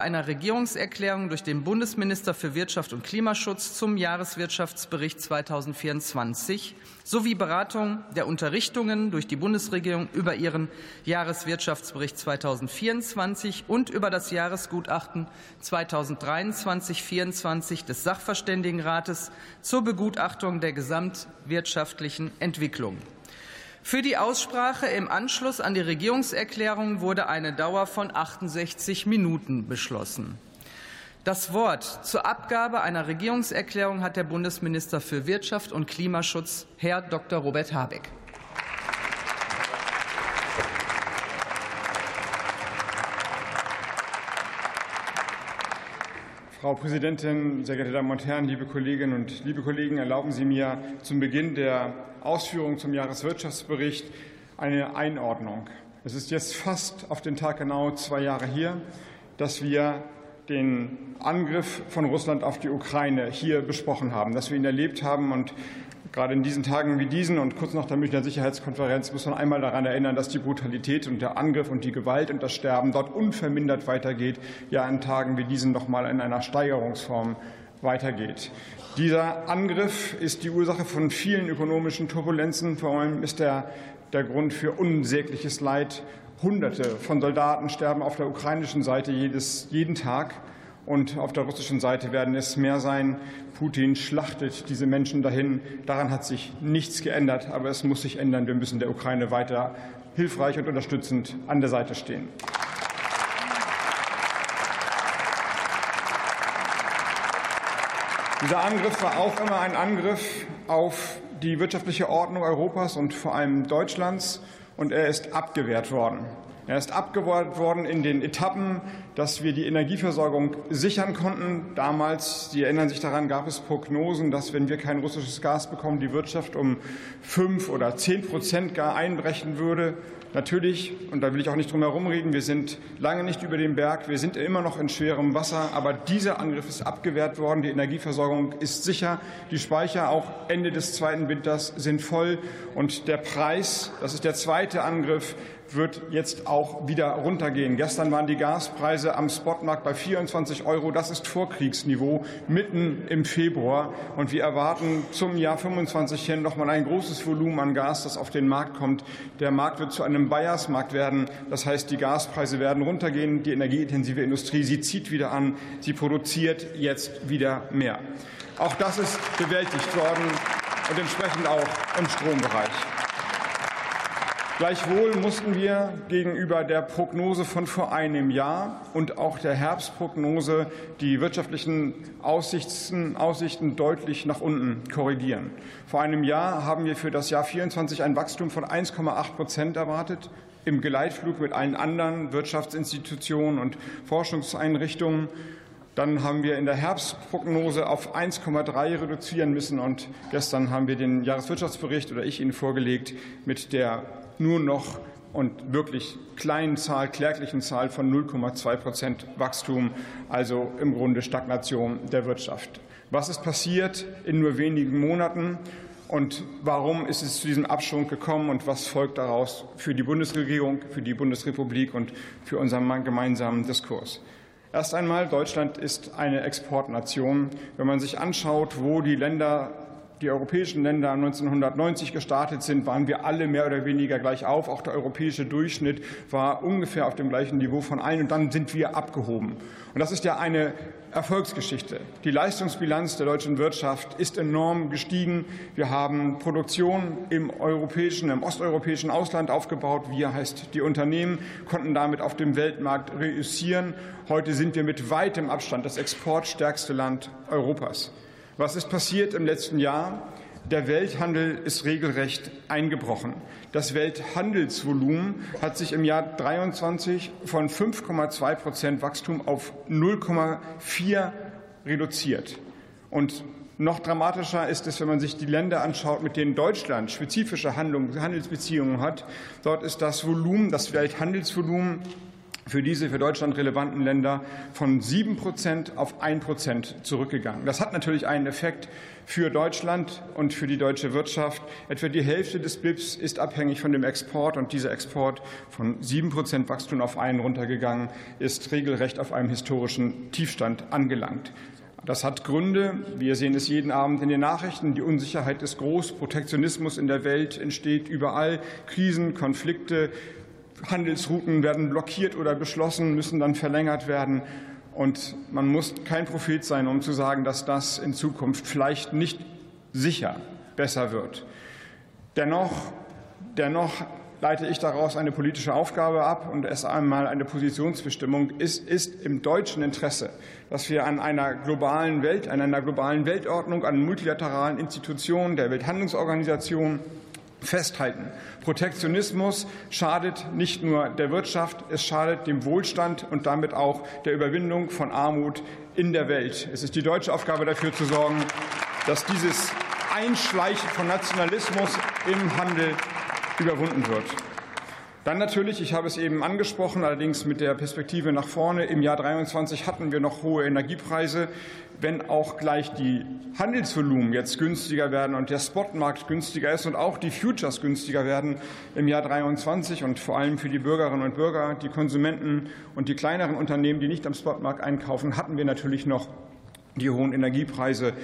einer Regierungserklärung durch den Bundesminister für Wirtschaft und Klimaschutz zum Jahreswirtschaftsbericht 2024 sowie Beratung der Unterrichtungen durch die Bundesregierung über ihren Jahreswirtschaftsbericht 2024 und über das Jahresgutachten 2023-24 des Sachverständigenrates zur Begutachtung der gesamtwirtschaftlichen Entwicklung. Für die Aussprache im Anschluss an die Regierungserklärung wurde eine Dauer von 68 Minuten beschlossen. Das Wort zur Abgabe einer Regierungserklärung hat der Bundesminister für Wirtschaft und Klimaschutz, Herr Dr. Robert Habeck. Frau Präsidentin, sehr geehrte Damen und Herren, liebe Kolleginnen und liebe Kollegen, erlauben Sie mir zum Beginn der Ausführungen zum Jahreswirtschaftsbericht eine Einordnung. Es ist jetzt fast auf den Tag genau zwei Jahre her, dass wir den Angriff von Russland auf die Ukraine hier besprochen haben, dass wir ihn erlebt haben. Und gerade in diesen Tagen wie diesen und kurz nach der Münchner Sicherheitskonferenz muss man einmal daran erinnern, dass die Brutalität und der Angriff und die Gewalt und das Sterben dort unvermindert weitergeht, ja an Tagen wie diesen noch mal in einer Steigerungsform weitergeht. Dieser Angriff ist die Ursache von vielen ökonomischen Turbulenzen. Vor allem ist er der Grund für unsägliches Leid. Hunderte von Soldaten sterben auf der ukrainischen Seite jedes, jeden Tag. Und auf der russischen Seite werden es mehr sein. Putin schlachtet diese Menschen dahin. Daran hat sich nichts geändert. Aber es muss sich ändern. Wir müssen der Ukraine weiter hilfreich und unterstützend an der Seite stehen. Dieser Angriff war auch immer ein Angriff auf die wirtschaftliche Ordnung Europas und vor allem Deutschlands, und er ist abgewehrt worden. Er ist abgewehrt worden in den Etappen, dass wir die Energieversorgung sichern konnten. Damals, Sie erinnern sich daran, gab es Prognosen, dass, wenn wir kein russisches Gas bekommen, die Wirtschaft um fünf oder zehn Prozent gar einbrechen würde. Natürlich, und da will ich auch nicht drum herum reden, wir sind lange nicht über dem Berg, wir sind immer noch in schwerem Wasser, aber dieser Angriff ist abgewehrt worden, die Energieversorgung ist sicher, die Speicher auch Ende des zweiten Winters sind voll und der Preis, das ist der zweite Angriff, wird jetzt auch wieder runtergehen. Gestern waren die Gaspreise am Spotmarkt bei 24 Euro. Das ist Vorkriegsniveau mitten im Februar. Und wir erwarten zum Jahr 25 hin noch mal ein großes Volumen an Gas, das auf den Markt kommt. Der Markt wird zu einem Bayersmarkt werden. Das heißt, die Gaspreise werden runtergehen. Die energieintensive Industrie, sie zieht wieder an. Sie produziert jetzt wieder mehr. Auch das ist bewältigt worden und entsprechend auch im Strombereich. Gleichwohl mussten wir gegenüber der Prognose von vor einem Jahr und auch der Herbstprognose die wirtschaftlichen Aussichten, Aussichten deutlich nach unten korrigieren. Vor einem Jahr haben wir für das Jahr 24 ein Wachstum von 1,8 Prozent erwartet. Im Geleitflug mit allen anderen Wirtschaftsinstitutionen und Forschungseinrichtungen. Dann haben wir in der Herbstprognose auf 1,3 reduzieren müssen. Und gestern haben wir den Jahreswirtschaftsbericht oder ich Ihnen vorgelegt mit der nur noch und wirklich kleinen Zahl, kläglichen Zahl von 0,2 Prozent Wachstum, also im Grunde Stagnation der Wirtschaft. Was ist passiert in nur wenigen Monaten? Und warum ist es zu diesem Abschwung gekommen und was folgt daraus für die Bundesregierung, für die Bundesrepublik und für unseren gemeinsamen Diskurs? Erst einmal, Deutschland ist eine Exportnation. Wenn man sich anschaut, wo die Länder die europäischen Länder 1990 gestartet sind, waren wir alle mehr oder weniger gleich auf. Auch der europäische Durchschnitt war ungefähr auf dem gleichen Niveau von allen. Und dann sind wir abgehoben. Und das ist ja eine Erfolgsgeschichte. Die Leistungsbilanz der deutschen Wirtschaft ist enorm gestiegen. Wir haben Produktion im europäischen, im osteuropäischen Ausland aufgebaut. Wir heißt die Unternehmen konnten damit auf dem Weltmarkt reüssieren. Heute sind wir mit weitem Abstand das exportstärkste Land Europas. Was ist passiert im letzten Jahr? Der Welthandel ist regelrecht eingebrochen. Das Welthandelsvolumen hat sich im Jahr 23 von 5,2 Prozent Wachstum auf 0,4 reduziert. Und noch dramatischer ist es, wenn man sich die Länder anschaut, mit denen Deutschland spezifische Handelsbeziehungen hat. Dort ist das Volumen, das Welthandelsvolumen für diese für Deutschland relevanten Länder von 7 Prozent auf 1 Prozent zurückgegangen. Das hat natürlich einen Effekt für Deutschland und für die deutsche Wirtschaft. Etwa die Hälfte des BIPs ist abhängig von dem Export und dieser Export von 7 Prozent Wachstum auf einen runtergegangen ist regelrecht auf einem historischen Tiefstand angelangt. Das hat Gründe. Wir sehen es jeden Abend in den Nachrichten. Die Unsicherheit ist groß. Protektionismus in der Welt entsteht überall. Krisen, Konflikte, Handelsrouten werden blockiert oder beschlossen, müssen dann verlängert werden. Und man muss kein Prophet sein, um zu sagen, dass das in Zukunft vielleicht nicht sicher besser wird. Dennoch, dennoch leite ich daraus eine politische Aufgabe ab und es einmal eine Positionsbestimmung ist, ist im deutschen Interesse, dass wir an einer globalen Welt, an einer globalen Weltordnung, an multilateralen Institutionen der Welthandlungsorganisation festhalten. Protektionismus schadet nicht nur der Wirtschaft, es schadet dem Wohlstand und damit auch der Überwindung von Armut in der Welt. Es ist die deutsche Aufgabe dafür zu sorgen, dass dieses Einschleichen von Nationalismus im Handel überwunden wird. Dann natürlich, ich habe es eben angesprochen, allerdings mit der Perspektive nach vorne. Im Jahr 23 hatten wir noch hohe Energiepreise. Wenn auch gleich die Handelsvolumen jetzt günstiger werden und der Spotmarkt günstiger ist und auch die Futures günstiger werden im Jahr 23 und vor allem für die Bürgerinnen und Bürger, die Konsumenten und die kleineren Unternehmen, die nicht am Spotmarkt einkaufen, hatten wir natürlich noch die hohen Energiepreise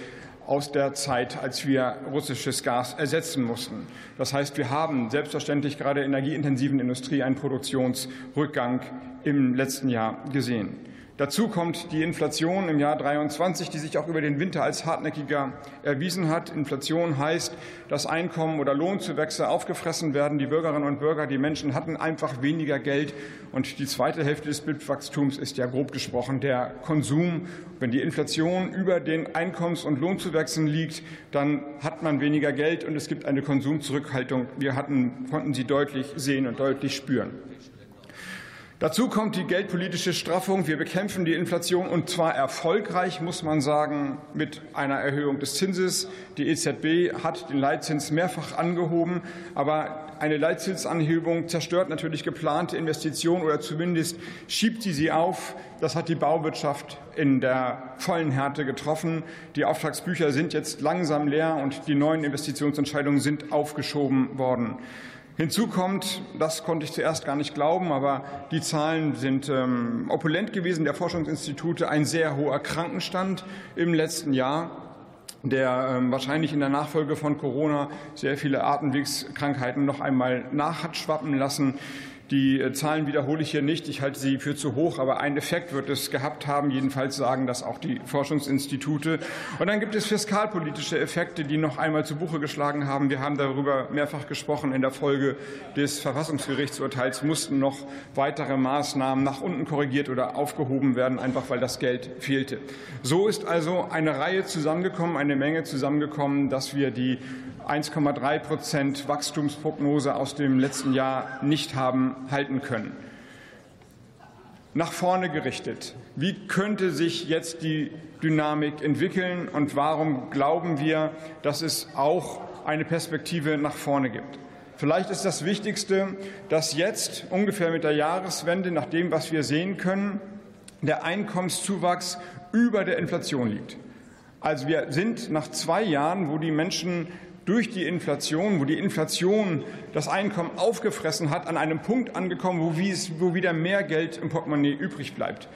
aus der Zeit, als wir russisches Gas ersetzen mussten. Das heißt, wir haben selbstverständlich gerade energieintensiven Industrie einen Produktionsrückgang im letzten Jahr gesehen. Dazu kommt die Inflation im Jahr 23, die sich auch über den Winter als hartnäckiger erwiesen hat. Inflation heißt, dass Einkommen oder Lohnzuwächse aufgefressen werden. Die Bürgerinnen und Bürger, die Menschen hatten einfach weniger Geld. Und die zweite Hälfte des BIP-Wachstums ist ja grob gesprochen der Konsum. Wenn die Inflation über den Einkommens- und Lohnzuwächsen liegt, dann hat man weniger Geld und es gibt eine Konsumzurückhaltung. Wir hatten, konnten sie deutlich sehen und deutlich spüren. Dazu kommt die geldpolitische Straffung. Wir bekämpfen die Inflation und zwar erfolgreich, muss man sagen, mit einer Erhöhung des Zinses. Die EZB hat den Leitzins mehrfach angehoben, aber eine Leitzinsanhebung zerstört natürlich geplante Investitionen oder zumindest schiebt sie sie auf. Das hat die Bauwirtschaft in der vollen Härte getroffen. Die Auftragsbücher sind jetzt langsam leer und die neuen Investitionsentscheidungen sind aufgeschoben worden. Hinzu kommt, das konnte ich zuerst gar nicht glauben, aber die Zahlen sind ähm, opulent gewesen der Forschungsinstitute, ein sehr hoher Krankenstand im letzten Jahr der ähm, wahrscheinlich in der Nachfolge von Corona sehr viele Atemwegskrankheiten noch einmal nach hat schwappen lassen. Die äh, Zahlen wiederhole ich hier nicht. Ich halte sie für zu hoch, aber einen Effekt wird es gehabt haben. Jedenfalls sagen das auch die Forschungsinstitute. Und dann gibt es fiskalpolitische Effekte, die noch einmal zu Buche geschlagen haben. Wir haben darüber mehrfach gesprochen. In der Folge des Verfassungsgerichtsurteils mussten noch weitere Maßnahmen nach unten korrigiert oder aufgehoben werden, einfach weil das Geld fehlte. So ist also eine Reihe zusammengekommen, eine Menge zusammengekommen, dass wir die 1,3 Prozent Wachstumsprognose aus dem letzten Jahr nicht haben halten können. Nach vorne gerichtet. Wie könnte sich jetzt die Dynamik entwickeln und warum glauben wir, dass es auch eine Perspektive nach vorne gibt? Vielleicht ist das Wichtigste, dass jetzt ungefähr mit der Jahreswende, nach dem, was wir sehen können, der Einkommenszuwachs über der Inflation liegt. Also wir sind nach zwei Jahren, wo die Menschen durch die Inflation, wo die Inflation das Einkommen aufgefressen hat, an einem Punkt angekommen, wo, wieder mehr Geld im Portemonnaie übrig bleibt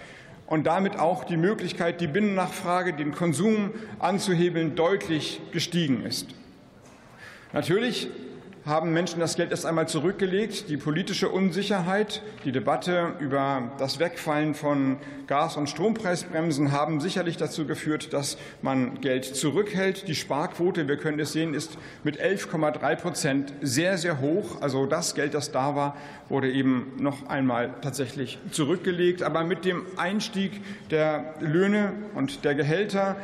und damit auch die Möglichkeit, die Binnennachfrage, den Konsum anzuhebeln, deutlich gestiegen ist. Natürlich haben Menschen das Geld erst einmal zurückgelegt. Die politische Unsicherheit, die Debatte über das Wegfallen von Gas- und Strompreisbremsen haben sicherlich dazu geführt, dass man Geld zurückhält. Die Sparquote, wir können es sehen, ist mit 11,3 Prozent sehr, sehr hoch. Also das Geld, das da war, wurde eben noch einmal tatsächlich zurückgelegt. Aber mit dem Einstieg der Löhne und der Gehälter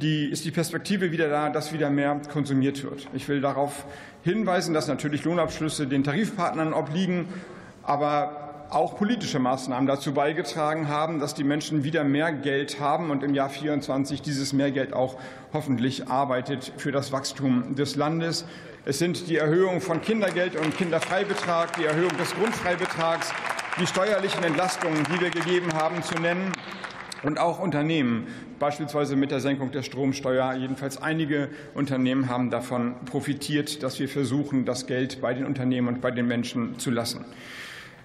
die, ist die Perspektive wieder da, dass wieder mehr konsumiert wird. Ich will darauf hinweisen, dass natürlich Lohnabschlüsse den Tarifpartnern obliegen, aber auch politische Maßnahmen dazu beigetragen haben, dass die Menschen wieder mehr Geld haben und im Jahr 24 dieses Mehrgeld auch hoffentlich arbeitet für das Wachstum des Landes. Es sind die Erhöhung von Kindergeld und Kinderfreibetrag, die Erhöhung des Grundfreibetrags, die steuerlichen Entlastungen, die wir gegeben haben, zu nennen und auch Unternehmen, beispielsweise mit der Senkung der Stromsteuer. Jedenfalls einige Unternehmen haben davon profitiert, dass wir versuchen, das Geld bei den Unternehmen und bei den Menschen zu lassen.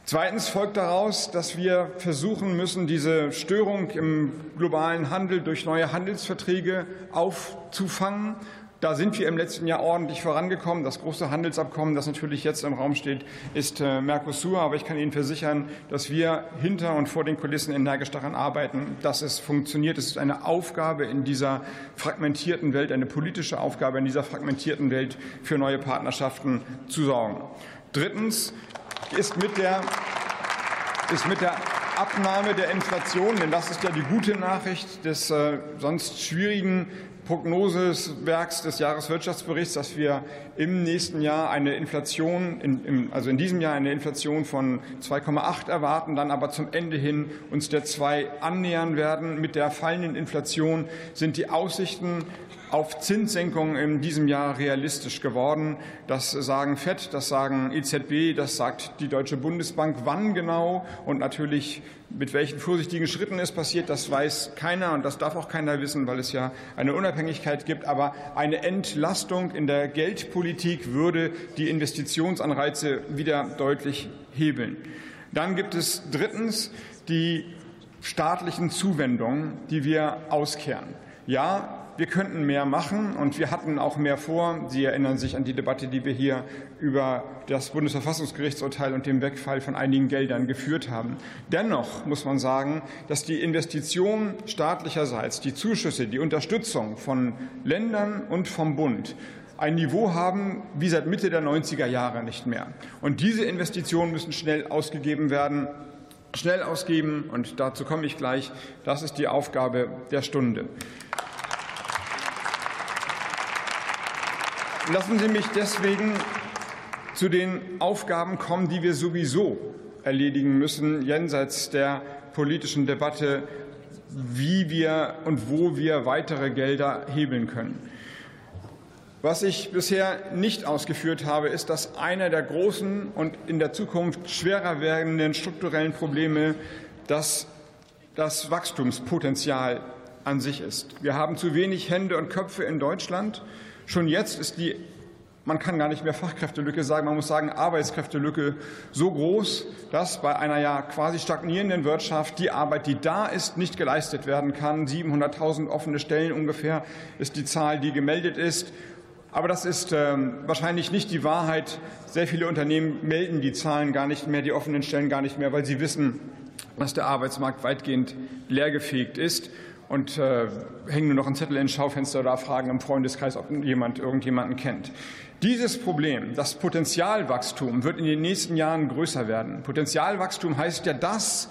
Zweitens folgt daraus, dass wir versuchen müssen, diese Störung im globalen Handel durch neue Handelsverträge aufzufangen da sind wir im letzten Jahr ordentlich vorangekommen. Das große Handelsabkommen, das natürlich jetzt im Raum steht, ist äh, Mercosur. Aber ich kann Ihnen versichern, dass wir hinter und vor den Kulissen energisch daran arbeiten, dass es funktioniert. Es ist eine Aufgabe in dieser fragmentierten Welt, eine politische Aufgabe in dieser fragmentierten Welt, für neue Partnerschaften zu sorgen. Drittens ist mit der, ist mit der Abnahme der Inflation, denn das ist ja die gute Nachricht des äh, sonst schwierigen Prognosewerks des Jahreswirtschaftsberichts, dass wir im nächsten Jahr eine Inflation, also in diesem Jahr eine Inflation von 2,8 erwarten, dann aber zum Ende hin uns der 2 annähern werden. Mit der fallenden Inflation sind die Aussichten auf Zinssenkungen in diesem Jahr realistisch geworden. Das sagen FED, das sagen EZB, das sagt die Deutsche Bundesbank. Wann genau und natürlich mit welchen vorsichtigen Schritten es passiert, das weiß keiner und das darf auch keiner wissen, weil es ja eine Unabhängigkeit gibt. Aber eine Entlastung in der Geldpolitik würde die Investitionsanreize wieder deutlich hebeln. Dann gibt es drittens die staatlichen Zuwendungen, die wir auskehren. Ja, wir könnten mehr machen und wir hatten auch mehr vor. Sie erinnern sich an die Debatte, die wir hier über das Bundesverfassungsgerichtsurteil und den Wegfall von einigen Geldern geführt haben. Dennoch muss man sagen, dass die Investitionen staatlicherseits, die Zuschüsse, die Unterstützung von Ländern und vom Bund ein Niveau haben wie seit Mitte der 90er Jahre nicht mehr. Und diese Investitionen müssen schnell ausgegeben werden schnell ausgeben, und dazu komme ich gleich, das ist die Aufgabe der Stunde. Lassen Sie mich deswegen zu den Aufgaben kommen, die wir sowieso erledigen müssen, jenseits der politischen Debatte, wie wir und wo wir weitere Gelder hebeln können. Was ich bisher nicht ausgeführt habe, ist, dass einer der großen und in der Zukunft schwerer werdenden strukturellen Probleme das, das Wachstumspotenzial an sich ist. Wir haben zu wenig Hände und Köpfe in Deutschland. Schon jetzt ist die, man kann gar nicht mehr Fachkräftelücke sagen, man muss sagen Arbeitskräftelücke so groß, dass bei einer ja quasi stagnierenden Wirtschaft die Arbeit, die da ist, nicht geleistet werden kann. 700.000 offene Stellen ungefähr ist die Zahl, die gemeldet ist. Aber das ist äh, wahrscheinlich nicht die Wahrheit. Sehr viele Unternehmen melden die Zahlen gar nicht mehr, die offenen Stellen gar nicht mehr, weil sie wissen, dass der Arbeitsmarkt weitgehend leergefegt ist und äh, hängen nur noch ein Zettel ins Schaufenster oder fragen im Freundeskreis, ob jemand irgendjemanden kennt. Dieses Problem, das Potenzialwachstum, wird in den nächsten Jahren größer werden. Potenzialwachstum heißt ja das,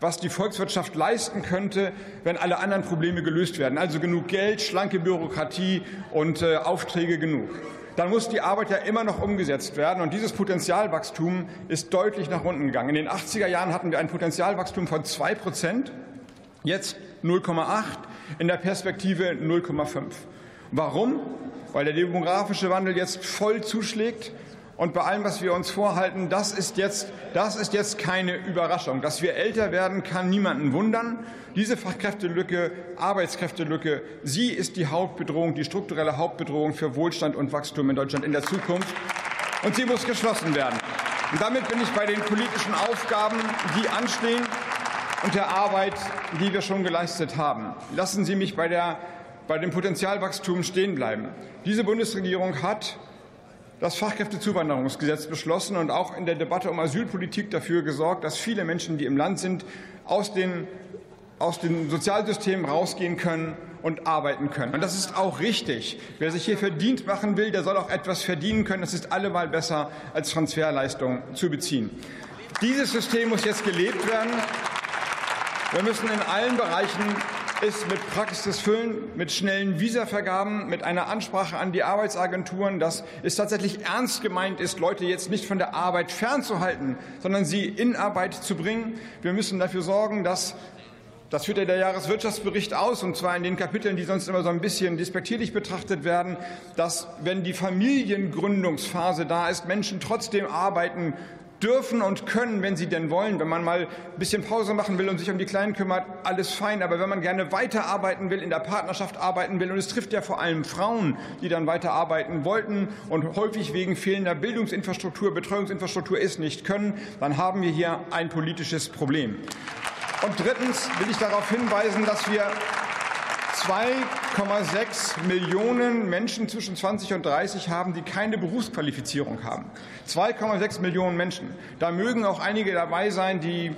was die Volkswirtschaft leisten könnte, wenn alle anderen Probleme gelöst werden. Also genug Geld, schlanke Bürokratie und äh, Aufträge genug. Dann muss die Arbeit ja immer noch umgesetzt werden. Und dieses Potenzialwachstum ist deutlich nach unten gegangen. In den 80er Jahren hatten wir ein Potenzialwachstum von zwei Prozent. Jetzt 0,8, in der Perspektive 0,5. Warum? Weil der demografische Wandel jetzt voll zuschlägt. Und bei allem, was wir uns vorhalten, das ist, jetzt, das ist jetzt keine Überraschung. Dass wir älter werden, kann niemanden wundern. Diese Fachkräftelücke, Arbeitskräftelücke, sie ist die Hauptbedrohung, die strukturelle Hauptbedrohung für Wohlstand und Wachstum in Deutschland in der Zukunft. Und sie muss geschlossen werden. Und damit bin ich bei den politischen Aufgaben, die anstehen und der Arbeit, die wir schon geleistet haben. Lassen Sie mich bei, der, bei dem Potenzialwachstum stehen bleiben. Diese Bundesregierung hat das Fachkräftezuwanderungsgesetz beschlossen und auch in der Debatte um Asylpolitik dafür gesorgt, dass viele Menschen, die im Land sind, aus den, aus den Sozialsystemen rausgehen können und arbeiten können. Und das ist auch richtig. Wer sich hier verdient machen will, der soll auch etwas verdienen können. Das ist allemal besser, als Transferleistungen zu beziehen. Dieses System muss jetzt gelebt werden. Wir müssen in allen Bereichen es mit Praxis füllen, mit schnellen Visavergaben, mit einer Ansprache an die Arbeitsagenturen, dass es tatsächlich ernst gemeint ist, Leute jetzt nicht von der Arbeit fernzuhalten, sondern sie in Arbeit zu bringen. Wir müssen dafür sorgen, dass das führt ja der Jahreswirtschaftsbericht aus, und zwar in den Kapiteln, die sonst immer so ein bisschen despektierlich betrachtet werden, dass, wenn die Familiengründungsphase da ist, Menschen trotzdem arbeiten dürfen und können, wenn sie denn wollen. Wenn man mal ein bisschen Pause machen will und sich um die Kleinen kümmert, alles fein. Aber wenn man gerne weiterarbeiten will, in der Partnerschaft arbeiten will, und es trifft ja vor allem Frauen, die dann weiterarbeiten wollten und häufig wegen fehlender Bildungsinfrastruktur, Betreuungsinfrastruktur ist nicht können, dann haben wir hier ein politisches Problem. Und drittens will ich darauf hinweisen, dass wir 2,6 Millionen Menschen zwischen 20 und 30 haben, die keine Berufsqualifizierung haben. 2,6 Millionen Menschen. Da mögen auch einige dabei sein, die,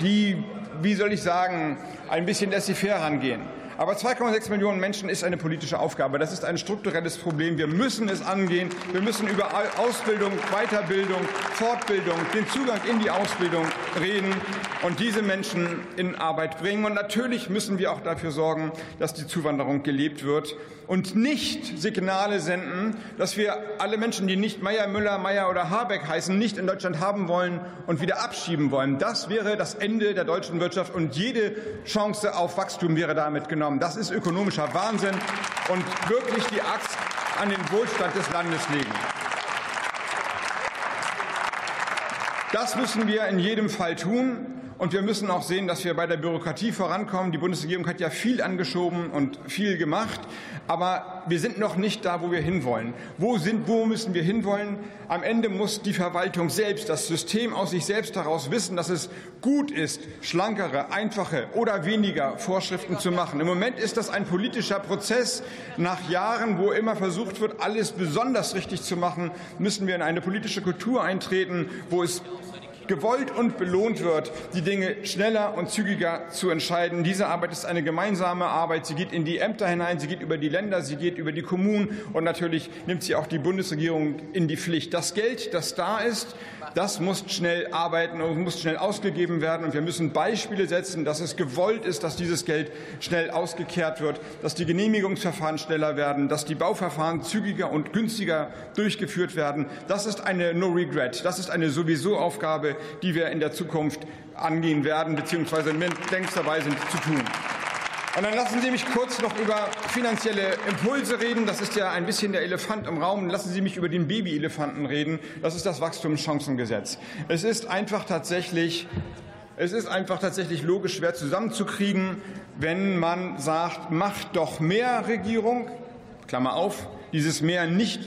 die wie soll ich sagen, ein bisschen laissez-faire rangehen. Aber 2,6 Millionen Menschen ist eine politische Aufgabe. Das ist ein strukturelles Problem. Wir müssen es angehen. Wir müssen über Ausbildung, Weiterbildung, Fortbildung, den Zugang in die Ausbildung reden und diese Menschen in Arbeit bringen. Und natürlich müssen wir auch dafür sorgen, dass die Zuwanderung gelebt wird und nicht Signale senden, dass wir alle Menschen, die nicht Meier, Müller, Meier oder Habeck heißen, nicht in Deutschland haben wollen und wieder abschieben wollen. Das wäre das Ende der deutschen Wirtschaft und jede Chance auf Wachstum wäre damit genommen. Das ist ökonomischer Wahnsinn und wirklich die Axt an den Wohlstand des Landes legen. Das müssen wir in jedem Fall tun. Und wir müssen auch sehen, dass wir bei der Bürokratie vorankommen. Die Bundesregierung hat ja viel angeschoben und viel gemacht. Aber wir sind noch nicht da, wo wir hinwollen. Wo, sind, wo müssen wir hinwollen? Am Ende muss die Verwaltung selbst, das System aus sich selbst heraus wissen, dass es gut ist, schlankere, einfache oder weniger Vorschriften zu machen. Im Moment ist das ein politischer Prozess. Nach Jahren, wo immer versucht wird, alles besonders richtig zu machen, müssen wir in eine politische Kultur eintreten, wo es gewollt und belohnt wird, die Dinge schneller und zügiger zu entscheiden. Diese Arbeit ist eine gemeinsame Arbeit. Sie geht in die Ämter hinein, sie geht über die Länder, sie geht über die Kommunen und natürlich nimmt sie auch die Bundesregierung in die Pflicht. Das Geld, das da ist, das muss schnell arbeiten und muss schnell ausgegeben werden. Und wir müssen Beispiele setzen, dass es gewollt ist, dass dieses Geld schnell ausgekehrt wird, dass die Genehmigungsverfahren schneller werden, dass die Bauverfahren zügiger und günstiger durchgeführt werden. Das ist eine No Regret. Das ist eine sowieso Aufgabe, die wir in der Zukunft angehen werden, beziehungsweise längst dabei sind zu tun. Und dann lassen Sie mich kurz noch über finanzielle Impulse reden. Das ist ja ein bisschen der Elefant im Raum. Lassen Sie mich über den Babyelefanten reden. Das ist das Wachstumschancengesetz. Es ist einfach tatsächlich es ist einfach tatsächlich logisch schwer zusammenzukriegen, wenn man sagt, macht doch mehr Regierung, Klammer auf, dieses mehr nicht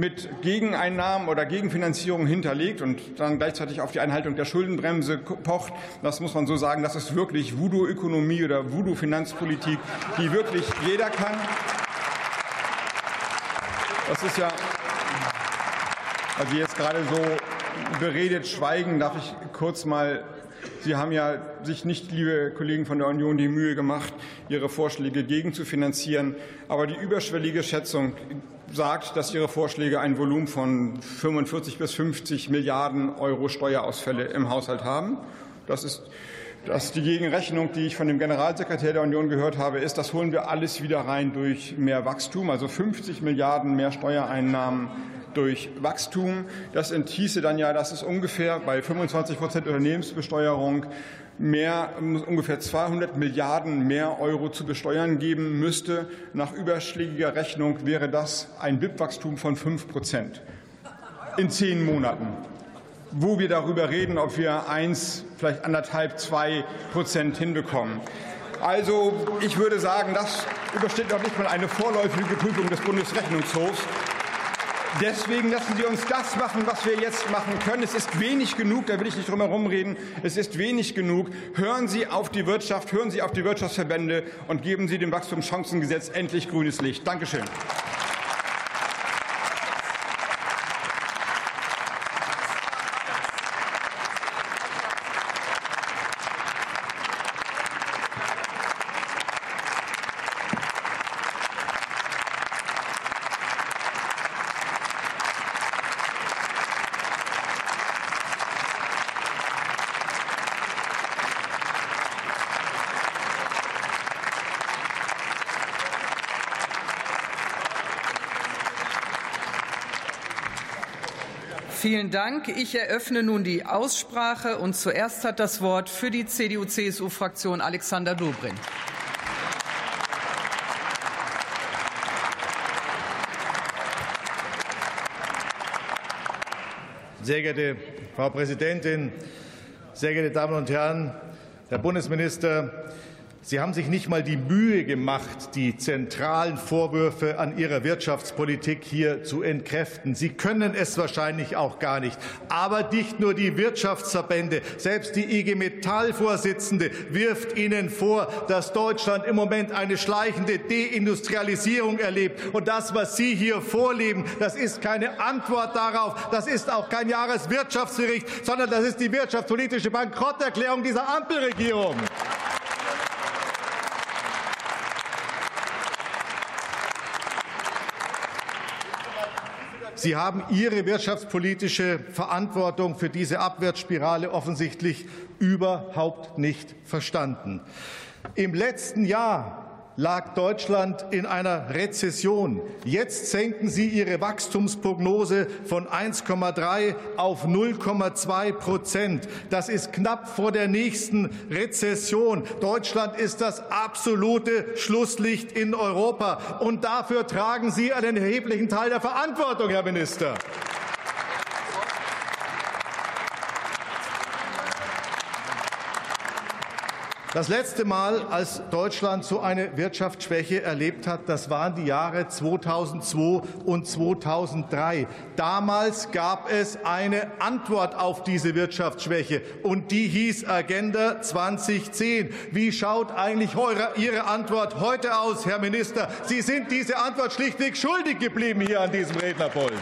mit Gegeneinnahmen oder Gegenfinanzierung hinterlegt und dann gleichzeitig auf die Einhaltung der Schuldenbremse pocht. Das muss man so sagen, das ist wirklich Voodoo-Ökonomie oder Voodoo-Finanzpolitik, die wirklich jeder kann. Das ist ja, also jetzt gerade so beredet schweigen, darf ich kurz mal Sie haben ja sich nicht, liebe Kollegen von der Union, die Mühe gemacht, Ihre Vorschläge gegen zu finanzieren. Aber die überschwellige Schätzung sagt, dass Ihre Vorschläge ein Volumen von 45 bis 50 Milliarden Euro Steuerausfälle im Haushalt haben. Das ist dass die Gegenrechnung, die ich von dem Generalsekretär der Union gehört habe, ist, das holen wir alles wieder rein durch mehr Wachstum, also 50 Milliarden mehr Steuereinnahmen durch Wachstum. Das enthieße dann ja, dass es ungefähr bei 25 Prozent Unternehmensbesteuerung mehr, ungefähr 200 Milliarden mehr Euro zu besteuern geben müsste. Nach überschlägiger Rechnung wäre das ein BIP-Wachstum von 5 Prozent in zehn Monaten, wo wir darüber reden, ob wir eins, vielleicht anderthalb, zwei Prozent hinbekommen. Also ich würde sagen, das übersteht noch nicht mal eine vorläufige Prüfung des Bundesrechnungshofs. Deswegen lassen Sie uns das machen, was wir jetzt machen können. Es ist wenig genug, da will ich nicht drum herum reden. Es ist wenig genug. Hören Sie auf die Wirtschaft, hören Sie auf die Wirtschaftsverbände und geben Sie dem Wachstumschancengesetz endlich grünes Licht. Dankeschön. Vielen Dank. Ich eröffne nun die Aussprache und zuerst hat das Wort für die CDU-CSU-Fraktion Alexander Dobrindt. Sehr geehrte Frau Präsidentin, sehr geehrte Damen und Herren, Herr Bundesminister, Sie haben sich nicht mal die Mühe gemacht, die zentralen Vorwürfe an Ihrer Wirtschaftspolitik hier zu entkräften. Sie können es wahrscheinlich auch gar nicht. Aber nicht nur die Wirtschaftsverbände, selbst die IG Metall-Vorsitzende wirft Ihnen vor, dass Deutschland im Moment eine schleichende Deindustrialisierung erlebt. Und das, was Sie hier vorleben, das ist keine Antwort darauf. Das ist auch kein Jahreswirtschaftsbericht, sondern das ist die wirtschaftspolitische Bankrotterklärung dieser Ampelregierung. Sie haben Ihre wirtschaftspolitische Verantwortung für diese Abwärtsspirale offensichtlich überhaupt nicht verstanden. Im letzten Jahr lag Deutschland in einer Rezession. Jetzt senken Sie Ihre Wachstumsprognose von 1,3 auf 0,2 Prozent. Das ist knapp vor der nächsten Rezession. Deutschland ist das absolute Schlusslicht in Europa. Und dafür tragen Sie einen erheblichen Teil der Verantwortung, Herr Minister. Das letzte Mal, als Deutschland so eine Wirtschaftsschwäche erlebt hat, das waren die Jahre 2002 und 2003. Damals gab es eine Antwort auf diese Wirtschaftsschwäche, und die hieß Agenda 2010. Wie schaut eigentlich Ihre Antwort heute aus, Herr Minister? Sie sind diese Antwort schlichtweg schuldig geblieben hier an diesem Rednerpult.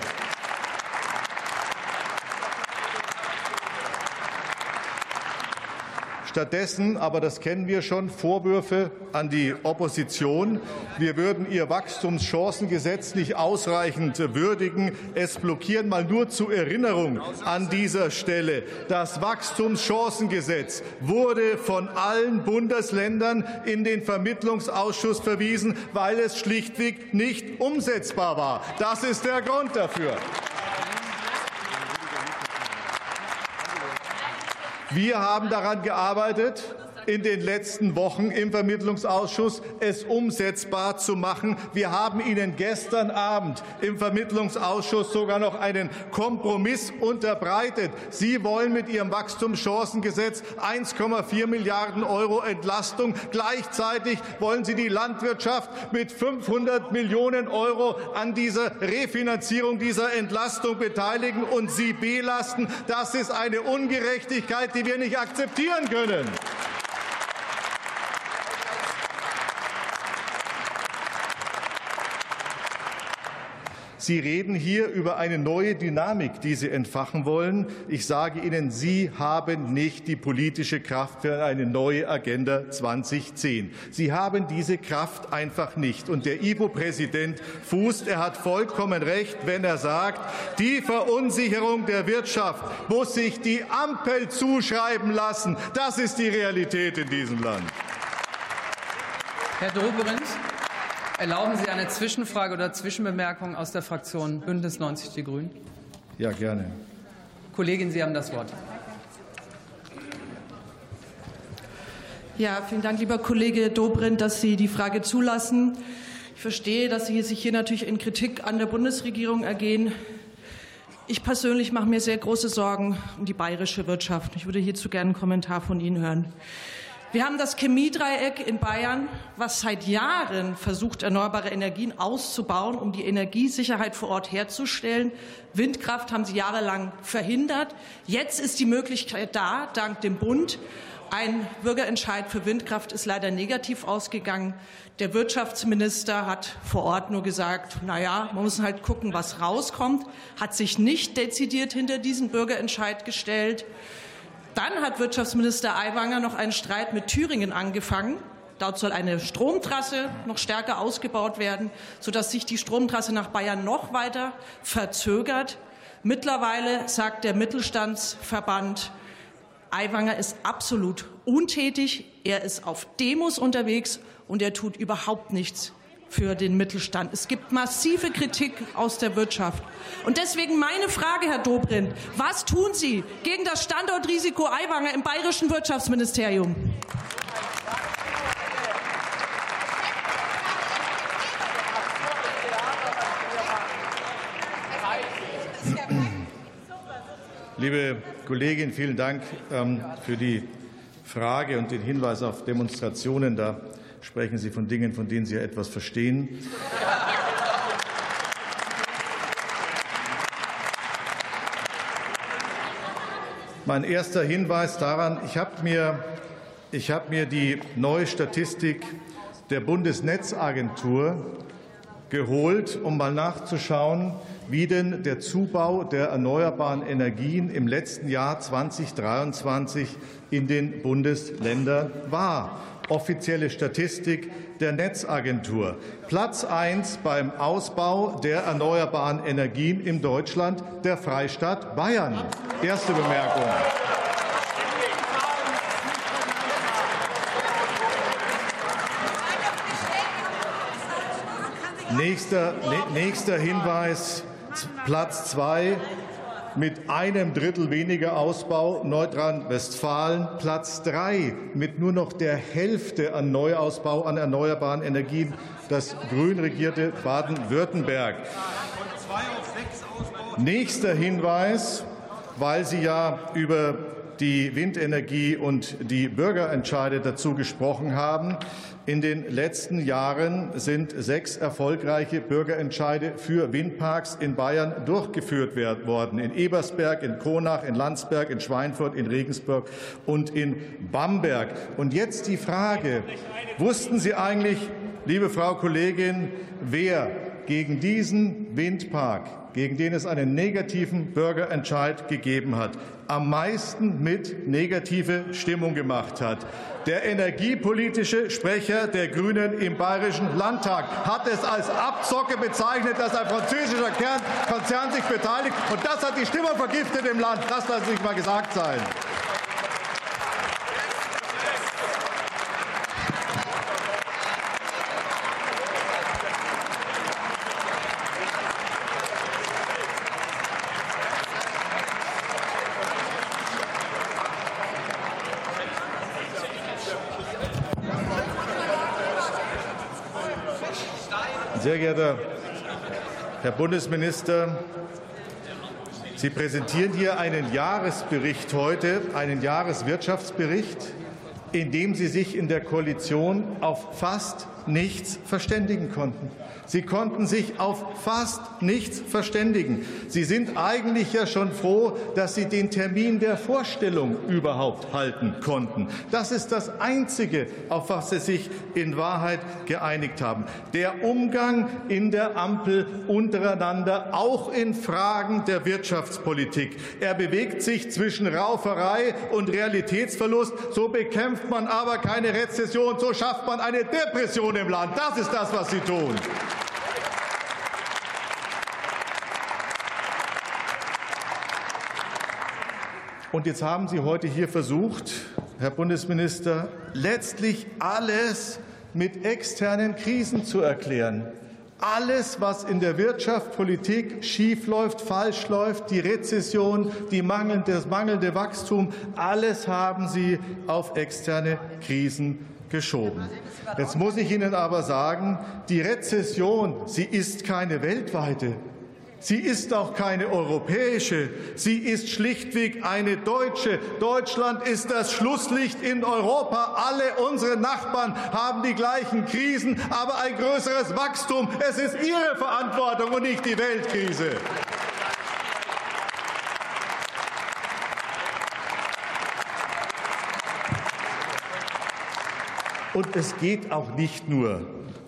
Stattdessen, aber das kennen wir schon, Vorwürfe an die Opposition. Wir würden ihr Wachstumschancengesetz nicht ausreichend würdigen. Es blockieren mal nur zur Erinnerung an dieser Stelle. Das Wachstumschancengesetz wurde von allen Bundesländern in den Vermittlungsausschuss verwiesen, weil es schlichtweg nicht umsetzbar war. Das ist der Grund dafür. Wir haben daran gearbeitet, in den letzten Wochen im Vermittlungsausschuss, es umsetzbar zu machen. Wir haben Ihnen gestern Abend im Vermittlungsausschuss sogar noch einen Kompromiss unterbreitet. Sie wollen mit Ihrem Wachstumschancengesetz 1,4 Milliarden Euro Entlastung. Gleichzeitig wollen Sie die Landwirtschaft mit 500 Millionen Euro an dieser Refinanzierung dieser Entlastung beteiligen und sie belasten. Das ist eine Ungerechtigkeit, die wir nicht akzeptieren können. Sie reden hier über eine neue Dynamik, die Sie entfachen wollen. Ich sage Ihnen, Sie haben nicht die politische Kraft für eine neue Agenda 2010. Sie haben diese Kraft einfach nicht. Und der IBO-Präsident fußt, er hat vollkommen recht, wenn er sagt, die Verunsicherung der Wirtschaft muss sich die Ampel zuschreiben lassen. Das ist die Realität in diesem Land. Herr Dobrindt. Erlauben Sie eine Zwischenfrage oder Zwischenbemerkung aus der Fraktion Bündnis 90 Die Grünen? Ja, gerne. Kollegin, Sie haben das Wort. Ja, vielen Dank, lieber Kollege Dobrindt, dass Sie die Frage zulassen. Ich verstehe, dass Sie sich hier natürlich in Kritik an der Bundesregierung ergehen. Ich persönlich mache mir sehr große Sorgen um die bayerische Wirtschaft. Ich würde hierzu gerne einen Kommentar von Ihnen hören. Wir haben das Chemiedreieck in Bayern, was seit Jahren versucht, erneuerbare Energien auszubauen, um die Energiesicherheit vor Ort herzustellen. Windkraft haben sie jahrelang verhindert. Jetzt ist die Möglichkeit da, dank dem Bund. Ein Bürgerentscheid für Windkraft ist leider negativ ausgegangen. Der Wirtschaftsminister hat vor Ort nur gesagt, na ja, man muss halt gucken, was rauskommt, hat sich nicht dezidiert hinter diesen Bürgerentscheid gestellt. Dann hat Wirtschaftsminister Aiwanger noch einen Streit mit Thüringen angefangen. Dort soll eine Stromtrasse noch stärker ausgebaut werden, sodass sich die Stromtrasse nach Bayern noch weiter verzögert. Mittlerweile sagt der Mittelstandsverband, Aiwanger ist absolut untätig. Er ist auf Demos unterwegs und er tut überhaupt nichts für den Mittelstand. Es gibt massive Kritik aus der Wirtschaft. Und deswegen meine Frage, Herr Dobrindt, was tun Sie gegen das Standortrisiko Aiwanger im bayerischen Wirtschaftsministerium? Liebe Kollegin, vielen Dank ähm, für die Frage und den Hinweis auf Demonstrationen. Da sprechen Sie von Dingen, von denen Sie ja etwas verstehen. Mein erster Hinweis daran, ich habe mir, habe mir die neue Statistik der Bundesnetzagentur geholt, um mal nachzuschauen, wie denn der Zubau der erneuerbaren Energien im letzten Jahr 2023 in den Bundesländern war. Offizielle Statistik der Netzagentur. Platz 1 beim Ausbau der erneuerbaren Energien in Deutschland, der Freistaat Bayern. Erste Bemerkung. Nächster, nächster Hinweis, Platz 2 mit einem Drittel weniger Ausbau Nordrhein-Westfalen, Platz 3 mit nur noch der Hälfte an Neuausbau an erneuerbaren Energien das grün regierte Baden-Württemberg. Nächster Hinweis, weil Sie ja über die Windenergie und die Bürgerentscheide dazu gesprochen haben. In den letzten Jahren sind sechs erfolgreiche Bürgerentscheide für Windparks in Bayern durchgeführt worden. In Ebersberg, in Kronach, in Landsberg, in Schweinfurt, in Regensburg und in Bamberg. Und jetzt die Frage, wussten Sie eigentlich, liebe Frau Kollegin, wer gegen diesen Windpark, gegen den es einen negativen Bürgerentscheid gegeben hat, am meisten mit negative Stimmung gemacht hat. Der energiepolitische Sprecher der Grünen im Bayerischen Landtag hat es als Abzocke bezeichnet, dass ein französischer Konzern sich beteiligt. Und das hat die Stimmung vergiftet im Land. Das lassen Sie sich mal gesagt sein. Geehrter Herr Bundesminister, Sie präsentieren hier einen Jahresbericht heute, einen Jahreswirtschaftsbericht, in dem Sie sich in der Koalition auf fast nichts verständigen konnten. Sie konnten sich auf fast nichts verständigen. Sie sind eigentlich ja schon froh, dass Sie den Termin der Vorstellung überhaupt halten konnten. Das ist das Einzige, auf was Sie sich in Wahrheit geeinigt haben. Der Umgang in der Ampel untereinander, auch in Fragen der Wirtschaftspolitik. Er bewegt sich zwischen Rauferei und Realitätsverlust. So bekämpft man aber keine Rezession, so schafft man eine Depression im Land. Das ist das, was Sie tun. Und jetzt haben Sie heute hier versucht, Herr Bundesminister, letztlich alles mit externen Krisen zu erklären. Alles, was in der Wirtschaft, Politik schief läuft, falsch läuft, die Rezession, die mangelnde, das mangelnde Wachstum, alles haben Sie auf externe Krisen geschoben. Jetzt muss ich Ihnen aber sagen, die Rezession, sie ist keine weltweite. Sie ist auch keine europäische, sie ist schlichtweg eine deutsche. Deutschland ist das Schlusslicht in Europa. Alle unsere Nachbarn haben die gleichen Krisen, aber ein größeres Wachstum. Es ist ihre Verantwortung und nicht die Weltkrise. Und es geht auch nicht nur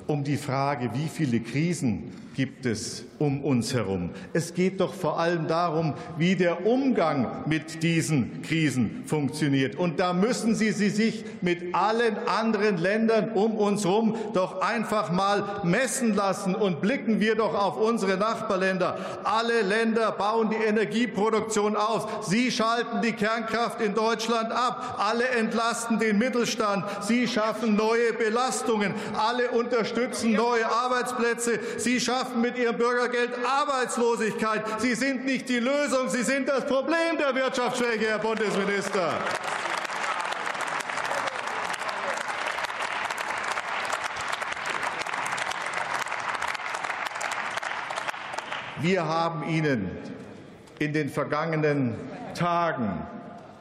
um die Frage, wie viele Krisen gibt es um uns herum. Es geht doch vor allem darum, wie der Umgang mit diesen Krisen funktioniert. Und da müssen Sie, Sie sich mit allen anderen Ländern um uns herum doch einfach mal messen lassen. Und blicken wir doch auf unsere Nachbarländer. Alle Länder bauen die Energieproduktion aus. Sie schalten die Kernkraft in Deutschland ab. Alle entlasten den Mittelstand. Sie schaffen neue Belastungen. Alle unterstützen neue Arbeitsplätze. Sie schaffen mit ihrem Bürgergeld Arbeitslosigkeit. Sie sind nicht die Lösung, Sie sind das Problem der Wirtschaftsschwäche, Herr Bundesminister. Wir haben Ihnen in den vergangenen Tagen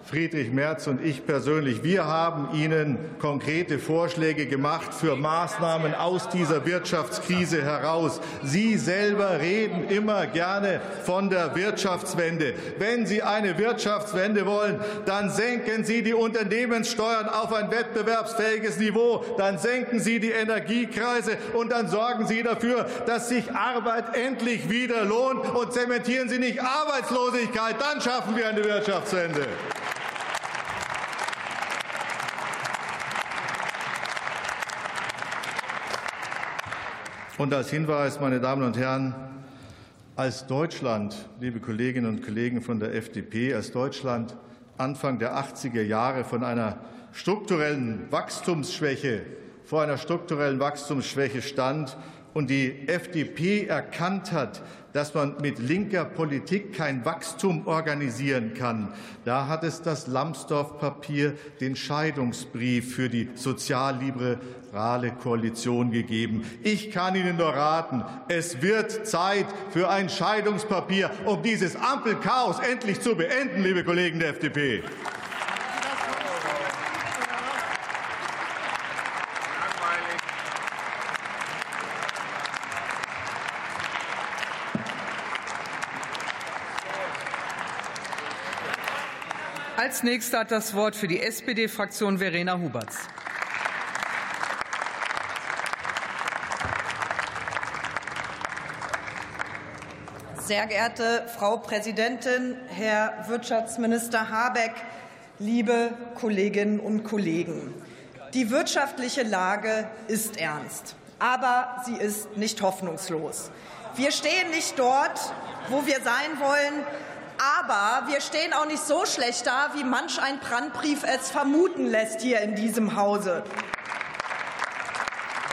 Friedrich Merz und ich persönlich, wir haben Ihnen konkrete Vorschläge gemacht für Maßnahmen aus dieser Wirtschaftskrise heraus. Sie selber reden immer gerne von der Wirtschaftswende. Wenn Sie eine Wirtschaftswende wollen, dann senken Sie die Unternehmenssteuern auf ein wettbewerbsfähiges Niveau, dann senken Sie die Energiekreise und dann sorgen Sie dafür, dass sich Arbeit endlich wieder lohnt und zementieren Sie nicht Arbeitslosigkeit. Dann schaffen wir eine Wirtschaftswende. Und als Hinweis, meine Damen und Herren, als Deutschland, liebe Kolleginnen und Kollegen von der FDP, als Deutschland Anfang der 80er Jahre von einer strukturellen Wachstumsschwäche vor einer strukturellen Wachstumsschwäche stand und die FDP erkannt hat, dass man mit linker Politik kein Wachstum organisieren kann. Da hat es das Lambsdorff-Papier, den Scheidungsbrief für die sozialliberale Koalition gegeben. Ich kann Ihnen nur raten, es wird Zeit für ein Scheidungspapier, um dieses Ampelchaos endlich zu beenden, liebe Kollegen der FDP. Als nächster hat das Wort für die SPD-Fraktion Verena Huberts. Sehr geehrte Frau Präsidentin, Herr Wirtschaftsminister Habeck, liebe Kolleginnen und Kollegen! Die wirtschaftliche Lage ist ernst, aber sie ist nicht hoffnungslos. Wir stehen nicht dort, wo wir sein wollen, aber wir stehen auch nicht so schlecht da, wie manch ein Brandbrief es vermuten lässt hier in diesem Hause.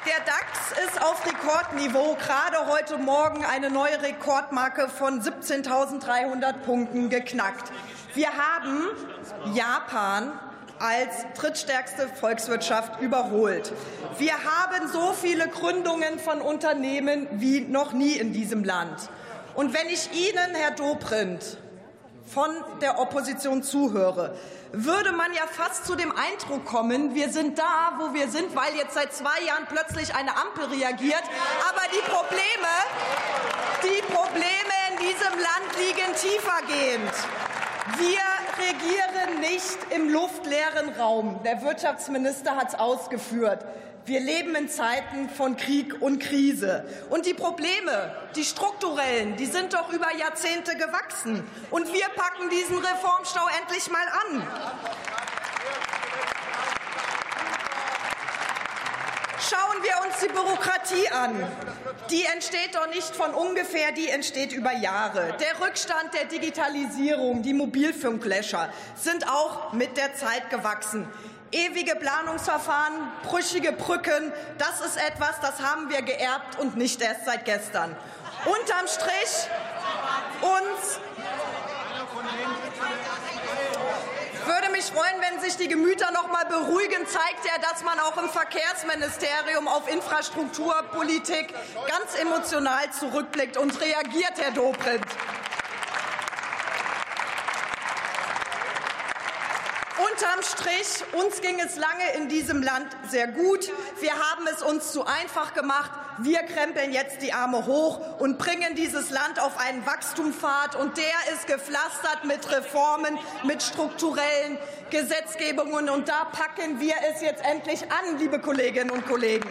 Der DAX ist auf Rekordniveau, gerade heute Morgen eine neue Rekordmarke von 17.300 Punkten geknackt. Wir haben Japan als drittstärkste Volkswirtschaft überholt. Wir haben so viele Gründungen von Unternehmen wie noch nie in diesem Land. Und wenn ich Ihnen, Herr Dobrindt, von der Opposition zuhöre, würde man ja fast zu dem Eindruck kommen, wir sind da, wo wir sind, weil jetzt seit zwei Jahren plötzlich eine Ampel reagiert. Aber die Probleme, die Probleme in diesem Land liegen tiefergehend. Wir regieren nicht im luftleeren Raum. Der Wirtschaftsminister hat es ausgeführt. Wir leben in Zeiten von Krieg und Krise. Und die Probleme, die strukturellen, die sind doch über Jahrzehnte gewachsen. Und wir packen diesen Reformstau endlich mal an. Schauen wir uns die Bürokratie an. Die entsteht doch nicht von ungefähr, die entsteht über Jahre. Der Rückstand der Digitalisierung, die Mobilfunklöscher sind auch mit der Zeit gewachsen. Ewige Planungsverfahren, brüchige Brücken, das ist etwas, das haben wir geerbt und nicht erst seit gestern. Unterm Strich uns würde mich freuen, wenn sich die Gemüter noch mal beruhigen. Zeigt ja, dass man auch im Verkehrsministerium auf Infrastrukturpolitik ganz emotional zurückblickt und reagiert, Herr Dobrindt. Unterm Strich, uns ging es lange in diesem Land sehr gut. Wir haben es uns zu einfach gemacht. Wir krempeln jetzt die Arme hoch und bringen dieses Land auf einen Wachstumspfad. Und der ist gepflastert mit Reformen, mit strukturellen Gesetzgebungen. Und da packen wir es jetzt endlich an, liebe Kolleginnen und Kollegen.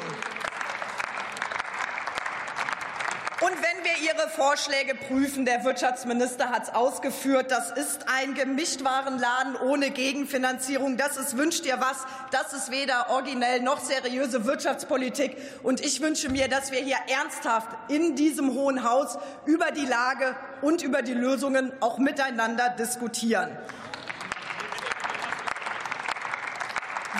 Und wenn wir Ihre Vorschläge prüfen, der Wirtschaftsminister hat es ausgeführt, das ist ein Gemischtwarenladen ohne Gegenfinanzierung. Das ist wünscht ihr was. Das ist weder originell noch seriöse Wirtschaftspolitik. Und ich wünsche mir, dass wir hier ernsthaft in diesem Hohen Haus über die Lage und über die Lösungen auch miteinander diskutieren.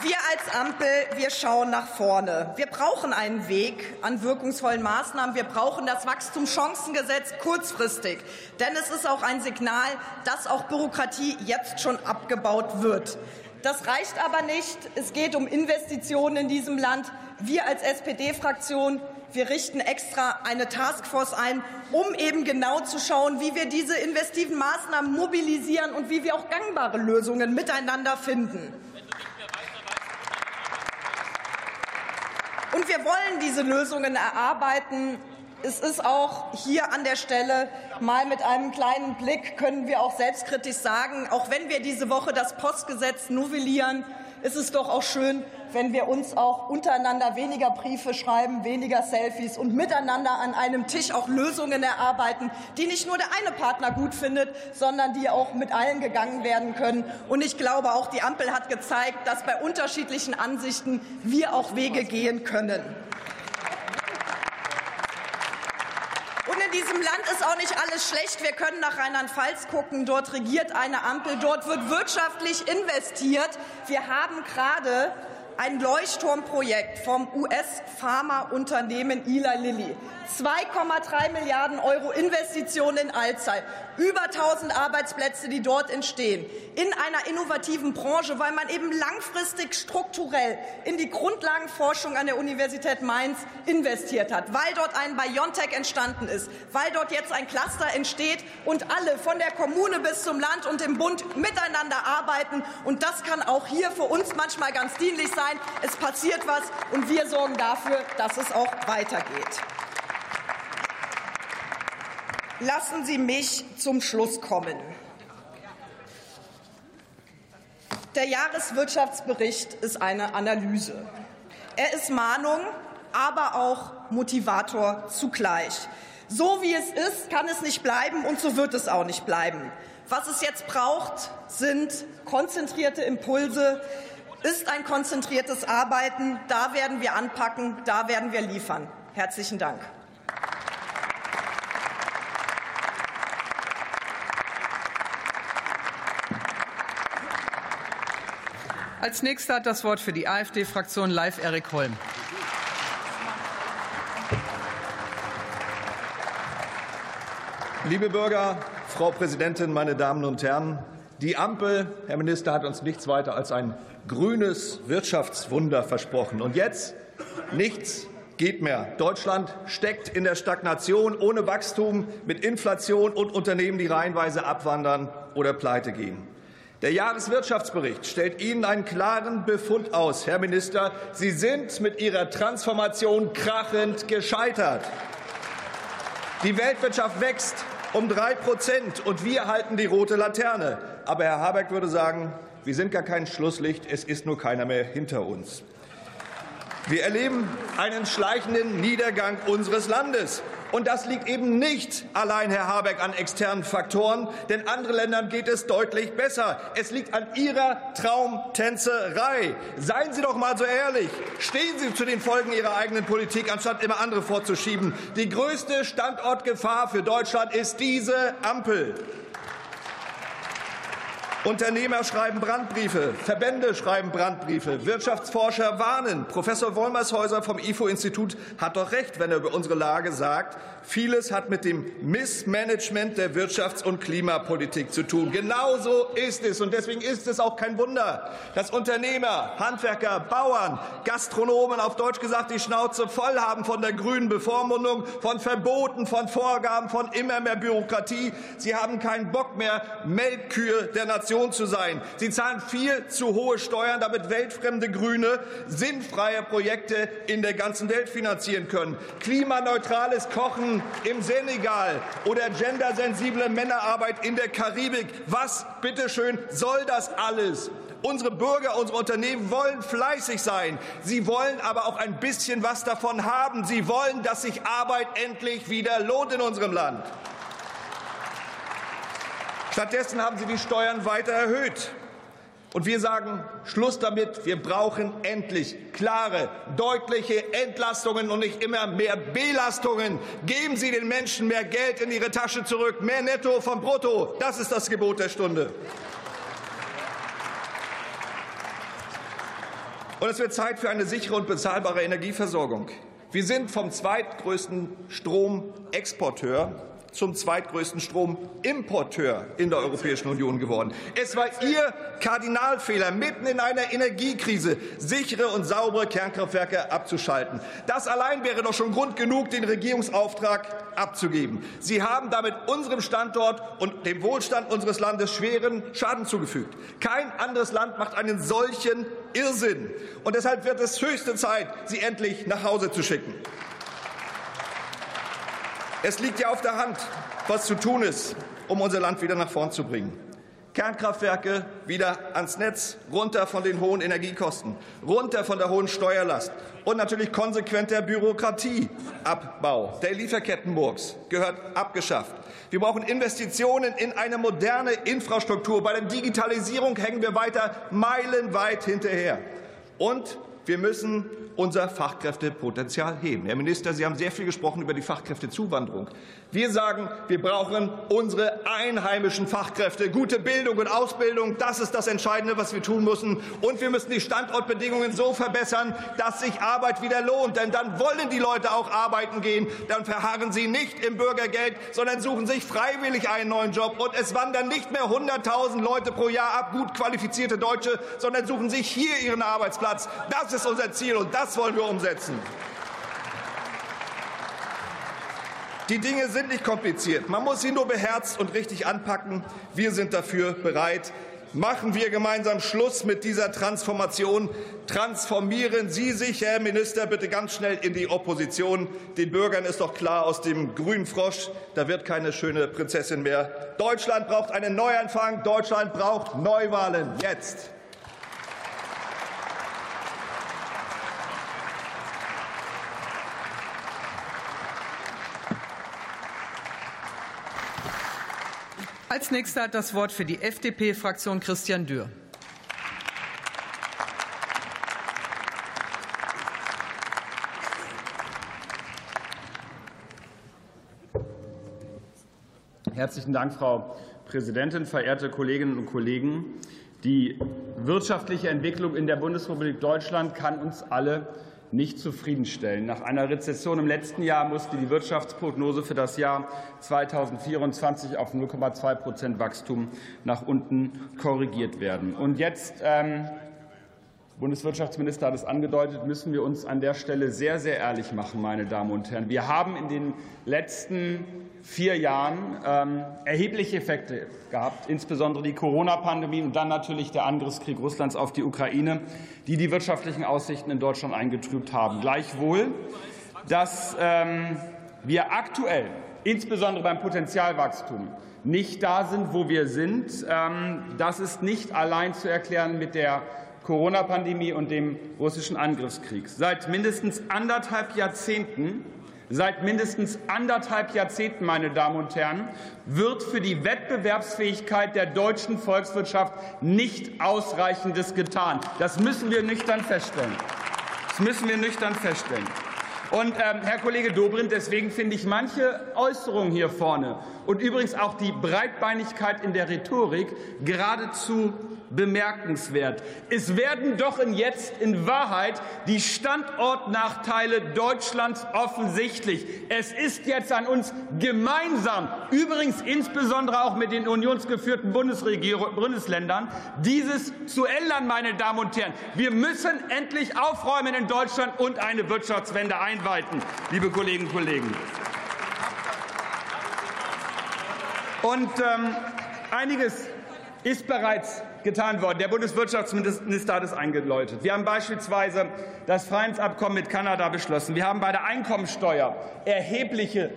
Wir als Ampel, wir schauen nach vorne. Wir brauchen einen Weg an wirkungsvollen Maßnahmen. Wir brauchen das Wachstumschancengesetz kurzfristig. Denn es ist auch ein Signal, dass auch Bürokratie jetzt schon abgebaut wird. Das reicht aber nicht. Es geht um Investitionen in diesem Land. Wir als SPD-Fraktion wir richten extra eine Taskforce ein, um eben genau zu schauen, wie wir diese investiven Maßnahmen mobilisieren und wie wir auch gangbare Lösungen miteinander finden. Und wir wollen diese Lösungen erarbeiten. Es ist auch hier an der Stelle mal mit einem kleinen Blick können wir auch selbstkritisch sagen, auch wenn wir diese Woche das Postgesetz novellieren, ist es doch auch schön, wenn wir uns auch untereinander weniger Briefe schreiben, weniger Selfies und miteinander an einem Tisch auch Lösungen erarbeiten, die nicht nur der eine Partner gut findet, sondern die auch mit allen gegangen werden können. Und ich glaube, auch die Ampel hat gezeigt, dass bei unterschiedlichen Ansichten wir auch Wege gehen können. diesem Land ist auch nicht alles schlecht. Wir können nach Rheinland-Pfalz gucken. Dort regiert eine Ampel. Dort wird wirtschaftlich investiert. Wir haben gerade ein Leuchtturmprojekt vom US-Pharmaunternehmen Eli Lilly. 2,3 Milliarden Euro Investitionen in Allzeit, über 1000 Arbeitsplätze, die dort entstehen, in einer innovativen Branche, weil man eben langfristig strukturell in die Grundlagenforschung an der Universität Mainz investiert hat, weil dort ein BioNTech entstanden ist, weil dort jetzt ein Cluster entsteht und alle von der Kommune bis zum Land und dem Bund miteinander arbeiten. Und das kann auch hier für uns manchmal ganz dienlich sein. Es passiert was und wir sorgen dafür, dass es auch weitergeht. Lassen Sie mich zum Schluss kommen. Der Jahreswirtschaftsbericht ist eine Analyse. Er ist Mahnung, aber auch Motivator zugleich. So wie es ist, kann es nicht bleiben und so wird es auch nicht bleiben. Was es jetzt braucht, sind konzentrierte Impulse, ist ein konzentriertes Arbeiten. Da werden wir anpacken, da werden wir liefern. Herzlichen Dank. Als nächster hat das Wort für die AfD-Fraktion Live Erik Holm. Liebe Bürger, Frau Präsidentin, meine Damen und Herren! Die Ampel, Herr Minister, hat uns nichts weiter als ein grünes Wirtschaftswunder versprochen. Und jetzt nichts geht mehr. Deutschland steckt in der Stagnation ohne Wachstum, mit Inflation und Unternehmen, die reihenweise abwandern oder pleite gehen. Der Jahreswirtschaftsbericht stellt Ihnen einen klaren Befund aus, Herr Minister. Sie sind mit Ihrer Transformation krachend gescheitert. Die Weltwirtschaft wächst um drei Prozent und wir halten die rote Laterne. Aber Herr Habeck würde sagen, wir sind gar kein Schlusslicht, es ist nur keiner mehr hinter uns. Wir erleben einen schleichenden Niedergang unseres Landes. Und das liegt eben nicht allein, Herr Habeck, an externen Faktoren, denn anderen Ländern geht es deutlich besser. Es liegt an Ihrer Traumtänzerei. Seien Sie doch mal so ehrlich. Stehen Sie zu den Folgen Ihrer eigenen Politik, anstatt immer andere vorzuschieben. Die größte Standortgefahr für Deutschland ist diese Ampel. Unternehmer schreiben Brandbriefe, Verbände schreiben Brandbriefe, Wirtschaftsforscher warnen. Professor Wollmershäuser vom IFO-Institut hat doch recht, wenn er über unsere Lage sagt, vieles hat mit dem Missmanagement der Wirtschafts- und Klimapolitik zu tun. Genauso ist es. Und deswegen ist es auch kein Wunder, dass Unternehmer, Handwerker, Bauern, Gastronomen auf Deutsch gesagt die Schnauze voll haben von der grünen Bevormundung, von Verboten, von Vorgaben, von immer mehr Bürokratie. Sie haben keinen Bock mehr, Melkkühe der Nation Nation zu sein. Sie zahlen viel zu hohe Steuern, damit weltfremde Grüne sinnfreie Projekte in der ganzen Welt finanzieren können. Klimaneutrales Kochen im Senegal oder gendersensible Männerarbeit in der Karibik. Was, bitteschön, soll das alles? Unsere Bürger, unsere Unternehmen wollen fleißig sein. Sie wollen aber auch ein bisschen was davon haben. Sie wollen, dass sich Arbeit endlich wieder lohnt in unserem Land. Stattdessen haben Sie die Steuern weiter erhöht. Und wir sagen, Schluss damit. Wir brauchen endlich klare, deutliche Entlastungen und nicht immer mehr Belastungen. Geben Sie den Menschen mehr Geld in ihre Tasche zurück, mehr Netto vom Brutto. Das ist das Gebot der Stunde. Und es wird Zeit für eine sichere und bezahlbare Energieversorgung. Wir sind vom zweitgrößten Stromexporteur zum zweitgrößten Stromimporteur in der Europäischen Union geworden. Es war Ihr Kardinalfehler, mitten in einer Energiekrise sichere und saubere Kernkraftwerke abzuschalten. Das allein wäre doch schon Grund genug, den Regierungsauftrag abzugeben. Sie haben damit unserem Standort und dem Wohlstand unseres Landes schweren Schaden zugefügt. Kein anderes Land macht einen solchen Irrsinn. Und deshalb wird es höchste Zeit, Sie endlich nach Hause zu schicken. Es liegt ja auf der Hand, was zu tun ist, um unser Land wieder nach vorn zu bringen. Kernkraftwerke wieder ans Netz, runter von den hohen Energiekosten, runter von der hohen Steuerlast und natürlich konsequenter Bürokratieabbau. Der Lieferkettenmurks gehört abgeschafft. Wir brauchen Investitionen in eine moderne Infrastruktur. Bei der Digitalisierung hängen wir weiter meilenweit hinterher. Und wir müssen unser Fachkräftepotenzial heben. Herr Minister, Sie haben sehr viel gesprochen über die Fachkräftezuwanderung. Wir sagen, wir brauchen unsere einheimischen Fachkräfte, gute Bildung und Ausbildung. Das ist das Entscheidende, was wir tun müssen. Und wir müssen die Standortbedingungen so verbessern, dass sich Arbeit wieder lohnt. Denn dann wollen die Leute auch arbeiten gehen. Dann verharren sie nicht im Bürgergeld, sondern suchen sich freiwillig einen neuen Job. Und es wandern nicht mehr 100.000 Leute pro Jahr ab, gut qualifizierte Deutsche, sondern suchen sich hier ihren Arbeitsplatz. Das ist unser Ziel und das wollen wir umsetzen. Die Dinge sind nicht kompliziert. Man muss sie nur beherzt und richtig anpacken. Wir sind dafür bereit. Machen wir gemeinsam Schluss mit dieser Transformation. Transformieren Sie sich, Herr Minister, bitte ganz schnell in die Opposition. Den Bürgern ist doch klar aus dem grünen Frosch, da wird keine schöne Prinzessin mehr. Deutschland braucht einen Neuanfang. Deutschland braucht Neuwahlen. Jetzt. Als nächster hat das Wort für die FDP-Fraktion Christian Dürr. Herzlichen Dank, Frau Präsidentin, verehrte Kolleginnen und Kollegen. Die wirtschaftliche Entwicklung in der Bundesrepublik Deutschland kann uns alle nicht zufriedenstellen. Nach einer Rezession im letzten Jahr musste die Wirtschaftsprognose für das Jahr 2024 auf 0,2 Prozent Wachstum nach unten korrigiert werden. Und jetzt ähm, Bundeswirtschaftsminister hat es angedeutet, müssen wir uns an der Stelle sehr, sehr ehrlich machen, meine Damen und Herren. Wir haben in den letzten vier Jahren ähm, erhebliche Effekte gehabt, insbesondere die Corona-Pandemie und dann natürlich der Angriffskrieg Russlands auf die Ukraine, die die wirtschaftlichen Aussichten in Deutschland eingetrübt haben. Gleichwohl, dass ähm, wir aktuell, insbesondere beim Potenzialwachstum, nicht da sind, wo wir sind. Ähm, das ist nicht allein zu erklären mit der Corona-Pandemie und dem russischen Angriffskrieg. Seit mindestens anderthalb Jahrzehnten Seit mindestens anderthalb Jahrzehnten, meine Damen und Herren, wird für die Wettbewerbsfähigkeit der deutschen Volkswirtschaft nicht ausreichendes getan. Das müssen wir nüchtern feststellen. Das müssen wir nüchtern feststellen. Und ähm, Herr Kollege Dobrindt, deswegen finde ich manche Äußerungen hier vorne und übrigens auch die Breitbeinigkeit in der Rhetorik geradezu bemerkenswert. Es werden doch in jetzt in Wahrheit die Standortnachteile Deutschlands offensichtlich. Es ist jetzt an uns gemeinsam, übrigens insbesondere auch mit den unionsgeführten Bundesländern, dieses zu ändern, meine Damen und Herren. Wir müssen endlich aufräumen in Deutschland und eine Wirtschaftswende einweiten, liebe Kolleginnen und Kollegen. Und ähm, einiges ist bereits getan worden. Der Bundeswirtschaftsminister hat es eingeläutet. Wir haben beispielsweise das Freihandelsabkommen mit Kanada beschlossen. Wir haben bei der Einkommensteuer erhebliche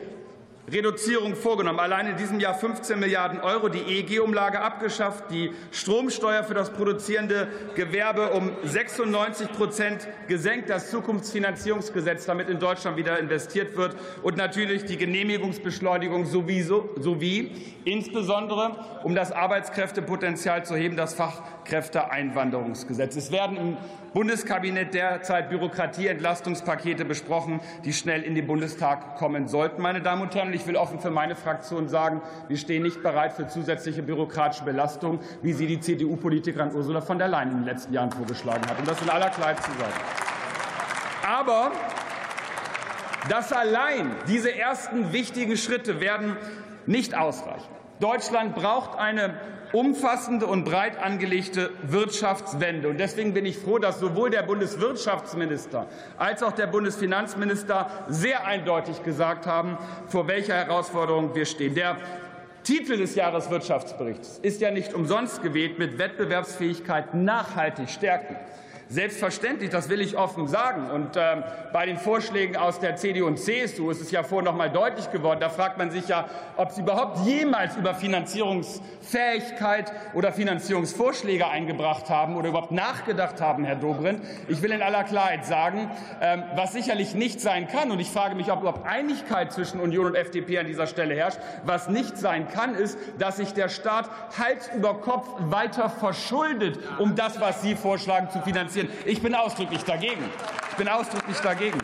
Reduzierung vorgenommen. Allein in diesem Jahr 15 Milliarden Euro, die EEG-Umlage abgeschafft, die Stromsteuer für das produzierende Gewerbe um 96 Prozent gesenkt, das Zukunftsfinanzierungsgesetz, damit in Deutschland wieder investiert wird und natürlich die Genehmigungsbeschleunigung sowieso, sowie insbesondere, um das Arbeitskräftepotenzial zu heben, das Fachkräfteeinwanderungsgesetz. Es werden im Bundeskabinett derzeit Bürokratieentlastungspakete besprochen, die schnell in den Bundestag kommen sollten. Meine Damen und Herren, ich will offen für meine Fraktion sagen, wir stehen nicht bereit für zusätzliche bürokratische Belastung, wie sie die CDU-Politikerin Ursula von der Leyen in den letzten Jahren vorgeschlagen hat. Und das in aller Klarheit zu sagen. Aber dass allein diese ersten wichtigen Schritte werden nicht ausreichen. Deutschland braucht eine umfassende und breit angelegte Wirtschaftswende. Und deswegen bin ich froh, dass sowohl der Bundeswirtschaftsminister als auch der Bundesfinanzminister sehr eindeutig gesagt haben, vor welcher Herausforderung wir stehen. Der Titel des Jahreswirtschaftsberichts ist ja nicht umsonst gewählt mit Wettbewerbsfähigkeit nachhaltig stärken. Selbstverständlich, das will ich offen sagen. Und äh, bei den Vorschlägen aus der CDU und CSU ist es ja vorhin noch mal deutlich geworden. Da fragt man sich ja, ob sie überhaupt jemals über Finanzierungsfähigkeit oder Finanzierungsvorschläge eingebracht haben oder überhaupt nachgedacht haben, Herr Dobrindt. Ich will in aller Klarheit sagen, äh, was sicherlich nicht sein kann, und ich frage mich, ob überhaupt Einigkeit zwischen Union und FDP an dieser Stelle herrscht, was nicht sein kann, ist, dass sich der Staat Hals über Kopf weiter verschuldet, um das, was Sie vorschlagen, zu finanzieren finanzieren. Ich bin ausdrücklich dagegen. Ich bin ausdrücklich dagegen.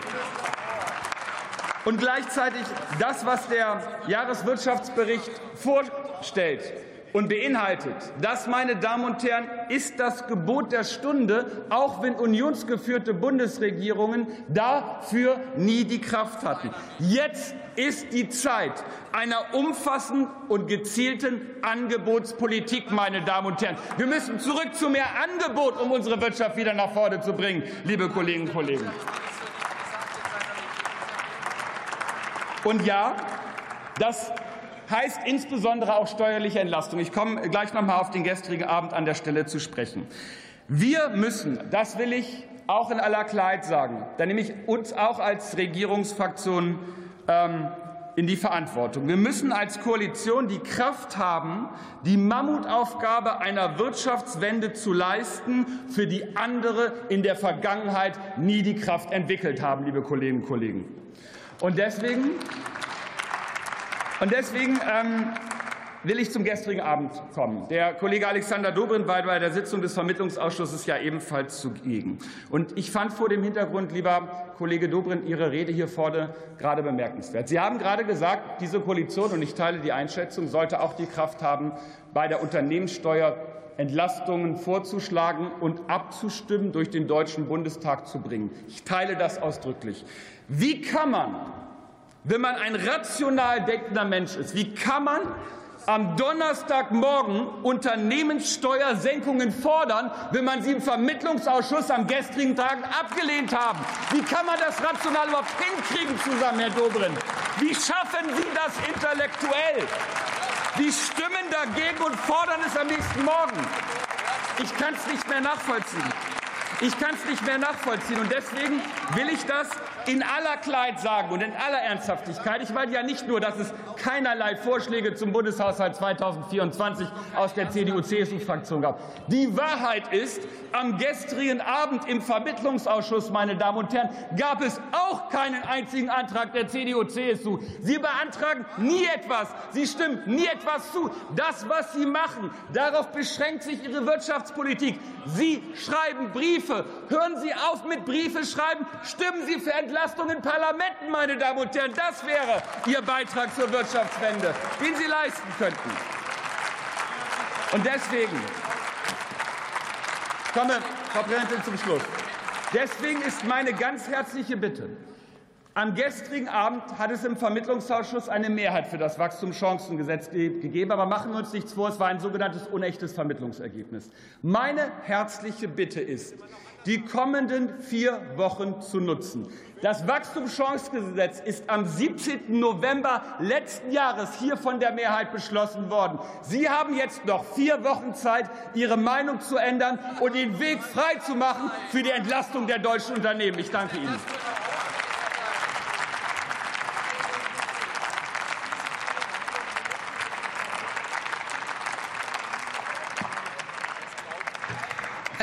Und gleichzeitig das, was der Jahreswirtschaftsbericht vorstellt und beinhaltet, das, meine Damen und Herren, ist das Gebot der Stunde, auch wenn unionsgeführte Bundesregierungen dafür nie die Kraft hatten. Jetzt ist die Zeit einer umfassenden und gezielten Angebotspolitik, meine Damen und Herren. Wir müssen zurück zu mehr Angebot, um unsere Wirtschaft wieder nach vorne zu bringen, liebe Kolleginnen und Kollegen. Und ja, das heißt insbesondere auch steuerliche Entlastung. Ich komme gleich noch mal auf den gestrigen Abend an der Stelle zu sprechen. Wir müssen, das will ich auch in aller Klarheit sagen, da nehme ich uns auch als Regierungsfraktion ähm, in die Verantwortung. Wir müssen als Koalition die Kraft haben, die Mammutaufgabe einer Wirtschaftswende zu leisten, für die andere in der Vergangenheit nie die Kraft entwickelt haben, liebe Kolleginnen und Kollegen. Und deswegen, und deswegen ähm, will ich zum gestrigen Abend kommen. Der Kollege Alexander Dobrindt war bei der Sitzung des Vermittlungsausschusses ja ebenfalls zugegen. Und ich fand vor dem Hintergrund, lieber Kollege Dobrindt, Ihre Rede hier vorne gerade bemerkenswert. Sie haben gerade gesagt, diese Koalition, und ich teile die Einschätzung, sollte auch die Kraft haben, bei der Unternehmenssteuer Entlastungen vorzuschlagen und abzustimmen, durch den Deutschen Bundestag zu bringen. Ich teile das ausdrücklich. Wie kann man, wenn man ein rational denkender Mensch ist, wie kann man am Donnerstagmorgen Unternehmenssteuersenkungen fordern, wenn man sie im Vermittlungsausschuss am gestrigen Tag abgelehnt haben. Wie kann man das rational überhaupt hinkriegen zusammen, Herr Dobrindt? Wie schaffen Sie das intellektuell? Die stimmen dagegen und fordern es am nächsten Morgen. Ich kann es nicht mehr nachvollziehen. Ich kann es nicht mehr nachvollziehen. Und deswegen will ich das in aller Klarheit sagen und in aller Ernsthaftigkeit. Ich meine ja nicht nur, dass es keinerlei Vorschläge zum Bundeshaushalt 2024 aus der CDU-CSU-Fraktion gab. Die Wahrheit ist, am gestrigen Abend im Vermittlungsausschuss, meine Damen und Herren, gab es auch keinen einzigen Antrag der CDU-CSU. Sie beantragen nie etwas. Sie stimmen nie etwas zu. Das, was Sie machen, darauf beschränkt sich Ihre Wirtschaftspolitik. Sie schreiben Briefe. Hören Sie auf mit Briefe schreiben. Stimmen Sie für Entlastung in Parlamenten, meine Damen und Herren. Das wäre Ihr Beitrag zur Wirtschaftswende, den Sie leisten könnten. Und deswegen komme, Frau Präsidentin, zum Schluss. Deswegen ist meine ganz herzliche Bitte, am gestrigen Abend hat es im Vermittlungsausschuss eine Mehrheit für das Wachstumschancengesetz gegeben. Aber machen wir uns nichts vor, es war ein sogenanntes unechtes Vermittlungsergebnis. Meine herzliche Bitte ist, die kommenden vier Wochen zu nutzen. Das Wachstumschancengesetz ist am 17. November letzten Jahres hier von der Mehrheit beschlossen worden. Sie haben jetzt noch vier Wochen Zeit, Ihre Meinung zu ändern und den Weg frei zu machen für die Entlastung der deutschen Unternehmen. Ich danke Ihnen.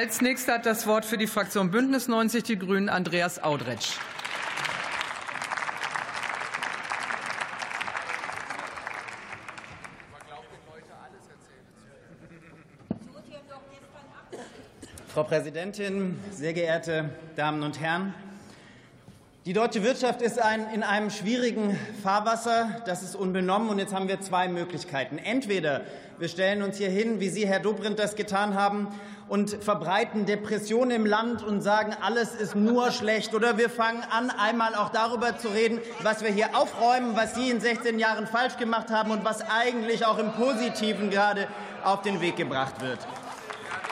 Als nächster hat das Wort für die Fraktion Bündnis 90 Die Grünen Andreas Audretsch. Frau Präsidentin, sehr geehrte Damen und Herren! Die deutsche Wirtschaft ist ein, in einem schwierigen Fahrwasser. Das ist unbenommen. Und jetzt haben wir zwei Möglichkeiten. Entweder wir stellen uns hier hin, wie Sie, Herr Dobrindt, das getan haben, und verbreiten Depressionen im Land und sagen, alles ist nur schlecht. Oder wir fangen an, einmal auch darüber zu reden, was wir hier aufräumen, was Sie in 16 Jahren falsch gemacht haben und was eigentlich auch im Positiven gerade auf den Weg gebracht wird.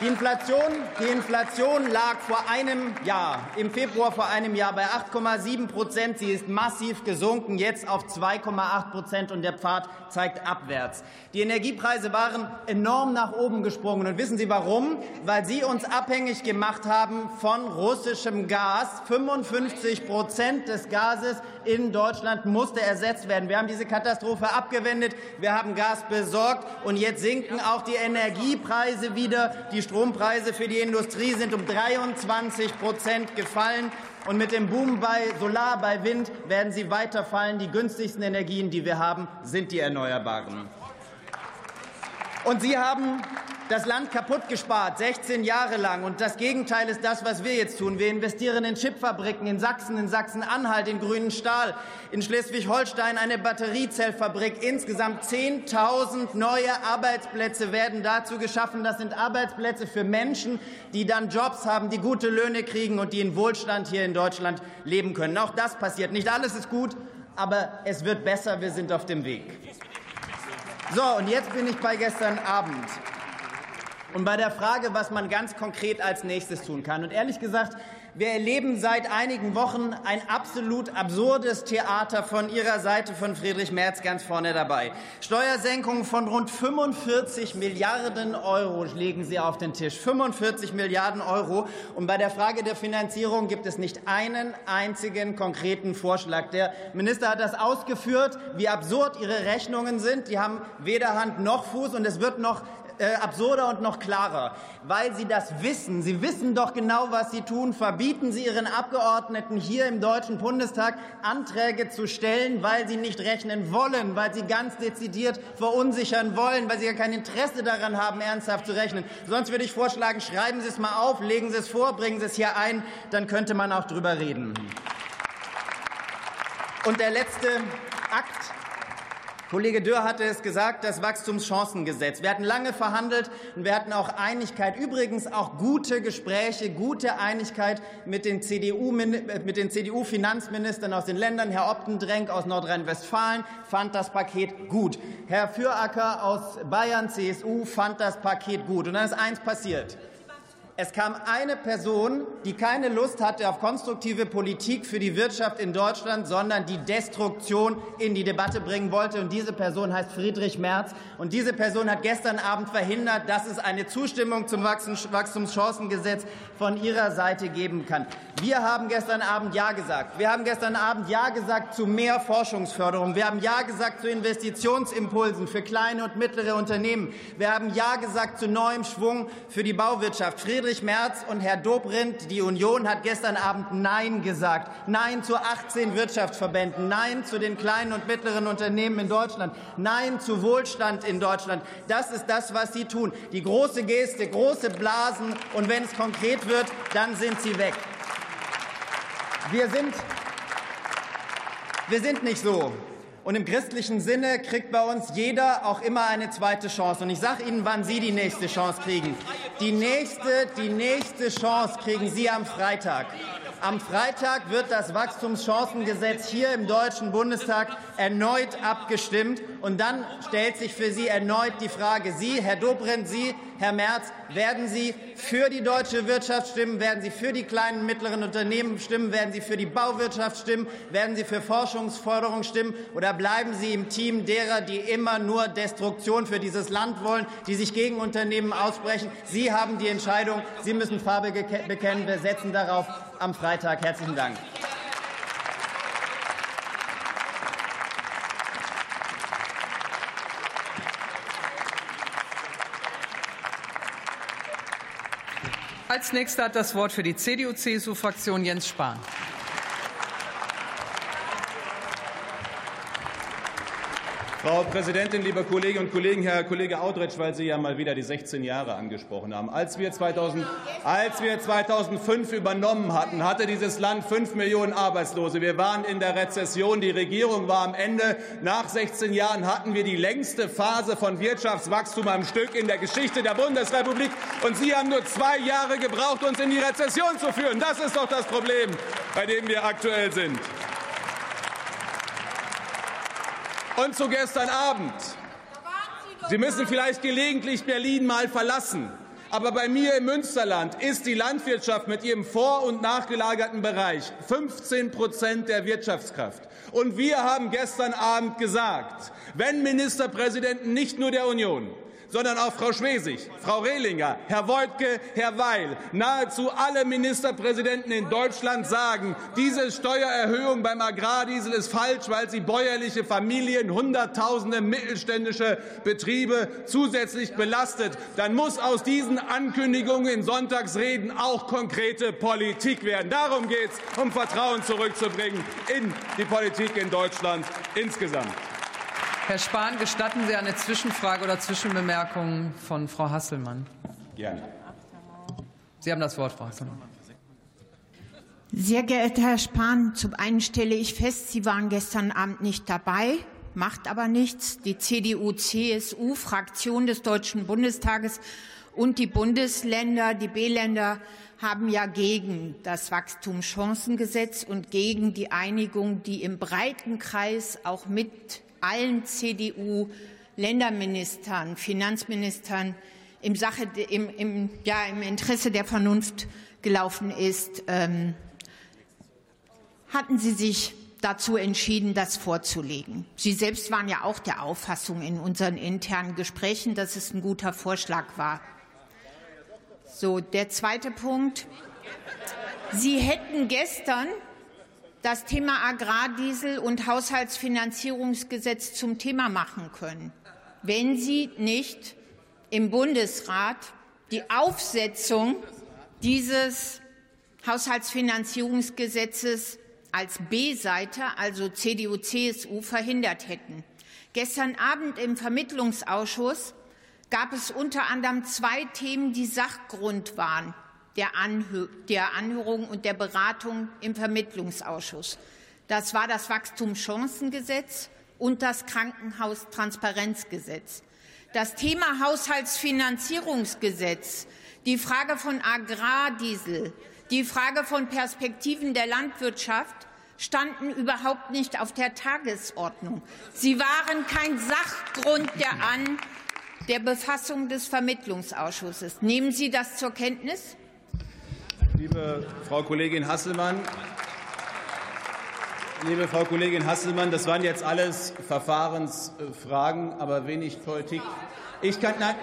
Die Inflation, die Inflation lag vor einem Jahr, im Februar vor einem Jahr bei 8,7 Prozent. Sie ist massiv gesunken, jetzt auf 2,8 Prozent und der Pfad zeigt abwärts. Die Energiepreise waren enorm nach oben gesprungen. Und wissen Sie warum? Weil Sie uns abhängig gemacht haben von russischem Gas. 55 Prozent des Gases in Deutschland musste ersetzt werden. Wir haben diese Katastrophe abgewendet. Wir haben Gas besorgt. Und jetzt sinken auch die Energiepreise wieder. Die Strompreise für die Industrie sind um 23 Prozent gefallen. Und mit dem Boom bei Solar, bei Wind werden sie weiter fallen. Die günstigsten Energien, die wir haben, sind die Erneuerbaren. Und Sie haben das Land kaputt gespart, 16 Jahre lang. Und das Gegenteil ist das, was wir jetzt tun. Wir investieren in Chipfabriken in Sachsen, in Sachsen-Anhalt, in grünen Stahl, in Schleswig-Holstein eine Batteriezellfabrik. Insgesamt 10.000 neue Arbeitsplätze werden dazu geschaffen. Das sind Arbeitsplätze für Menschen, die dann Jobs haben, die gute Löhne kriegen und die in Wohlstand hier in Deutschland leben können. Auch das passiert. Nicht alles ist gut, aber es wird besser. Wir sind auf dem Weg. So, und jetzt bin ich bei gestern Abend und bei der Frage, was man ganz konkret als nächstes tun kann. Und ehrlich gesagt, wir erleben seit einigen Wochen ein absolut absurdes Theater von Ihrer Seite, von Friedrich Merz ganz vorne dabei. Steuersenkungen von rund 45 Milliarden Euro legen Sie auf den Tisch. 45 Milliarden Euro. Und bei der Frage der Finanzierung gibt es nicht einen einzigen konkreten Vorschlag. Der Minister hat das ausgeführt, wie absurd Ihre Rechnungen sind. Die haben weder Hand noch Fuß und es wird noch äh, absurder und noch klarer, weil Sie das wissen. Sie wissen doch genau, was Sie tun. Verbieten Sie Ihren Abgeordneten hier im Deutschen Bundestag Anträge zu stellen, weil sie nicht rechnen wollen, weil sie ganz dezidiert verunsichern wollen, weil sie ja kein Interesse daran haben, ernsthaft zu rechnen. Sonst würde ich vorschlagen, schreiben Sie es mal auf, legen Sie es vor, bringen Sie es hier ein, dann könnte man auch drüber reden. Und der letzte Akt Kollege Dürr hatte es gesagt, das Wachstumschancengesetz. Wir hatten lange verhandelt und wir hatten auch Einigkeit, übrigens auch gute Gespräche, gute Einigkeit mit den CDU-Finanzministern aus den Ländern. Herr Optendrenk aus Nordrhein-Westfalen fand das Paket gut. Herr Füracker aus Bayern, CSU, fand das Paket gut. Und dann ist eins passiert. Es kam eine Person, die keine Lust hatte auf konstruktive Politik für die Wirtschaft in Deutschland, sondern die Destruktion in die Debatte bringen wollte. Und diese Person heißt Friedrich Merz. Und diese Person hat gestern Abend verhindert, dass es eine Zustimmung zum Wachstumschancengesetz von ihrer Seite geben kann. Wir haben gestern Abend Ja gesagt. Wir haben gestern Abend Ja gesagt zu mehr Forschungsförderung. Wir haben Ja gesagt zu Investitionsimpulsen für kleine und mittlere Unternehmen. Wir haben Ja gesagt zu neuem Schwung für die Bauwirtschaft. Friedrich Friedrich Merz und Herr Dobrindt, die Union hat gestern Abend Nein gesagt. Nein zu 18 Wirtschaftsverbänden. Nein zu den kleinen und mittleren Unternehmen in Deutschland. Nein zu Wohlstand in Deutschland. Das ist das, was Sie tun. Die große Geste, große Blasen. Und wenn es konkret wird, dann sind Sie weg. Wir sind, wir sind nicht so. Und im christlichen Sinne kriegt bei uns jeder auch immer eine zweite Chance. Und ich sage Ihnen, wann Sie die nächste Chance kriegen. Die nächste, die nächste Chance kriegen Sie am Freitag. Am Freitag wird das Wachstumschancengesetz hier im Deutschen Bundestag erneut abgestimmt. Und dann stellt sich für Sie erneut die Frage, Sie, Herr Dobrindt, Sie, Herr Merz, werden Sie für die deutsche Wirtschaft stimmen? Werden Sie für die kleinen und mittleren Unternehmen stimmen? Werden Sie für die Bauwirtschaft stimmen? Werden Sie für Forschungsförderung stimmen? Oder bleiben Sie im Team derer, die immer nur Destruktion für dieses Land wollen, die sich gegen Unternehmen aussprechen? Sie haben die Entscheidung. Sie müssen Farbe bekennen. Wir setzen darauf am Freitag. Herzlichen Dank. Als nächster hat das Wort für die CDU-CSU-Fraktion Jens Spahn. Frau Präsidentin, liebe Kolleginnen und Kollegen, Herr Kollege Audretsch, weil Sie ja mal wieder die 16 Jahre angesprochen haben. Als wir, 2000, als wir 2005 übernommen hatten, hatte dieses Land 5 Millionen Arbeitslose. Wir waren in der Rezession. Die Regierung war am Ende. Nach 16 Jahren hatten wir die längste Phase von Wirtschaftswachstum am Stück in der Geschichte der Bundesrepublik. Und Sie haben nur zwei Jahre gebraucht, uns in die Rezession zu führen. Das ist doch das Problem, bei dem wir aktuell sind. Und zu gestern Abend. Sie müssen vielleicht gelegentlich Berlin mal verlassen. Aber bei mir im Münsterland ist die Landwirtschaft mit ihrem vor- und nachgelagerten Bereich 15 Prozent der Wirtschaftskraft. Und wir haben gestern Abend gesagt, wenn Ministerpräsidenten nicht nur der Union, sondern auch Frau Schwesig, Frau Rehlinger, Herr Woidke, Herr Weil, nahezu alle Ministerpräsidenten in Deutschland sagen, diese Steuererhöhung beim Agrardiesel ist falsch, weil sie bäuerliche Familien, Hunderttausende mittelständische Betriebe zusätzlich belastet. Dann muss aus diesen Ankündigungen in Sonntagsreden auch konkrete Politik werden. Darum geht es, um Vertrauen zurückzubringen in die Politik in Deutschland insgesamt. Herr Spahn, gestatten Sie eine Zwischenfrage oder Zwischenbemerkung von Frau Hasselmann? Gerne. Sie haben das Wort, Frau Hasselmann. Sehr geehrter Herr Spahn, zum einen stelle ich fest, Sie waren gestern Abend nicht dabei, macht aber nichts. Die CDU-CSU-Fraktion des Deutschen Bundestages und die Bundesländer, die B-Länder haben ja gegen das Wachstumschancengesetz und gegen die Einigung, die im breiten Kreis auch mit allen CDU-Länderministern, Finanzministern im, Sache, im, im, ja, im Interesse der Vernunft gelaufen ist, ähm, hatten Sie sich dazu entschieden, das vorzulegen. Sie selbst waren ja auch der Auffassung in unseren internen Gesprächen, dass es ein guter Vorschlag war. So, der zweite Punkt. Sie hätten gestern das Thema Agrardiesel und Haushaltsfinanzierungsgesetz zum Thema machen können, wenn Sie nicht im Bundesrat die Aufsetzung dieses Haushaltsfinanzierungsgesetzes als B-Seite, also CDU, CSU, verhindert hätten. Gestern Abend im Vermittlungsausschuss gab es unter anderem zwei Themen, die Sachgrund waren der, Anhör der Anhörung und der Beratung im Vermittlungsausschuss. Das war das Wachstumschancengesetz und das Krankenhaustransparenzgesetz. Das Thema Haushaltsfinanzierungsgesetz, die Frage von Agrardiesel, die Frage von Perspektiven der Landwirtschaft standen überhaupt nicht auf der Tagesordnung. Sie waren kein Sachgrund der, An der Befassung des Vermittlungsausschusses. Nehmen Sie das zur Kenntnis? Liebe Frau Kollegin Hasselmann, liebe Frau Kollegin Hasselmann, das waren jetzt alles Verfahrensfragen, aber wenig Politik. Ich kann, nein,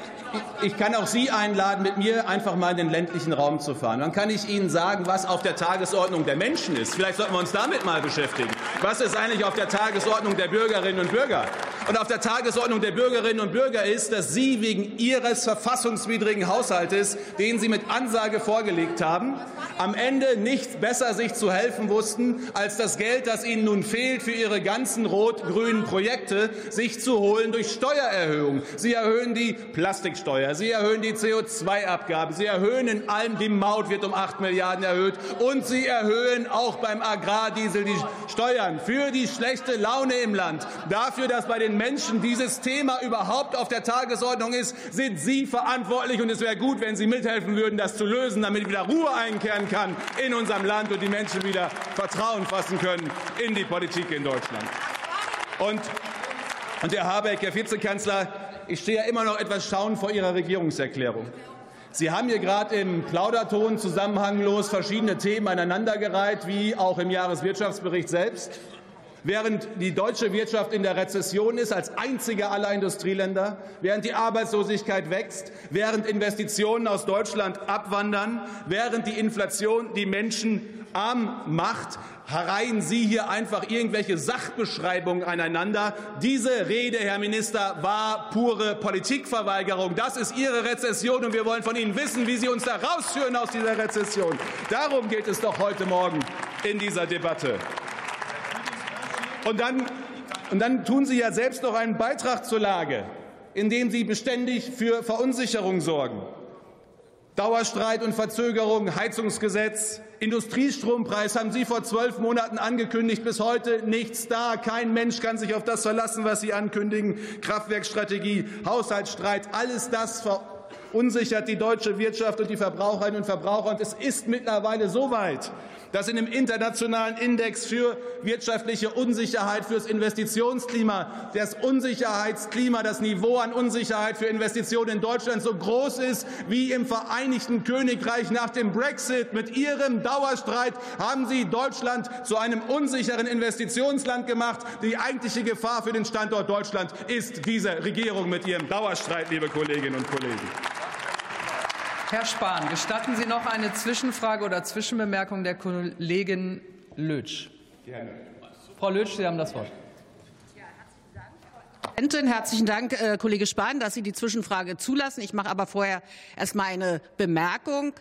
ich kann auch Sie einladen, mit mir einfach mal in den ländlichen Raum zu fahren. Dann kann ich Ihnen sagen, was auf der Tagesordnung der Menschen ist. Vielleicht sollten wir uns damit mal beschäftigen. Was ist eigentlich auf der Tagesordnung der Bürgerinnen und Bürger? Und auf der Tagesordnung der Bürgerinnen und Bürger ist, dass Sie wegen Ihres verfassungswidrigen Haushaltes, den Sie mit Ansage vorgelegt haben, am Ende nicht besser sich zu helfen wussten, als das Geld, das Ihnen nun fehlt, für Ihre ganzen rot-grünen Projekte sich zu holen durch Steuererhöhungen. Sie erhöhen die Plastiksteuer, Sie erhöhen die CO2-Abgabe, Sie erhöhen in allem, die Maut wird um 8 Milliarden erhöht und Sie erhöhen auch beim Agrardiesel die Steuern für die schlechte Laune im Land. Dafür, dass bei den Menschen dieses Thema überhaupt auf der Tagesordnung ist, sind Sie verantwortlich. Und es wäre gut, wenn Sie mithelfen würden, das zu lösen, damit wieder Ruhe einkehren kann in unserem Land und die Menschen wieder Vertrauen fassen können in die Politik in Deutschland. Und, und Herr Habeck, Herr Vizekanzler, ich stehe ja immer noch etwas staunend vor Ihrer Regierungserklärung. Sie haben hier gerade im Plauderton zusammenhanglos verschiedene Themen aneinandergereiht, wie auch im Jahreswirtschaftsbericht selbst. Während die deutsche Wirtschaft in der Rezession ist, als einziger aller Industrieländer, während die Arbeitslosigkeit wächst, während Investitionen aus Deutschland abwandern, während die Inflation die Menschen arm macht, reihen Sie hier einfach irgendwelche Sachbeschreibungen aneinander. Diese Rede, Herr Minister, war pure Politikverweigerung. Das ist Ihre Rezession, und wir wollen von Ihnen wissen, wie Sie uns da rausführen aus dieser Rezession. Darum geht es doch heute Morgen in dieser Debatte. Und dann, Und dann tun Sie ja selbst noch einen Beitrag zur Lage, indem Sie beständig für Verunsicherung sorgen. Dauerstreit und Verzögerung, Heizungsgesetz, Industriestrompreis haben Sie vor zwölf Monaten angekündigt. Bis heute nichts da. Kein Mensch kann sich auf das verlassen, was Sie ankündigen. Kraftwerkstrategie, Haushaltsstreit, alles das verunsichert die deutsche Wirtschaft und die Verbraucherinnen und Verbraucher. Und es ist mittlerweile so weit, dass in dem internationalen Index für wirtschaftliche Unsicherheit, fürs Investitionsklima, das Unsicherheitsklima, das Niveau an Unsicherheit für Investitionen in Deutschland so groß ist wie im Vereinigten Königreich nach dem Brexit. Mit Ihrem Dauerstreit haben Sie Deutschland zu einem unsicheren Investitionsland gemacht. Die eigentliche Gefahr für den Standort Deutschland ist diese Regierung mit ihrem Dauerstreit, liebe Kolleginnen und Kollegen. Herr Spahn, gestatten Sie noch eine Zwischenfrage oder Zwischenbemerkung der Kollegin Lötsch? Gerne. Frau Lötsch, Sie haben das Wort. Herzlichen Dank, äh, Kollege Spahn, dass Sie die Zwischenfrage zulassen. Ich mache aber vorher erst mal eine Bemerkung.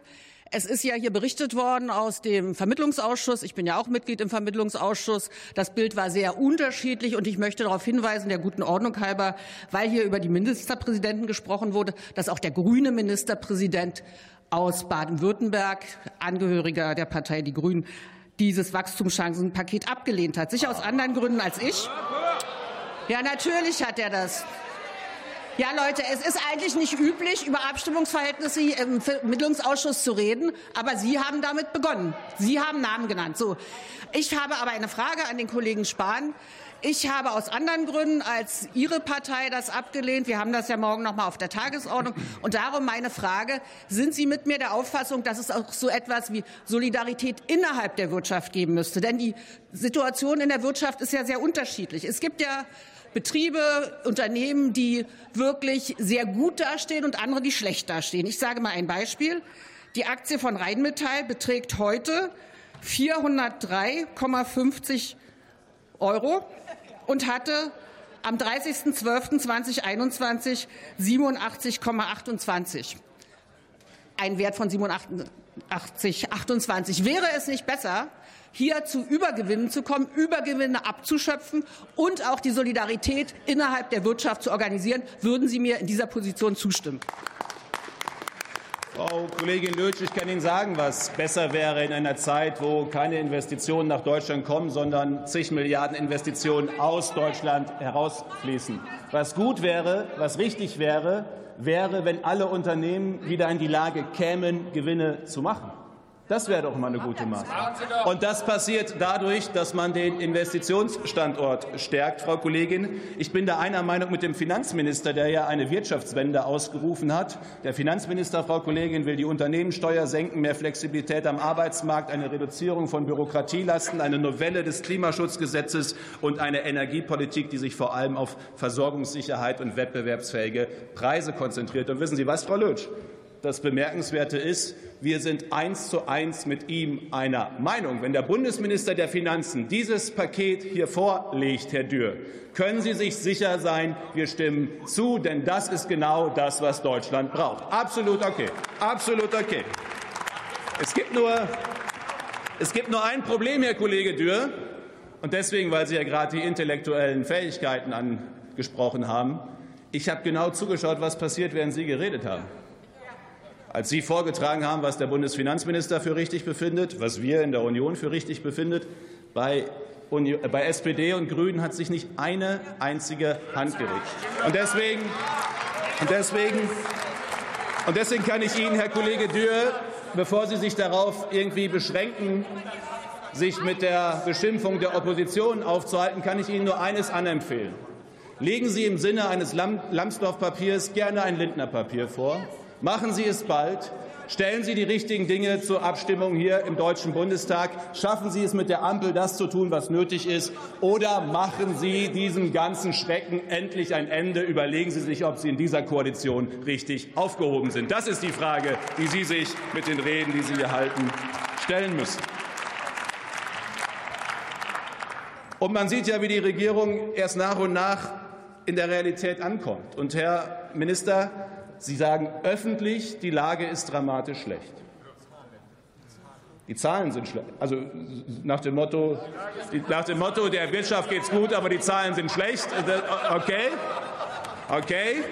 Es ist ja hier berichtet worden aus dem Vermittlungsausschuss. Ich bin ja auch Mitglied im Vermittlungsausschuss. Das Bild war sehr unterschiedlich und ich möchte darauf hinweisen, der guten Ordnung halber, weil hier über die Ministerpräsidenten gesprochen wurde, dass auch der grüne Ministerpräsident aus Baden-Württemberg, Angehöriger der Partei Die Grünen, dieses Wachstumschancenpaket abgelehnt hat. Sicher aus anderen Gründen als ich. Ja, natürlich hat er das. Ja, Leute, es ist eigentlich nicht üblich, über Abstimmungsverhältnisse im Vermittlungsausschuss zu reden, aber Sie haben damit begonnen. Sie haben Namen genannt. So. Ich habe aber eine Frage an den Kollegen Spahn. Ich habe aus anderen Gründen als Ihre Partei das abgelehnt. Wir haben das ja morgen noch mal auf der Tagesordnung. Und darum meine Frage, sind Sie mit mir der Auffassung, dass es auch so etwas wie Solidarität innerhalb der Wirtschaft geben müsste? Denn die Situation in der Wirtschaft ist ja sehr unterschiedlich. Es gibt ja Betriebe, Unternehmen, die wirklich sehr gut dastehen und andere, die schlecht dastehen. Ich sage mal ein Beispiel. Die Aktie von Rheinmetall beträgt heute 403,50 Euro und hatte am 30.12.2021 87,28. Ein Wert von 87,28. Wäre es nicht besser, hier zu Übergewinnen zu kommen, Übergewinne abzuschöpfen und auch die Solidarität innerhalb der Wirtschaft zu organisieren. Würden Sie mir in dieser Position zustimmen? Frau Kollegin Lötsch, ich kann Ihnen sagen, was besser wäre in einer Zeit, wo keine Investitionen nach Deutschland kommen, sondern zig Milliarden Investitionen aus Deutschland herausfließen. Was gut wäre, was richtig wäre, wäre, wenn alle Unternehmen wieder in die Lage kämen, Gewinne zu machen. Das wäre doch mal eine gute Maßnahme. Und das passiert dadurch, dass man den Investitionsstandort stärkt, Frau Kollegin. Ich bin da einer Meinung mit dem Finanzminister, der ja eine Wirtschaftswende ausgerufen hat. Der Finanzminister, Frau Kollegin, will die Unternehmenssteuer senken, mehr Flexibilität am Arbeitsmarkt, eine Reduzierung von Bürokratielasten, eine Novelle des Klimaschutzgesetzes und eine Energiepolitik, die sich vor allem auf Versorgungssicherheit und wettbewerbsfähige Preise konzentriert. Und wissen Sie was, Frau Lötsch? Das Bemerkenswerte ist, wir sind eins zu eins mit ihm einer Meinung. Wenn der Bundesminister der Finanzen dieses Paket hier vorlegt, Herr Dürr, können Sie sich sicher sein, wir stimmen zu, denn das ist genau das, was Deutschland braucht. Absolut okay. Absolut okay. Es gibt nur, es gibt nur ein Problem, Herr Kollege Dürr, und deswegen, weil Sie ja gerade die intellektuellen Fähigkeiten angesprochen haben. Ich habe genau zugeschaut, was passiert, während Sie geredet haben als Sie vorgetragen haben, was der Bundesfinanzminister für richtig befindet, was wir in der Union für richtig befindet, bei, Union, bei SPD und Grünen hat sich nicht eine einzige Hand geregt. Und deswegen, und deswegen, und deswegen kann ich Ihnen, Herr Kollege Dürr, bevor Sie sich darauf irgendwie beschränken, sich mit der Beschimpfung der Opposition aufzuhalten, kann ich Ihnen nur eines anempfehlen. Legen Sie im Sinne eines Lambsdorff-Papiers gerne ein Lindner-Papier vor. Machen Sie es bald. Stellen Sie die richtigen Dinge zur Abstimmung hier im Deutschen Bundestag. Schaffen Sie es mit der Ampel, das zu tun, was nötig ist. Oder machen Sie diesem ganzen Schrecken endlich ein Ende. Überlegen Sie sich, ob Sie in dieser Koalition richtig aufgehoben sind. Das ist die Frage, die Sie sich mit den Reden, die Sie hier halten, stellen müssen. Und man sieht ja, wie die Regierung erst nach und nach in der Realität ankommt. Und Herr Minister, Sie sagen öffentlich, die Lage ist dramatisch schlecht. Die Zahlen sind schlecht. Also nach dem Motto, nach dem Motto, der Wirtschaft geht es gut, aber die Zahlen sind schlecht. Okay, okay.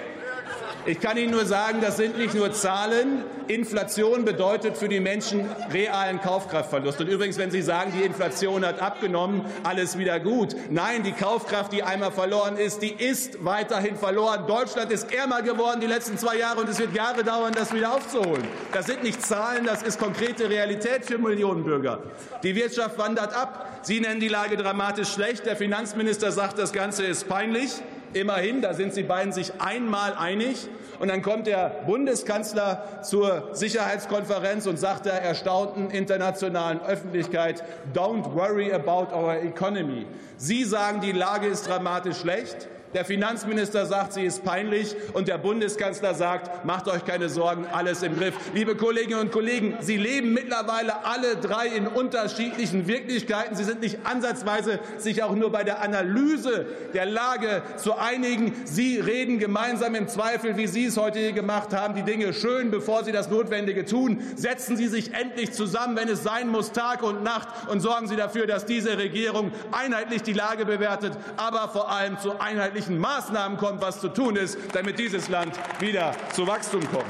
Ich kann Ihnen nur sagen, das sind nicht nur Zahlen. Inflation bedeutet für die Menschen realen Kaufkraftverlust. Und übrigens, wenn Sie sagen, die Inflation hat abgenommen, alles wieder gut. Nein, die Kaufkraft, die einmal verloren ist, die ist weiterhin verloren. Deutschland ist ärmer geworden die letzten zwei Jahre und es wird Jahre dauern, das wieder aufzuholen. Das sind nicht Zahlen, das ist konkrete Realität für Millionen Bürger. Die Wirtschaft wandert ab. Sie nennen die Lage dramatisch schlecht. Der Finanzminister sagt, das Ganze ist peinlich. Immerhin, da sind Sie beiden sich einmal einig. Und dann kommt der Bundeskanzler zur Sicherheitskonferenz und sagt der erstaunten internationalen Öffentlichkeit, don't worry about our economy. Sie sagen, die Lage ist dramatisch schlecht. Der Finanzminister sagt, sie ist peinlich. Und der Bundeskanzler sagt, macht euch keine Sorgen, alles im Griff. Liebe Kolleginnen und Kollegen, Sie leben mittlerweile alle drei in unterschiedlichen Wirklichkeiten. Sie sind nicht ansatzweise sich auch nur bei der Analyse der Lage zu einigen. Sie reden gemeinsam im Zweifel, wie Sie es heute hier gemacht haben, die Dinge schön, bevor Sie das Notwendige tun. Setzen Sie sich endlich zusammen, wenn es sein muss, Tag und Nacht, und sorgen Sie dafür, dass diese Regierung einheitlich die Lage bewertet, aber vor allem zu einheitlichen wirklichen Maßnahmen kommt, was zu tun ist, damit dieses Land wieder zu Wachstum kommt.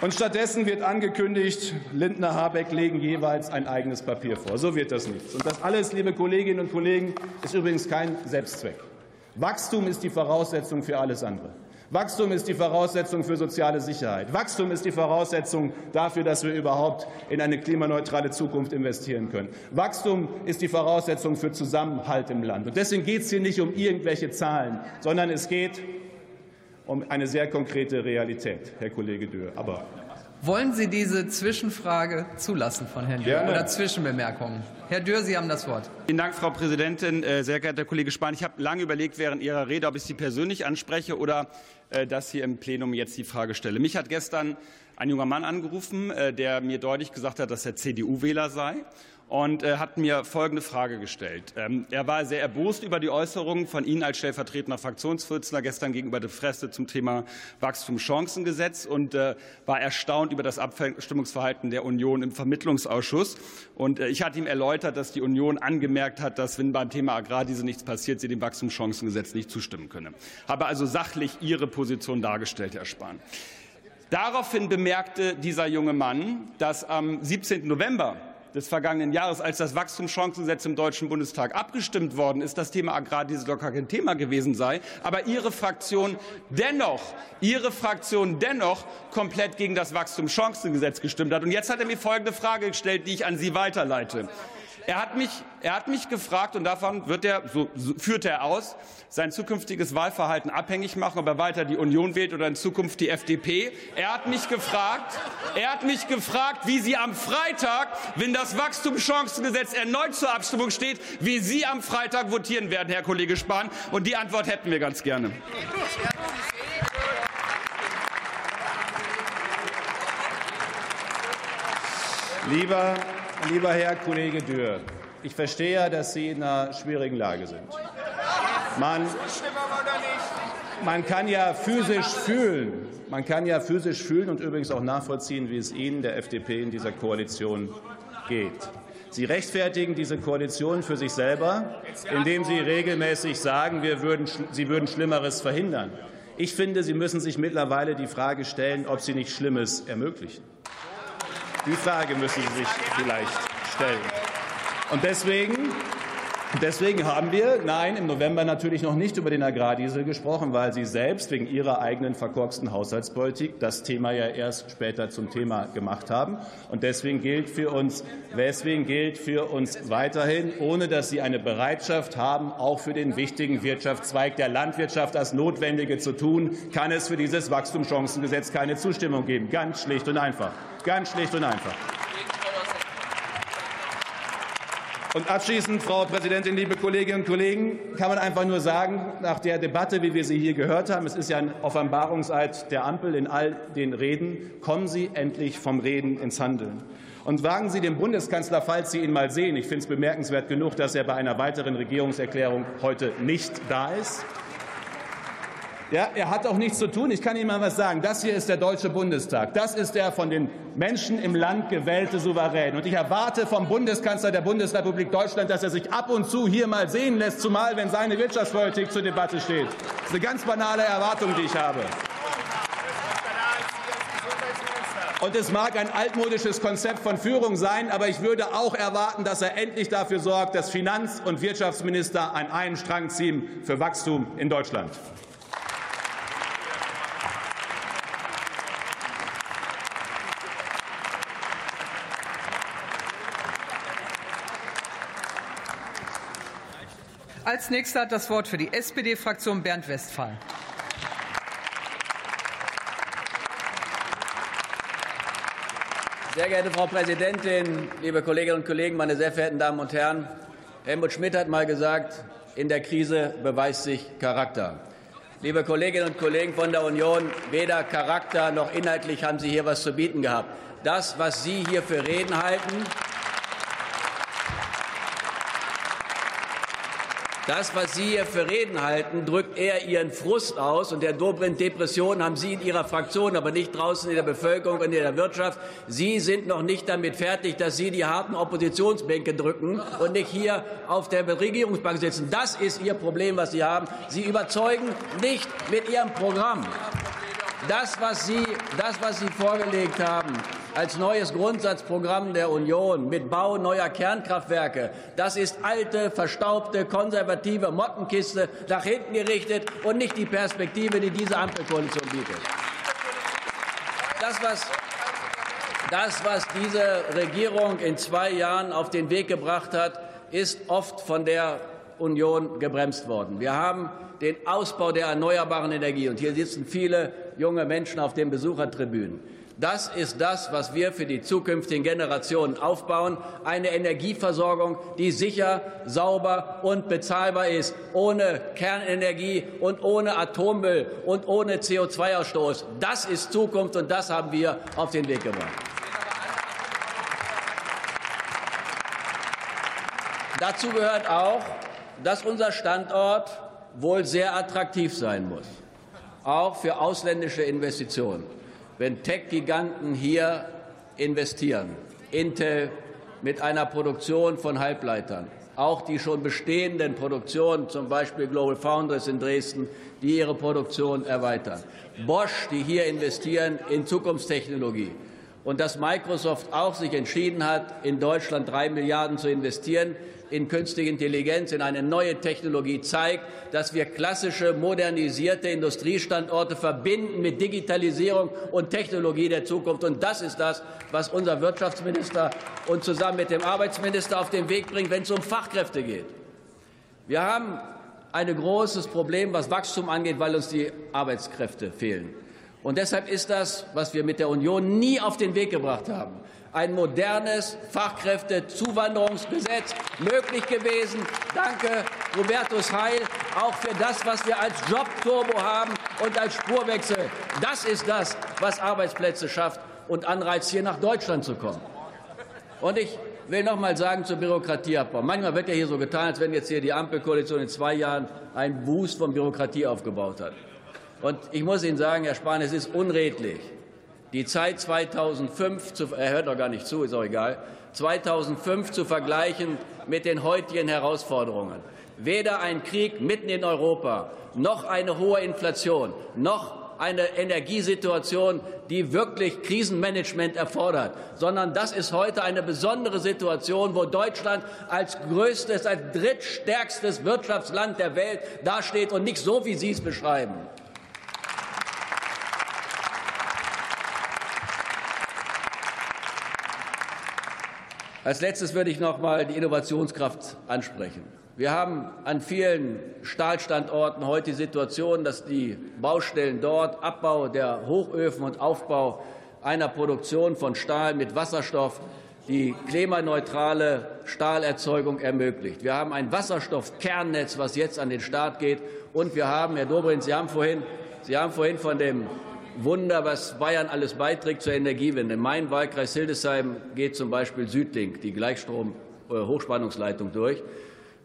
Und stattdessen wird angekündigt, Lindner Habeck legen jeweils ein eigenes Papier vor. So wird das nicht. Und das alles, liebe Kolleginnen und Kollegen, ist übrigens kein Selbstzweck. Wachstum ist die Voraussetzung für alles andere. Wachstum ist die Voraussetzung für soziale Sicherheit. Wachstum ist die Voraussetzung dafür, dass wir überhaupt in eine klimaneutrale Zukunft investieren können. Wachstum ist die Voraussetzung für Zusammenhalt im Land. Und deswegen geht es hier nicht um irgendwelche Zahlen, sondern es geht um eine sehr konkrete Realität, Herr Kollege Dürr. Aber wollen Sie diese Zwischenfrage zulassen von Herrn Dürr oder Zwischenbemerkungen? Herr Dürr, Sie haben das Wort. Vielen Dank, Frau Präsidentin. Äh, sehr geehrter Kollege Spahn, ich habe lange überlegt während Ihrer Rede, ob ich Sie persönlich anspreche oder äh, dass hier im Plenum jetzt die Frage stelle. Mich hat gestern ein junger Mann angerufen, äh, der mir deutlich gesagt hat, dass er CDU-Wähler sei und äh, hat mir folgende Frage gestellt. Ähm, er war sehr erbost über die Äußerungen von Ihnen als stellvertretender Fraktionsvorsitzender gestern gegenüber der Presse zum Thema Wachstumschancengesetz und äh, war erstaunt über das Abstimmungsverhalten der Union im Vermittlungsausschuss. Und äh, ich hatte ihm erläutert, dass die Union angemerkt hat, dass wenn beim Thema Agrardiesel nichts passiert, sie dem Wachstumschancengesetz nicht zustimmen könne. Habe also sachlich Ihre Position dargestellt, Herr Spahn. Daraufhin bemerkte dieser junge Mann, dass am 17. November des vergangenen Jahres, als das Wachstumschancengesetz im Deutschen Bundestag abgestimmt worden ist, das Thema Agrardiesel doch gar kein Thema gewesen sei, aber Ihre Fraktion dennoch, Ihre Fraktion dennoch komplett gegen das Wachstumschancengesetz gestimmt hat. Und jetzt hat er mir folgende Frage gestellt, die ich an Sie weiterleite. Er hat mich, er hat mich gefragt, und davon wird er, so, führt er aus, sein zukünftiges Wahlverhalten abhängig machen, ob er weiter die Union wählt oder in Zukunft die FDP. Er hat mich gefragt, er hat mich gefragt, wie Sie am Freitag, wenn das Wachstumschancengesetz erneut zur Abstimmung steht, wie Sie am Freitag votieren werden, Herr Kollege Spahn. Und die Antwort hätten wir ganz gerne. Lieber Lieber Herr Kollege Dürr, ich verstehe ja, dass Sie in einer schwierigen Lage sind. Man, man kann ja physisch fühlen, man kann ja physisch fühlen und übrigens auch nachvollziehen, wie es Ihnen, der FDP, in dieser Koalition geht. Sie rechtfertigen diese Koalition für sich selber, indem Sie regelmäßig sagen, wir würden, Sie würden Schlimmeres verhindern. Ich finde, Sie müssen sich mittlerweile die Frage stellen, ob Sie nicht Schlimmes ermöglichen. Die Frage müssen Sie sich vielleicht stellen. Und deswegen Deswegen haben wir, nein, im November natürlich noch nicht über den Agrardiesel gesprochen, weil Sie selbst wegen Ihrer eigenen verkorksten Haushaltspolitik das Thema ja erst später zum Thema gemacht haben. Und deswegen gilt für uns, deswegen gilt für uns weiterhin, ohne dass Sie eine Bereitschaft haben, auch für den wichtigen Wirtschaftszweig der Landwirtschaft das Notwendige zu tun, kann es für dieses Wachstumschancengesetz keine Zustimmung geben. Ganz schlicht und einfach. Ganz schlicht und einfach. Und abschließend, Frau Präsidentin, liebe Kolleginnen und Kollegen, kann man einfach nur sagen, nach der Debatte, wie wir sie hier gehört haben, es ist ja ein Offenbarungseid der Ampel in all den Reden, kommen Sie endlich vom Reden ins Handeln. Und wagen Sie dem Bundeskanzler, falls Sie ihn mal sehen, ich finde es bemerkenswert genug, dass er bei einer weiteren Regierungserklärung heute nicht da ist, Ja, er hat auch nichts zu tun. Ich kann Ihnen mal was sagen. Das hier ist der Deutsche Bundestag. Das ist der von den Menschen im Land gewählte Souverän. Und ich erwarte vom Bundeskanzler der Bundesrepublik Deutschland, dass er sich ab und zu hier mal sehen lässt, zumal wenn seine Wirtschaftspolitik zur Debatte steht. Das ist eine ganz banale Erwartung, die ich habe. Und es mag ein altmodisches Konzept von Führung sein, aber ich würde auch erwarten, dass er endlich dafür sorgt, dass Finanz- und Wirtschaftsminister an einen Strang ziehen für Wachstum in Deutschland. Als nächster hat das Wort für die SPD-Fraktion Bernd Westphal. Sehr geehrte Frau Präsidentin, liebe Kolleginnen und Kollegen, meine sehr verehrten Damen und Herren! Helmut Schmidt hat mal gesagt, in der Krise beweist sich Charakter. Liebe Kolleginnen und Kollegen von der Union, weder Charakter noch inhaltlich haben Sie hier was zu bieten gehabt. Das, was Sie hier für Reden halten, Das, was Sie hier für Reden halten, drückt eher Ihren Frust aus. Und der Dobrindt-Depression haben Sie in Ihrer Fraktion, aber nicht draußen in der Bevölkerung und in der Wirtschaft. Sie sind noch nicht damit fertig, dass Sie die harten Oppositionsbänke drücken und nicht hier auf der Regierungsbank sitzen. Das ist Ihr Problem, was Sie haben. Sie überzeugen nicht mit Ihrem Programm. Das, was Sie, das, was Sie vorgelegt haben, als neues Grundsatzprogramm der Union mit Bau neuer Kernkraftwerke. Das ist alte, verstaubte, konservative Mottenkiste nach hinten gerichtet und nicht die Perspektive, die diese Ampelkoalition bietet. Das, was das, was diese Regierung in zwei Jahren auf den Weg gebracht hat, ist oft von der Union gebremst worden. Wir haben den Ausbau der erneuerbaren Energie, und hier sitzen viele junge Menschen auf den Besuchertribünen. Das ist das, was wir für die zukünftigen Generationen aufbauen. Eine Energieversorgung, die sicher, sauber und bezahlbar ist, ohne Kernenergie und ohne Atommüll und ohne CO2-Ausstoß. Das ist Zukunft, und das haben wir auf den Weg gebracht. Dazu gehört auch, dass unser Standort wohl sehr attraktiv sein muss, auch für ausländische Investitionen wenn Tech-Giganten hier investieren. Intel mit einer Produktion von Halbleitern. Auch die schon bestehenden Produktionen, zum Beispiel Global Foundries in Dresden, die ihre Produktion erweitern. Bosch, die hier investieren in Zukunftstechnologie. Und dass Microsoft auch sich entschieden hat, in Deutschland drei Milliarden zu investieren, in künstliche Intelligenz, in eine neue Technologie zeigt, dass wir klassische, modernisierte Industriestandorte verbinden mit Digitalisierung und Technologie der Zukunft. Und das ist das, was unser Wirtschaftsminister und zusammen mit dem Arbeitsminister auf den Weg bringt, wenn es um Fachkräfte geht. Wir haben ein großes Problem, was Wachstum angeht, weil uns die Arbeitskräfte fehlen. Und deshalb ist das, was wir mit der Union nie auf den Weg gebracht haben, ein modernes Fachkräftezuwanderungsgesetz möglich gewesen. Danke, Hubertus Heil, auch für das, was wir als Jobturbo haben und als Spurwechsel. Das ist das, was Arbeitsplätze schafft und Anreiz, hier nach Deutschland zu kommen. Und ich will noch mal sagen zur Bürokratieabbau. Manchmal wird ja hier so getan, als wenn jetzt hier die Ampelkoalition in zwei Jahren einen Boost von Bürokratie aufgebaut hat. Und ich muss Ihnen sagen, Herr Spahn, es ist unredlich, die Zeit 2005 zu, er hört doch gar nicht zu, ist auch egal, 2005 zu vergleichen mit den heutigen Herausforderungen. Weder ein Krieg mitten in Europa, noch eine hohe Inflation, noch eine Energiesituation, die wirklich Krisenmanagement erfordert, sondern das ist heute eine besondere Situation, wo Deutschland als größtes, als drittstärkstes Wirtschaftsland der Welt dasteht und nicht so, wie Sie es beschreiben. Als letztes würde ich noch mal die Innovationskraft ansprechen. Wir haben an vielen Stahlstandorten heute die Situation, dass die Baustellen dort Abbau der Hochöfen und Aufbau einer Produktion von Stahl mit Wasserstoff die klimaneutrale Stahlerzeugung ermöglicht. Wir haben ein Wasserstoffkernnetz, was jetzt an den Start geht. Und wir haben, Herr Dobrindt, Sie haben vorhin, Sie haben vorhin von dem Wunder, was Bayern alles beiträgt zur Energiewende. In meinem Wahlkreis Hildesheim geht zum Beispiel Südlink, die Gleichstrom-Hochspannungsleitung, durch.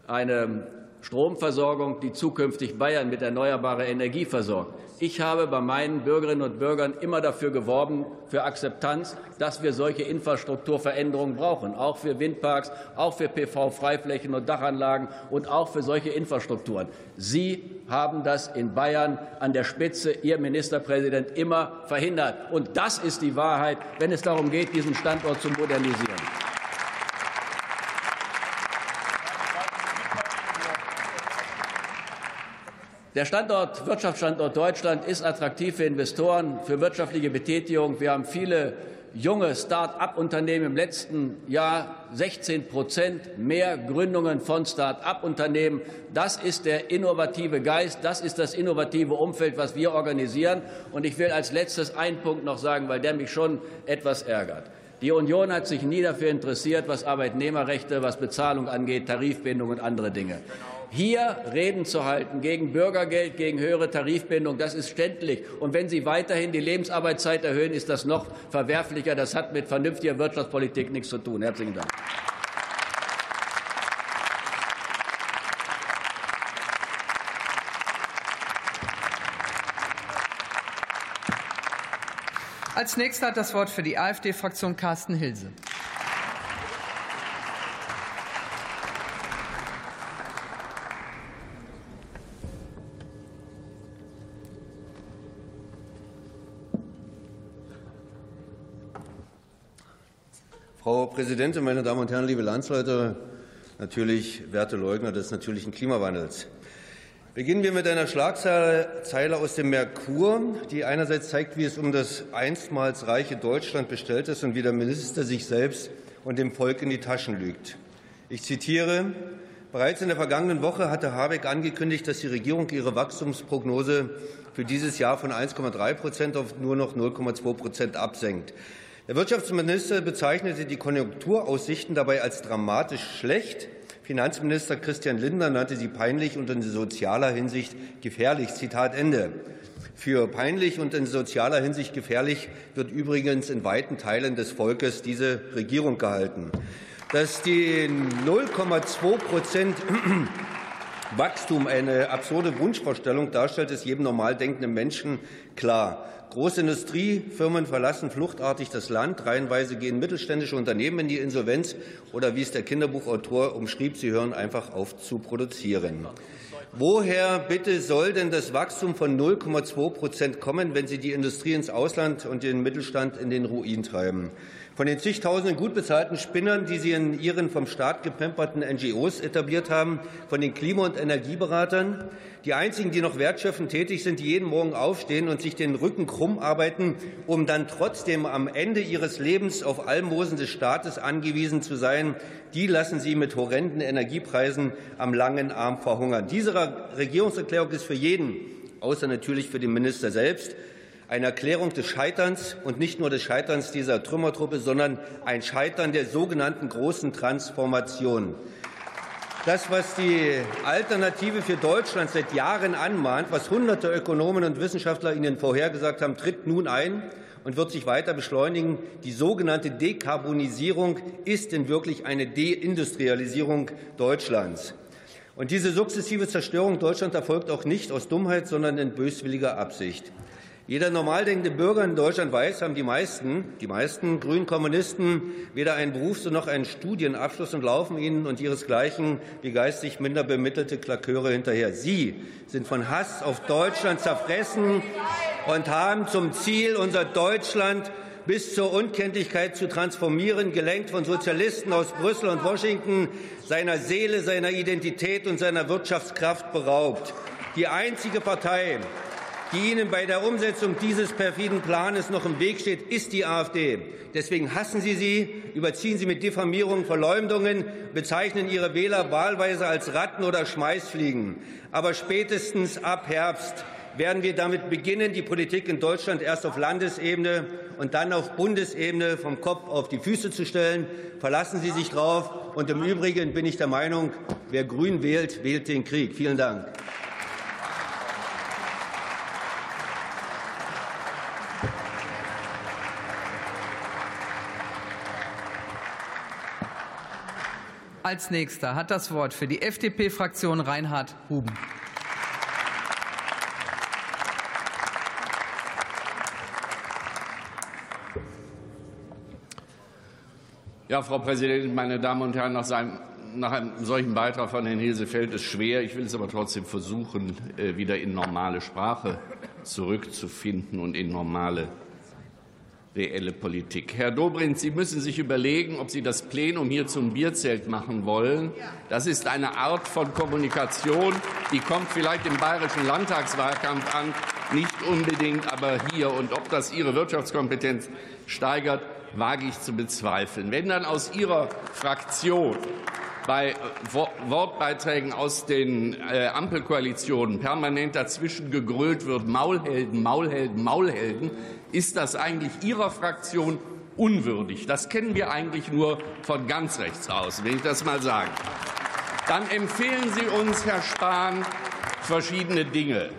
Eine Stromversorgung, die zukünftig Bayern mit erneuerbarer Energie versorgt. Ich habe bei meinen Bürgerinnen und Bürgern immer dafür geworben, für Akzeptanz, dass wir solche Infrastrukturveränderungen brauchen, auch für Windparks, auch für PV-Freiflächen und Dachanlagen und auch für solche Infrastrukturen. Sie haben das in Bayern an der Spitze, Ihr Ministerpräsident, immer verhindert. Und das ist die Wahrheit, wenn es darum geht, diesen Standort zu modernisieren. Der Standort, Wirtschaftsstandort Deutschland ist attraktiv für Investoren, für wirtschaftliche Betätigung. Wir haben viele junge Start-up-Unternehmen im letzten Jahr 16 Prozent mehr Gründungen von Start-up-Unternehmen. Das ist der innovative Geist, das ist das innovative Umfeld, was wir organisieren. Und ich will als letztes einen Punkt noch sagen, weil der mich schon etwas ärgert. Die Union hat sich nie dafür interessiert, was Arbeitnehmerrechte, was Bezahlung angeht, Tarifbindung und andere Dinge. Hier Reden zu halten gegen Bürgergeld, gegen höhere Tarifbindung, das ist ständlich. Und wenn Sie weiterhin die Lebensarbeitszeit erhöhen, ist das noch verwerflicher. Das hat mit vernünftiger Wirtschaftspolitik nichts zu tun. Herzlichen Dank. Als nächster hat das Wort für die AfD-Fraktion Carsten Hilse. Frau Präsidentin, meine Damen und Herren, liebe Landsleute, natürlich werte Leugner des natürlichen Klimawandels. Beginnen wir mit einer Schlagzeile aus dem Merkur, die einerseits zeigt, wie es um das einstmals reiche Deutschland bestellt ist und wie der Minister sich selbst und dem Volk in die Taschen lügt. Ich zitiere Bereits in der vergangenen Woche hatte Habeck angekündigt, dass die Regierung ihre Wachstumsprognose für dieses Jahr von 1,3 Prozent auf nur noch 0,2 Prozent absenkt. Der Wirtschaftsminister bezeichnete die Konjunkturaussichten dabei als dramatisch schlecht. Finanzminister Christian Lindner nannte sie peinlich und in sozialer Hinsicht gefährlich. Zitat Ende. Für peinlich und in sozialer Hinsicht gefährlich wird übrigens in weiten Teilen des Volkes diese Regierung gehalten. Dass die 0,2 Prozent Wachstum eine absurde Wunschvorstellung darstellt, ist jedem normal denkenden Menschen klar. Große Industriefirmen verlassen fluchtartig das Land. Reihenweise gehen mittelständische Unternehmen in die Insolvenz oder wie es der Kinderbuchautor umschrieb, sie hören einfach auf zu produzieren. Woher bitte soll denn das Wachstum von 0,2 Prozent kommen, wenn Sie die Industrie ins Ausland und den Mittelstand in den Ruin treiben? Von den zigtausenden gut bezahlten Spinnern, die Sie in Ihren vom Staat gepemperten NGOs etabliert haben, von den Klima- und Energieberatern, die einzigen, die noch wertschöpfend tätig sind, die jeden Morgen aufstehen und sich den Rücken krumm arbeiten, um dann trotzdem am Ende ihres Lebens auf Almosen des Staates angewiesen zu sein, die lassen Sie mit horrenden Energiepreisen am langen Arm verhungern. Diese Regierungserklärung ist für jeden, außer natürlich für den Minister selbst, eine Erklärung des Scheiterns und nicht nur des Scheiterns dieser Trümmertruppe, sondern ein Scheitern der sogenannten großen Transformation. Das, was die Alternative für Deutschland seit Jahren anmahnt, was hunderte Ökonomen und Wissenschaftler Ihnen vorhergesagt haben, tritt nun ein und wird sich weiter beschleunigen. Die sogenannte Dekarbonisierung ist in wirklich eine Deindustrialisierung Deutschlands. Und diese sukzessive Zerstörung Deutschlands erfolgt auch nicht aus Dummheit, sondern in böswilliger Absicht. Jeder normal denkende Bürger in Deutschland weiß, haben die meisten, die meisten grünen Kommunisten weder einen Berufs- noch einen Studienabschluss und laufen ihnen und ihresgleichen wie geistig minder bemittelte Klaköre hinterher. Sie sind von Hass auf Deutschland zerfressen und haben zum Ziel, unser Deutschland bis zur Unkenntlichkeit zu transformieren, gelenkt von Sozialisten aus Brüssel und Washington, seiner Seele, seiner Identität und seiner Wirtschaftskraft beraubt. Die einzige Partei, die Ihnen bei der Umsetzung dieses perfiden Planes noch im Weg steht, ist die AfD. Deswegen hassen Sie sie, überziehen Sie mit Diffamierungen, Verleumdungen, bezeichnen Ihre Wähler wahlweise als Ratten oder Schmeißfliegen. Aber spätestens ab Herbst werden wir damit beginnen, die Politik in Deutschland erst auf Landesebene und dann auf Bundesebene vom Kopf auf die Füße zu stellen. Verlassen Sie sich drauf. Und im Übrigen bin ich der Meinung, wer Grün wählt, wählt den Krieg. Vielen Dank. Als nächster hat das Wort für die FDP-Fraktion Reinhard Huben. Ja, Frau Präsidentin, meine Damen und Herren, nach, seinem, nach einem solchen Beitrag von Herrn Hese fällt es schwer. Ich will es aber trotzdem versuchen, äh, wieder in normale Sprache zurückzufinden und in normale reelle Politik. Herr Dobrindt, Sie müssen sich überlegen, ob Sie das Plenum hier zum Bierzelt machen wollen. Das ist eine Art von Kommunikation, die kommt vielleicht im bayerischen Landtagswahlkampf an, nicht unbedingt aber hier. Und ob das Ihre Wirtschaftskompetenz steigert, wage ich zu bezweifeln. Wenn dann aus Ihrer Fraktion bei äh, Wortbeiträgen aus den äh, Ampelkoalitionen permanent dazwischen gegrölt wird, Maulhelden, Maulhelden, Maulhelden, ist das eigentlich Ihrer Fraktion unwürdig. Das kennen wir eigentlich nur von ganz rechts aus, wenn ich das mal sagen. Dann empfehlen Sie uns, Herr Spahn, verschiedene Dinge.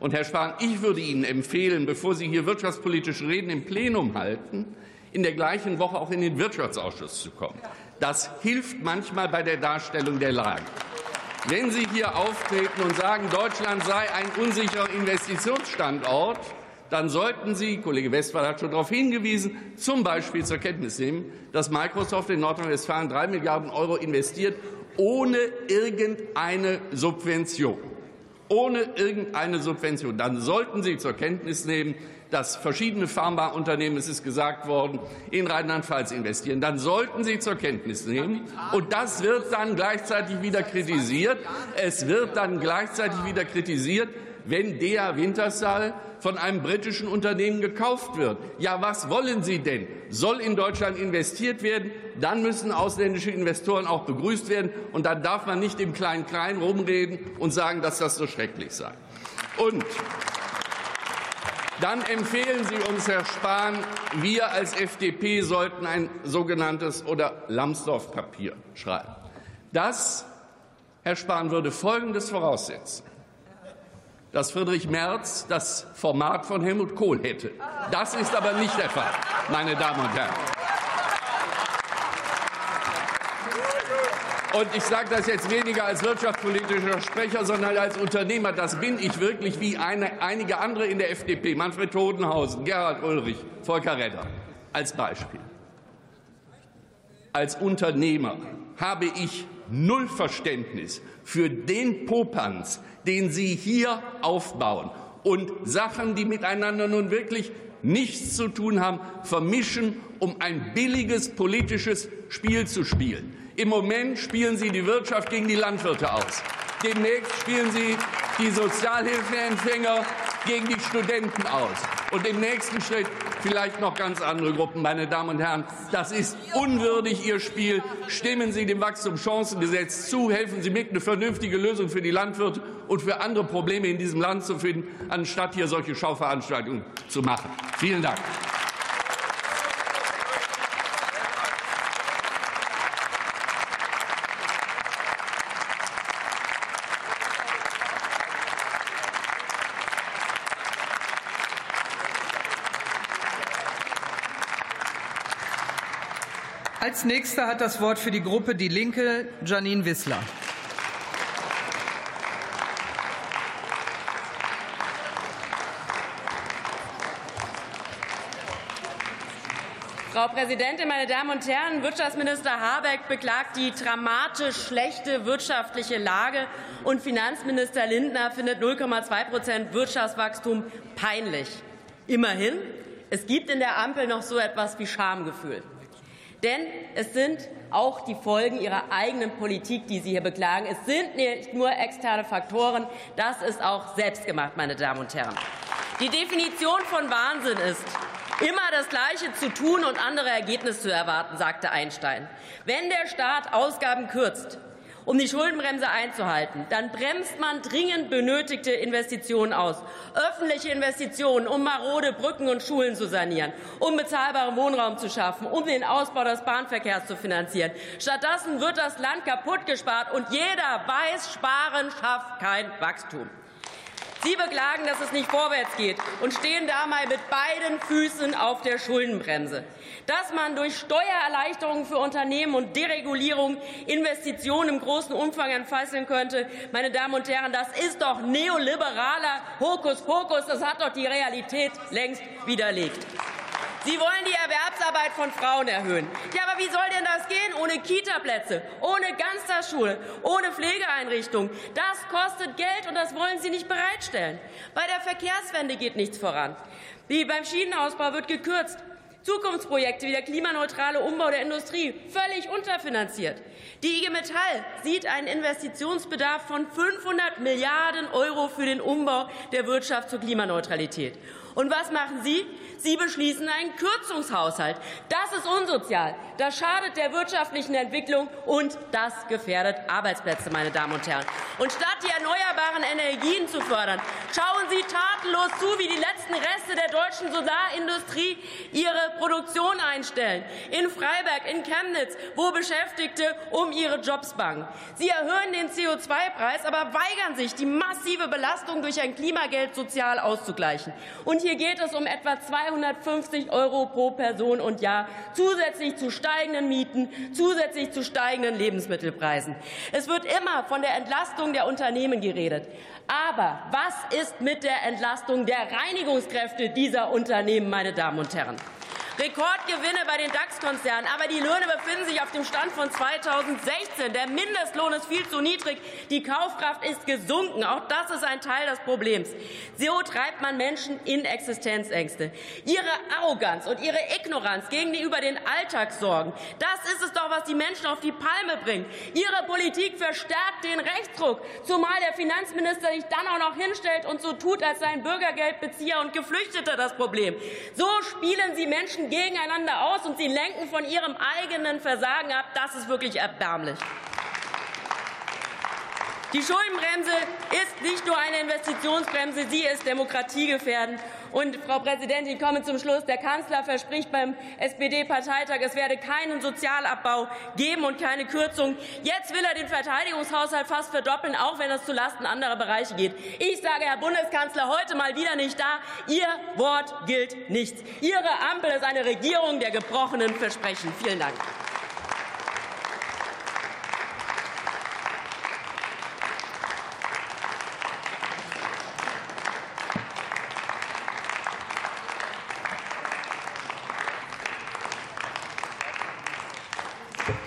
Und Herr Spahn, ich würde Ihnen empfehlen, bevor Sie hier wirtschaftspolitische Reden im Plenum halten, in der gleichen Woche auch in den Wirtschaftsausschuss zu kommen. Das hilft manchmal bei der Darstellung der Lage. Wenn Sie hier auftreten und sagen, Deutschland sei ein unsicherer Investitionsstandort, dann sollten Sie, Kollege Westphal hat schon darauf hingewiesen, zum Beispiel zur Kenntnis nehmen, dass Microsoft in Nordrhein-Westfalen drei Milliarden Euro investiert, ohne irgendeine Subvention. Ohne irgendeine Subvention. Dann sollten Sie zur Kenntnis nehmen, dass verschiedene Pharmaunternehmen, es ist gesagt worden, in Rheinland-Pfalz investieren. Dann sollten Sie zur Kenntnis nehmen, und das wird dann gleichzeitig wieder kritisiert, es wird dann gleichzeitig wieder kritisiert, wenn der Wintershall von einem britischen Unternehmen gekauft wird. Ja, was wollen Sie denn? Soll in Deutschland investiert werden? Dann müssen ausländische Investoren auch begrüßt werden. Und dann darf man nicht im Klein-Klein rumreden und sagen, dass das so schrecklich sei. Und dann empfehlen Sie uns, Herr Spahn, wir als FDP sollten ein sogenanntes oder Lambsdorff-Papier schreiben. Das, Herr Spahn, würde Folgendes voraussetzen dass Friedrich Merz das Format von Helmut Kohl hätte. Das ist aber nicht der Fall, meine Damen und Herren. Und ich sage das jetzt weniger als wirtschaftspolitischer Sprecher, sondern als Unternehmer. Das bin ich wirklich wie eine, einige andere in der FDP. Manfred Todenhausen, Gerhard Ulrich, Volker Redder als Beispiel. Als Unternehmer habe ich null Verständnis für den Popanz, den Sie hier aufbauen und Sachen, die miteinander nun wirklich nichts zu tun haben, vermischen, um ein billiges politisches Spiel zu spielen. Im Moment spielen Sie die Wirtschaft gegen die Landwirte aus. Demnächst spielen Sie die Sozialhilfeempfänger gegen die Studenten aus. Und im nächsten Schritt vielleicht noch ganz andere Gruppen. Meine Damen und Herren, das ist unwürdig, Ihr Spiel. Stimmen Sie dem Wachstumschancengesetz zu, helfen Sie mit, eine vernünftige Lösung für die Landwirte und für andere Probleme in diesem Land zu finden, anstatt hier solche Schauveranstaltungen zu machen. Vielen Dank. Als nächster hat das Wort für die Gruppe Die Linke Janine Wissler. Frau Präsidentin, meine Damen und Herren! Wirtschaftsminister Habeck beklagt die dramatisch schlechte wirtschaftliche Lage, und Finanzminister Lindner findet 0,2% Wirtschaftswachstum peinlich. Immerhin, es gibt in der Ampel noch so etwas wie Schamgefühl. Denn es sind auch die Folgen ihrer eigenen Politik, die Sie hier beklagen. Es sind nicht nur externe Faktoren, das ist auch selbstgemacht, meine Damen und Herren. Die Definition von Wahnsinn ist, immer das Gleiche zu tun und andere Ergebnisse zu erwarten, sagte Einstein. Wenn der Staat Ausgaben kürzt, um die Schuldenbremse einzuhalten, dann bremst man dringend benötigte Investitionen aus. Öffentliche Investitionen, um marode Brücken und Schulen zu sanieren, um bezahlbaren Wohnraum zu schaffen, um den Ausbau des Bahnverkehrs zu finanzieren. Stattdessen wird das Land kaputt gespart, und jeder weiß, Sparen schafft kein Wachstum. Sie beklagen, dass es nicht vorwärts geht und stehen dabei mit beiden Füßen auf der Schuldenbremse. Dass man durch Steuererleichterungen für Unternehmen und Deregulierung Investitionen im großen Umfang entfesseln könnte, meine Damen und Herren, das ist doch neoliberaler Hokuspokus. Das hat doch die Realität längst widerlegt. Sie wollen die Erwerbsarbeit von Frauen erhöhen. Ja, aber wie soll denn das gehen ohne Kitaplätze, ohne Ganztagsschule, ohne Pflegeeinrichtungen? Das kostet Geld und das wollen Sie nicht bereitstellen. Bei der Verkehrswende geht nichts voran. Wie beim Schienenausbau wird gekürzt. Zukunftsprojekte wie der klimaneutrale Umbau der Industrie völlig unterfinanziert. Die IG Metall sieht einen Investitionsbedarf von 500 Milliarden Euro für den Umbau der Wirtschaft zur Klimaneutralität. Und was machen Sie? Sie beschließen einen Kürzungshaushalt. Das ist unsozial. Das schadet der wirtschaftlichen Entwicklung und das gefährdet Arbeitsplätze, meine Damen und Herren. Und statt die erneuerbaren Energien zu fördern, schauen Sie tatenlos zu, wie die letzten Reste der deutschen Solarindustrie ihre Produktion einstellen. In Freiberg, in Chemnitz, wo Beschäftigte um ihre Jobs bangen. Sie erhöhen den CO2-Preis, aber weigern sich, die massive Belastung durch ein Klimageld sozial auszugleichen. Und hier geht es um etwa 250 Euro pro Person und Jahr, zusätzlich zu steigenden Mieten, zusätzlich zu steigenden Lebensmittelpreisen. Es wird immer von der Entlastung der Unternehmen geredet. Aber was ist mit der Entlastung der Reinigungskräfte dieser Unternehmen, meine Damen und Herren? Rekordgewinne bei den DAX-Konzernen. Aber die Löhne befinden sich auf dem Stand von 2016. Der Mindestlohn ist viel zu niedrig. Die Kaufkraft ist gesunken. Auch das ist ein Teil des Problems. So treibt man Menschen in Existenzängste. Ihre Arroganz und ihre Ignoranz gegenüber den Alltagssorgen, das ist es doch, was die Menschen auf die Palme bringt. Ihre Politik verstärkt den Rechtsdruck, zumal der Finanzminister sich dann auch noch hinstellt und so tut, als seien Bürgergeldbezieher und Geflüchtete das Problem. So spielen sie Menschen Menschen gegeneinander aus und sie lenken von ihrem eigenen Versagen ab. Das ist wirklich erbärmlich. Die Schuldenbremse ist nicht nur eine Investitionsbremse, sie ist demokratiegefährdend. Und Frau Präsidentin, ich komme zum Schluss. Der Kanzler verspricht beim SPD-Parteitag, es werde keinen Sozialabbau geben und keine Kürzung. Jetzt will er den Verteidigungshaushalt fast verdoppeln, auch wenn es zulasten anderer Bereiche geht. Ich sage, Herr Bundeskanzler, heute mal wieder nicht da. Ihr Wort gilt nichts. Ihre Ampel ist eine Regierung der gebrochenen Versprechen. Vielen Dank.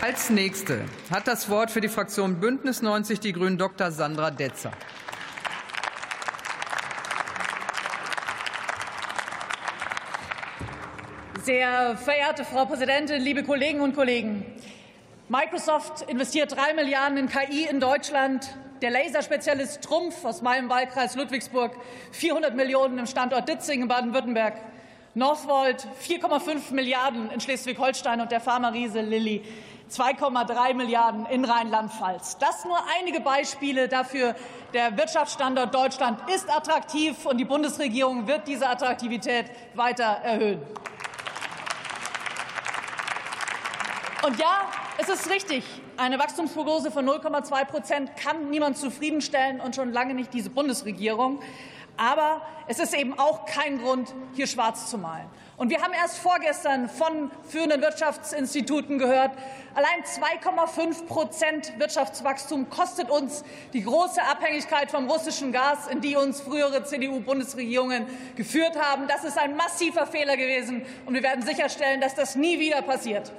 Als nächste hat das Wort für die Fraktion Bündnis 90 Die Grünen Dr. Sandra Detzer. Sehr verehrte Frau Präsidentin, liebe Kolleginnen und Kollegen! Microsoft investiert drei Milliarden in KI in Deutschland. Der Laserspezialist Trumpf aus meinem Wahlkreis Ludwigsburg 400 Millionen im Standort Ditzingen, Baden-Württemberg. Northvolt 4,5 Milliarden in Schleswig-Holstein und der Pharma-Riese Lilly 2,3 Milliarden in Rheinland-Pfalz. Das nur einige Beispiele dafür. Der Wirtschaftsstandort Deutschland ist attraktiv, und die Bundesregierung wird diese Attraktivität weiter erhöhen. Und ja, es ist richtig, eine Wachstumsprognose von 0,2 Prozent kann niemand zufriedenstellen und schon lange nicht diese Bundesregierung. Aber es ist eben auch kein Grund, hier schwarz zu malen. Und wir haben erst vorgestern von führenden Wirtschaftsinstituten gehört, allein 2,5 Prozent Wirtschaftswachstum kostet uns die große Abhängigkeit vom russischen Gas, in die uns frühere CDU-Bundesregierungen geführt haben. Das ist ein massiver Fehler gewesen, und wir werden sicherstellen, dass das nie wieder passiert.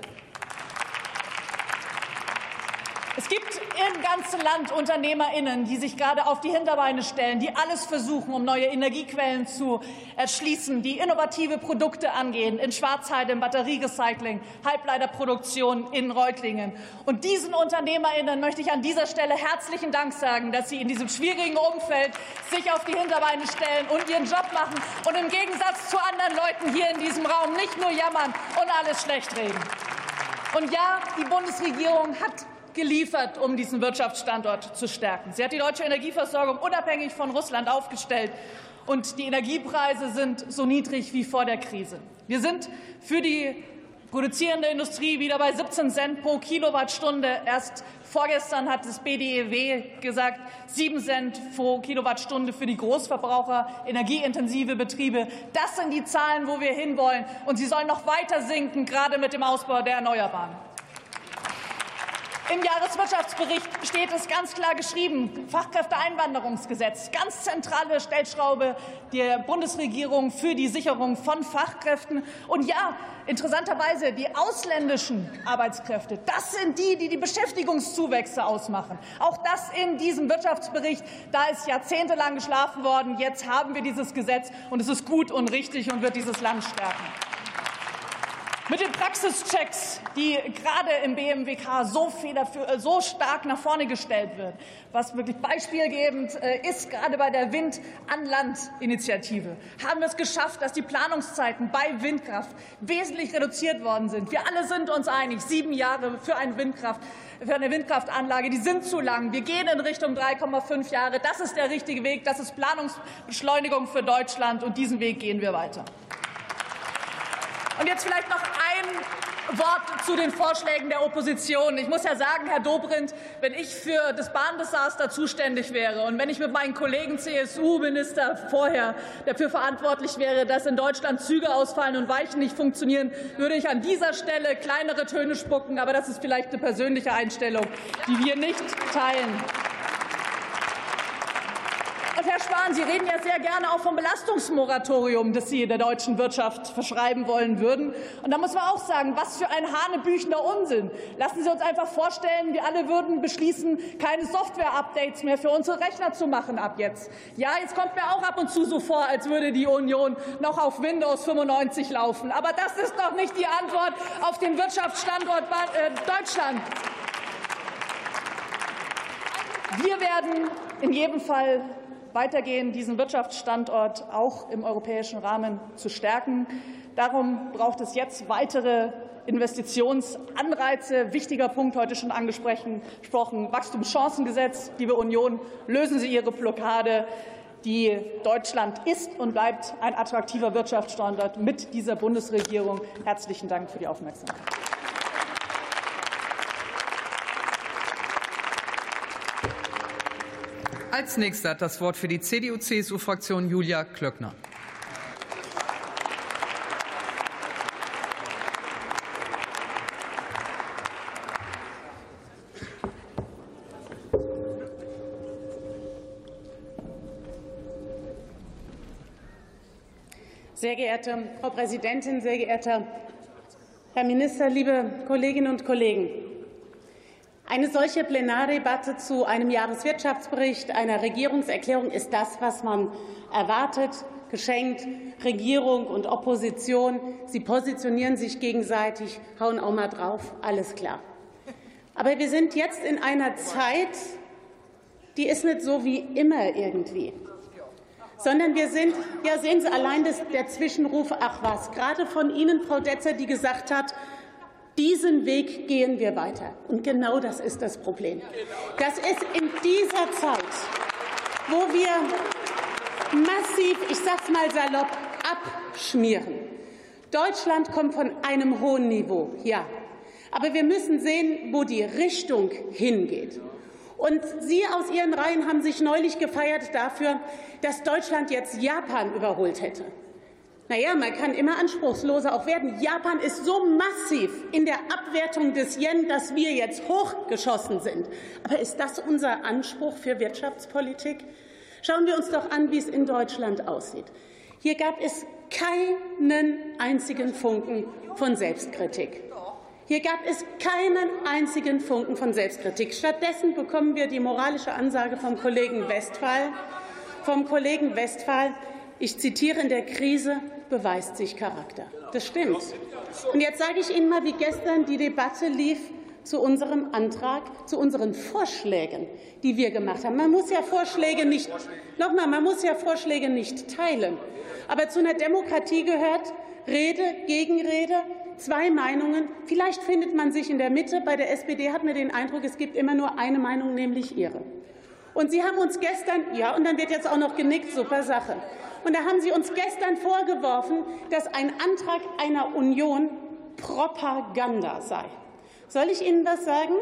Es gibt im ganzen Land UnternehmerInnen, die sich gerade auf die Hinterbeine stellen, die alles versuchen, um neue Energiequellen zu erschließen, die innovative Produkte angehen in Schwarzheide, im Batterierecycling, Halbleiterproduktion in Reutlingen. Und diesen UnternehmerInnen möchte ich an dieser Stelle herzlichen Dank sagen, dass sie in diesem schwierigen Umfeld sich auf die Hinterbeine stellen und ihren Job machen und im Gegensatz zu anderen Leuten hier in diesem Raum nicht nur jammern und alles schlecht reden. Und ja, die Bundesregierung hat geliefert, um diesen Wirtschaftsstandort zu stärken. Sie hat die deutsche Energieversorgung unabhängig von Russland aufgestellt, und die Energiepreise sind so niedrig wie vor der Krise. Wir sind für die Produzierende Industrie wieder bei 17 Cent pro Kilowattstunde. Erst vorgestern hat das BDEW gesagt, 7 Cent pro Kilowattstunde für die Großverbraucher, energieintensive Betriebe. Das sind die Zahlen, wo wir hinwollen. Und sie sollen noch weiter sinken, gerade mit dem Ausbau der Erneuerbaren. Im Jahreswirtschaftsbericht steht es ganz klar geschrieben, Fachkräfteeinwanderungsgesetz, ganz zentrale Stellschraube der Bundesregierung für die Sicherung von Fachkräften. Und ja, interessanterweise, die ausländischen Arbeitskräfte, das sind die, die die Beschäftigungszuwächse ausmachen. Auch das in diesem Wirtschaftsbericht. Da ist jahrzehntelang geschlafen worden. Jetzt haben wir dieses Gesetz, und es ist gut und richtig und wird dieses Land stärken. Mit den Praxischecks, die gerade im BMWK so, äh, so, stark nach vorne gestellt wird, was wirklich beispielgebend äh, ist, gerade bei der Wind-an-Land-Initiative, haben wir es geschafft, dass die Planungszeiten bei Windkraft wesentlich reduziert worden sind. Wir alle sind uns einig, sieben Jahre für eine Windkraftanlage, die sind zu lang. Wir gehen in Richtung 3,5 Jahre. Das ist der richtige Weg. Das ist Planungsbeschleunigung für Deutschland, und diesen Weg gehen wir weiter. Und jetzt vielleicht noch ein Wort zu den Vorschlägen der Opposition. Ich muss ja sagen, Herr Dobrindt, wenn ich für das Bahndesaster zuständig wäre und wenn ich mit meinen Kollegen CSU-Minister vorher dafür verantwortlich wäre, dass in Deutschland Züge ausfallen und Weichen nicht funktionieren, würde ich an dieser Stelle kleinere Töne spucken. Aber das ist vielleicht eine persönliche Einstellung, die wir nicht teilen. Und Herr Spahn, Sie reden ja sehr gerne auch vom Belastungsmoratorium, das Sie der deutschen Wirtschaft verschreiben wollen würden. Und da muss man auch sagen, was für ein hanebüchender Unsinn. Lassen Sie uns einfach vorstellen, wir alle würden beschließen, keine Software-Updates mehr für unsere Rechner zu machen ab jetzt. Ja, jetzt kommt mir auch ab und zu so vor, als würde die Union noch auf Windows 95 laufen. Aber das ist doch nicht die Antwort auf den Wirtschaftsstandort äh, Deutschland. Wir werden in jedem Fall weitergehen, diesen Wirtschaftsstandort auch im europäischen Rahmen zu stärken. Darum braucht es jetzt weitere Investitionsanreize. Wichtiger Punkt heute schon angesprochen, Wachstumschancengesetz. Liebe Union, lösen Sie Ihre Blockade. Die Deutschland ist und bleibt ein attraktiver Wirtschaftsstandort mit dieser Bundesregierung. Herzlichen Dank für die Aufmerksamkeit. Als nächster hat das Wort für die CDU-CSU-Fraktion Julia Klöckner. Sehr geehrte Frau Präsidentin, sehr geehrter Herr Minister, liebe Kolleginnen und Kollegen! Eine solche Plenardebatte zu einem Jahreswirtschaftsbericht, einer Regierungserklärung ist das, was man erwartet, geschenkt Regierung und Opposition. Sie positionieren sich gegenseitig, hauen auch mal drauf, alles klar. Aber wir sind jetzt in einer Zeit, die ist nicht so wie immer irgendwie, sondern wir sind, ja sehen Sie allein das, der Zwischenruf, ach was, gerade von Ihnen, Frau Detzer, die gesagt hat, diesen Weg gehen wir weiter. Und genau das ist das Problem. Das ist in dieser Zeit, wo wir massiv, ich sag's mal salopp, abschmieren. Deutschland kommt von einem hohen Niveau, ja. Aber wir müssen sehen, wo die Richtung hingeht. Und Sie aus Ihren Reihen haben sich neulich gefeiert dafür, dass Deutschland jetzt Japan überholt hätte. Naja, man kann immer anspruchsloser auch werden. Japan ist so massiv in der Abwertung des Yen, dass wir jetzt hochgeschossen sind. Aber ist das unser Anspruch für Wirtschaftspolitik? Schauen wir uns doch an, wie es in Deutschland aussieht. Hier gab es keinen einzigen Funken von Selbstkritik. Hier gab es keinen einzigen Funken von Selbstkritik. Stattdessen bekommen wir die moralische Ansage vom Kollegen Westphal, vom Kollegen Westphal, ich zitiere, in der Krise beweist sich Charakter. Das stimmt. Und jetzt sage ich Ihnen mal, wie gestern die Debatte lief zu unserem Antrag, zu unseren Vorschlägen, die wir gemacht haben. Man muss ja Vorschläge nicht, nochmal, man muss ja Vorschläge nicht teilen. Aber zu einer Demokratie gehört Rede, Gegenrede, zwei Meinungen. Vielleicht findet man sich in der Mitte. Bei der SPD hat man den Eindruck, es gibt immer nur eine Meinung, nämlich ihre. Und Sie haben uns gestern, ja, und dann wird jetzt auch noch genickt, super Sache. Und da haben Sie uns gestern vorgeworfen, dass ein Antrag einer Union Propaganda sei. Soll ich Ihnen was sagen?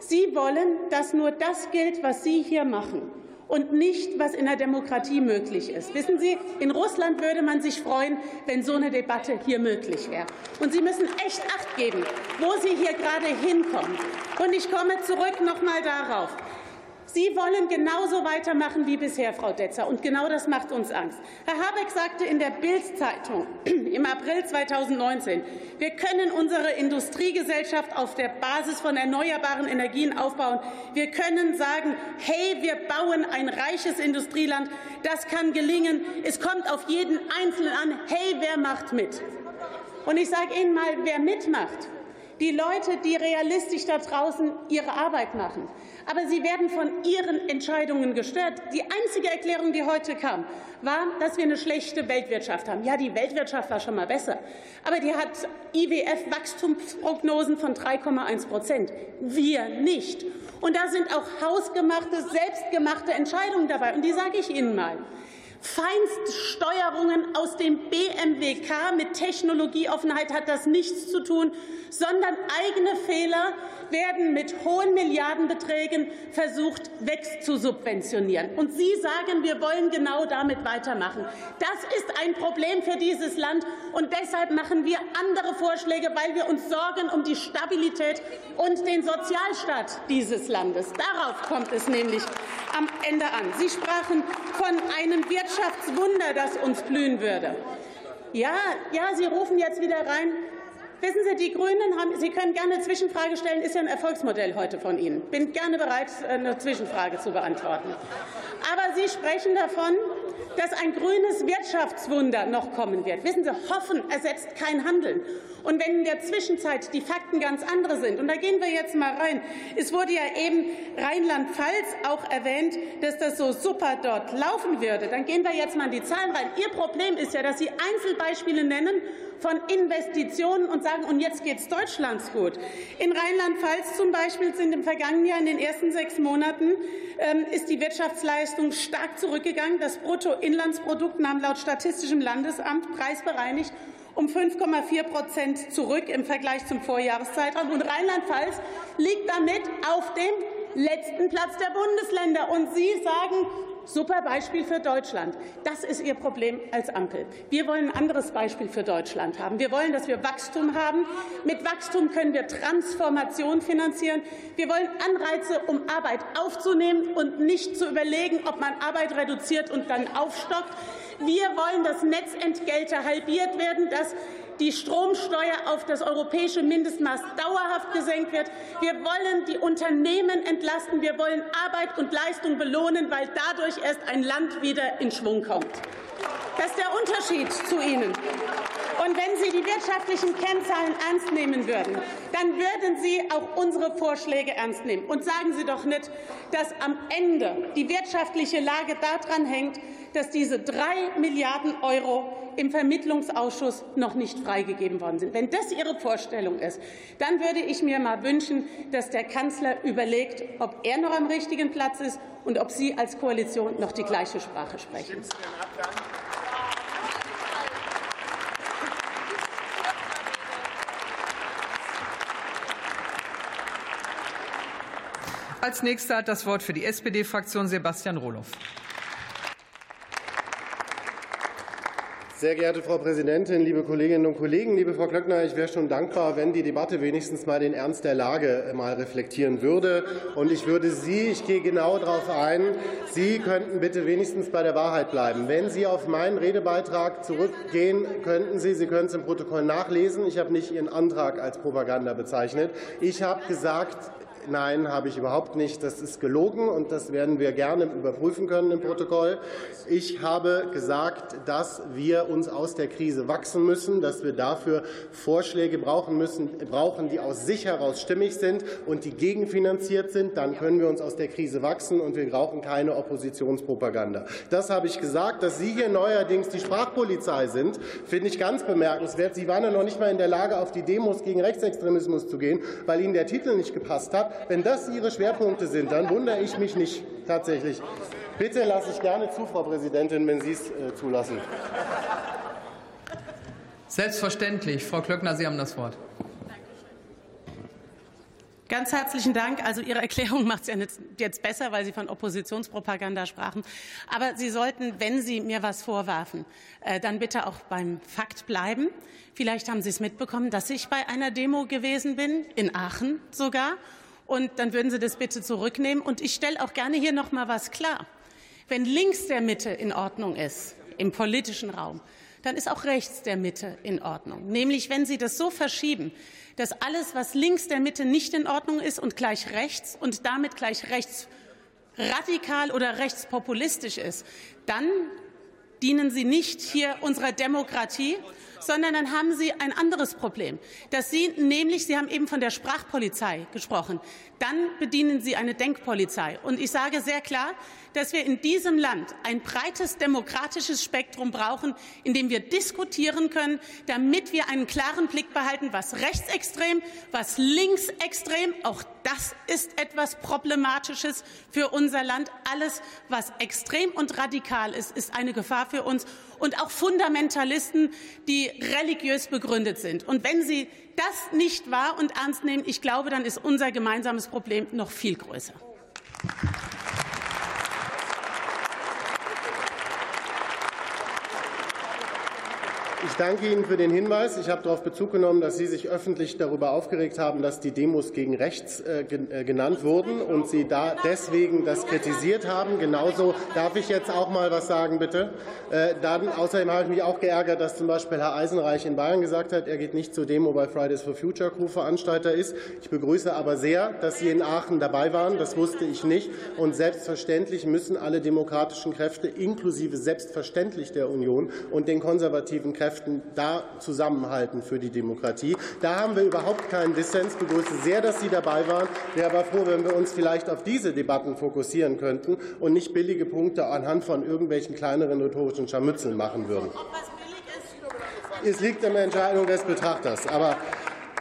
Sie wollen, dass nur das gilt, was Sie hier machen und nicht, was in der Demokratie möglich ist. Wissen Sie, in Russland würde man sich freuen, wenn so eine Debatte hier möglich wäre. Und Sie müssen echt Acht geben, wo Sie hier gerade hinkommen. Und ich komme zurück noch mal darauf. Sie wollen genauso weitermachen wie bisher, Frau Detzer, und genau das macht uns Angst. Herr Habeck sagte in der Bild-Zeitung im April 2019, wir können unsere Industriegesellschaft auf der Basis von erneuerbaren Energien aufbauen. Wir können sagen, hey, wir bauen ein reiches Industrieland. Das kann gelingen. Es kommt auf jeden Einzelnen an. Hey, wer macht mit? Und ich sage Ihnen mal, wer mitmacht. Die Leute, die realistisch da draußen ihre Arbeit machen aber sie werden von ihren Entscheidungen gestört. Die einzige Erklärung, die heute kam, war, dass wir eine schlechte Weltwirtschaft haben. Ja, die Weltwirtschaft war schon mal besser, aber die hat IWF-Wachstumsprognosen von 3,1 Prozent. Wir nicht. Und da sind auch hausgemachte, selbstgemachte Entscheidungen dabei. Und die sage ich Ihnen mal. Feinststeuerungen aus dem BMWK mit Technologieoffenheit hat das nichts zu tun, sondern eigene Fehler werden mit hohen Milliardenbeträgen versucht wegzusubventionieren. Und Sie sagen, wir wollen genau damit weitermachen. Das ist ein Problem für dieses Land, und deshalb machen wir andere Vorschläge, weil wir uns sorgen um die Stabilität und den Sozialstaat dieses Landes. Darauf kommt es nämlich am Ende an. Sie sprachen von einem Wirtschaftswunder, das uns blühen würde. Ja, ja, Sie rufen jetzt wieder rein. Wissen Sie, die Grünen haben, Sie können gerne eine Zwischenfrage stellen, ist ja ein Erfolgsmodell heute von Ihnen. Bin gerne bereit, eine Zwischenfrage zu beantworten. Aber Sie sprechen davon, dass ein grünes Wirtschaftswunder noch kommen wird. Wissen Sie, Hoffen ersetzt kein Handeln. Und wenn in der Zwischenzeit die Fakten ganz andere sind, und da gehen wir jetzt mal rein, es wurde ja eben Rheinland-Pfalz auch erwähnt, dass das so super dort laufen würde, dann gehen wir jetzt mal in die Zahlen rein. Ihr Problem ist ja, dass Sie Einzelbeispiele nennen von Investitionen und sagen, und jetzt geht es Deutschlands gut. In Rheinland-Pfalz zum Beispiel sind im vergangenen Jahr in den ersten sechs Monaten ähm, ist die Wirtschaftsleistung stark zurückgegangen. Das Bruttoinlandsprodukt nahm laut Statistischem Landesamt preisbereinigt um 5,4 Prozent zurück im Vergleich zum Vorjahreszeitraum. Und Rheinland-Pfalz liegt damit auf dem letzten Platz der Bundesländer. Und Sie sagen, Super Beispiel für Deutschland. Das ist Ihr Problem als Ampel. Wir wollen ein anderes Beispiel für Deutschland haben. Wir wollen, dass wir Wachstum haben. Mit Wachstum können wir Transformation finanzieren. Wir wollen Anreize, um Arbeit aufzunehmen und nicht zu überlegen, ob man Arbeit reduziert und dann aufstockt. Wir wollen, dass Netzentgelte halbiert werden, dass die Stromsteuer auf das europäische Mindestmaß dauerhaft gesenkt wird. Wir wollen die Unternehmen entlasten. Wir wollen Arbeit und Leistung belohnen, weil dadurch erst ein Land wieder in Schwung kommt. Das ist der Unterschied zu Ihnen. Und wenn Sie die wirtschaftlichen Kennzahlen ernst nehmen würden, dann würden Sie auch unsere Vorschläge ernst nehmen. Und sagen Sie doch nicht, dass am Ende die wirtschaftliche Lage daran hängt, dass diese drei Milliarden Euro im Vermittlungsausschuss noch nicht freigegeben worden sind. Wenn das Ihre Vorstellung ist, dann würde ich mir mal wünschen, dass der Kanzler überlegt, ob er noch am richtigen Platz ist und ob Sie als Koalition noch die gleiche Sprache sprechen. Als nächster hat das Wort für die SPD-Fraktion Sebastian Rohloff. Sehr geehrte Frau Präsidentin, liebe Kolleginnen und Kollegen, liebe Frau Klöckner, ich wäre schon dankbar, wenn die Debatte wenigstens mal den Ernst der Lage mal reflektieren würde. Und ich würde Sie, ich gehe genau darauf ein, Sie könnten bitte wenigstens bei der Wahrheit bleiben. Wenn Sie auf meinen Redebeitrag zurückgehen, könnten Sie, Sie können es im Protokoll nachlesen, ich habe nicht Ihren Antrag als Propaganda bezeichnet. Ich habe gesagt, Nein, habe ich überhaupt nicht. Das ist gelogen und das werden wir gerne überprüfen können im Protokoll. Ich habe gesagt, dass wir uns aus der Krise wachsen müssen, dass wir dafür Vorschläge brauchen müssen, brauchen, die aus sich heraus stimmig sind und die gegenfinanziert sind. Dann können wir uns aus der Krise wachsen und wir brauchen keine Oppositionspropaganda. Das habe ich gesagt. Dass Sie hier neuerdings die Sprachpolizei sind, finde ich ganz bemerkenswert. Sie waren ja noch nicht mal in der Lage, auf die Demos gegen Rechtsextremismus zu gehen, weil Ihnen der Titel nicht gepasst hat. Wenn das Ihre Schwerpunkte sind, dann wundere ich mich nicht tatsächlich. Bitte lasse ich gerne zu, Frau Präsidentin, wenn Sie es äh, zulassen. Selbstverständlich. Frau Klöckner, Sie haben das Wort. Ganz herzlichen Dank. Also Ihre Erklärung macht es ja jetzt besser, weil Sie von Oppositionspropaganda sprachen. Aber Sie sollten, wenn Sie mir was vorwerfen, äh, dann bitte auch beim Fakt bleiben. Vielleicht haben Sie es mitbekommen, dass ich bei einer Demo gewesen bin, in Aachen sogar. Und dann würden Sie das bitte zurücknehmen. Und ich stelle auch gerne hier noch mal was klar. Wenn links der Mitte in Ordnung ist, im politischen Raum, dann ist auch rechts der Mitte in Ordnung. Nämlich, wenn Sie das so verschieben, dass alles, was links der Mitte nicht in Ordnung ist und gleich rechts und damit gleich rechts radikal oder rechtspopulistisch ist, dann dienen Sie nicht hier unserer Demokratie, sondern dann haben Sie ein anderes Problem. Dass Sie nämlich, Sie haben eben von der Sprachpolizei gesprochen, dann bedienen Sie eine Denkpolizei. Und ich sage sehr klar, dass wir in diesem Land ein breites demokratisches Spektrum brauchen, in dem wir diskutieren können, damit wir einen klaren Blick behalten, was rechtsextrem, was linksextrem, auch das ist etwas Problematisches für unser Land. Alles, was extrem und radikal ist, ist eine Gefahr für uns und auch Fundamentalisten, die religiös begründet sind. Und wenn Sie das nicht wahr und ernst nehmen, ich glaube, dann ist unser gemeinsames Problem noch viel größer. Ich danke Ihnen für den Hinweis. Ich habe darauf Bezug genommen, dass Sie sich öffentlich darüber aufgeregt haben, dass die Demos gegen rechts äh, äh, genannt wurden und Sie da deswegen das kritisiert haben. Genauso darf ich jetzt auch mal was sagen, bitte. Äh, dann, außerdem habe ich mich auch geärgert, dass zum Beispiel Herr Eisenreich in Bayern gesagt hat, er geht nicht zur Demo, weil Fridays for Future Crew Veranstalter ist. Ich begrüße aber sehr, dass Sie in Aachen dabei waren. Das wusste ich nicht. Und selbstverständlich müssen alle demokratischen Kräfte, inklusive selbstverständlich der Union und den konservativen Kräften, Kräften da zusammenhalten für die Demokratie. Da haben wir überhaupt keinen Dissens. Ich begrüße sehr, dass Sie dabei waren. Ich wäre aber froh, wenn wir uns vielleicht auf diese Debatten fokussieren könnten und nicht billige Punkte anhand von irgendwelchen kleineren rhetorischen Scharmützeln machen würden. Es liegt in der Entscheidung des Betrachters. Aber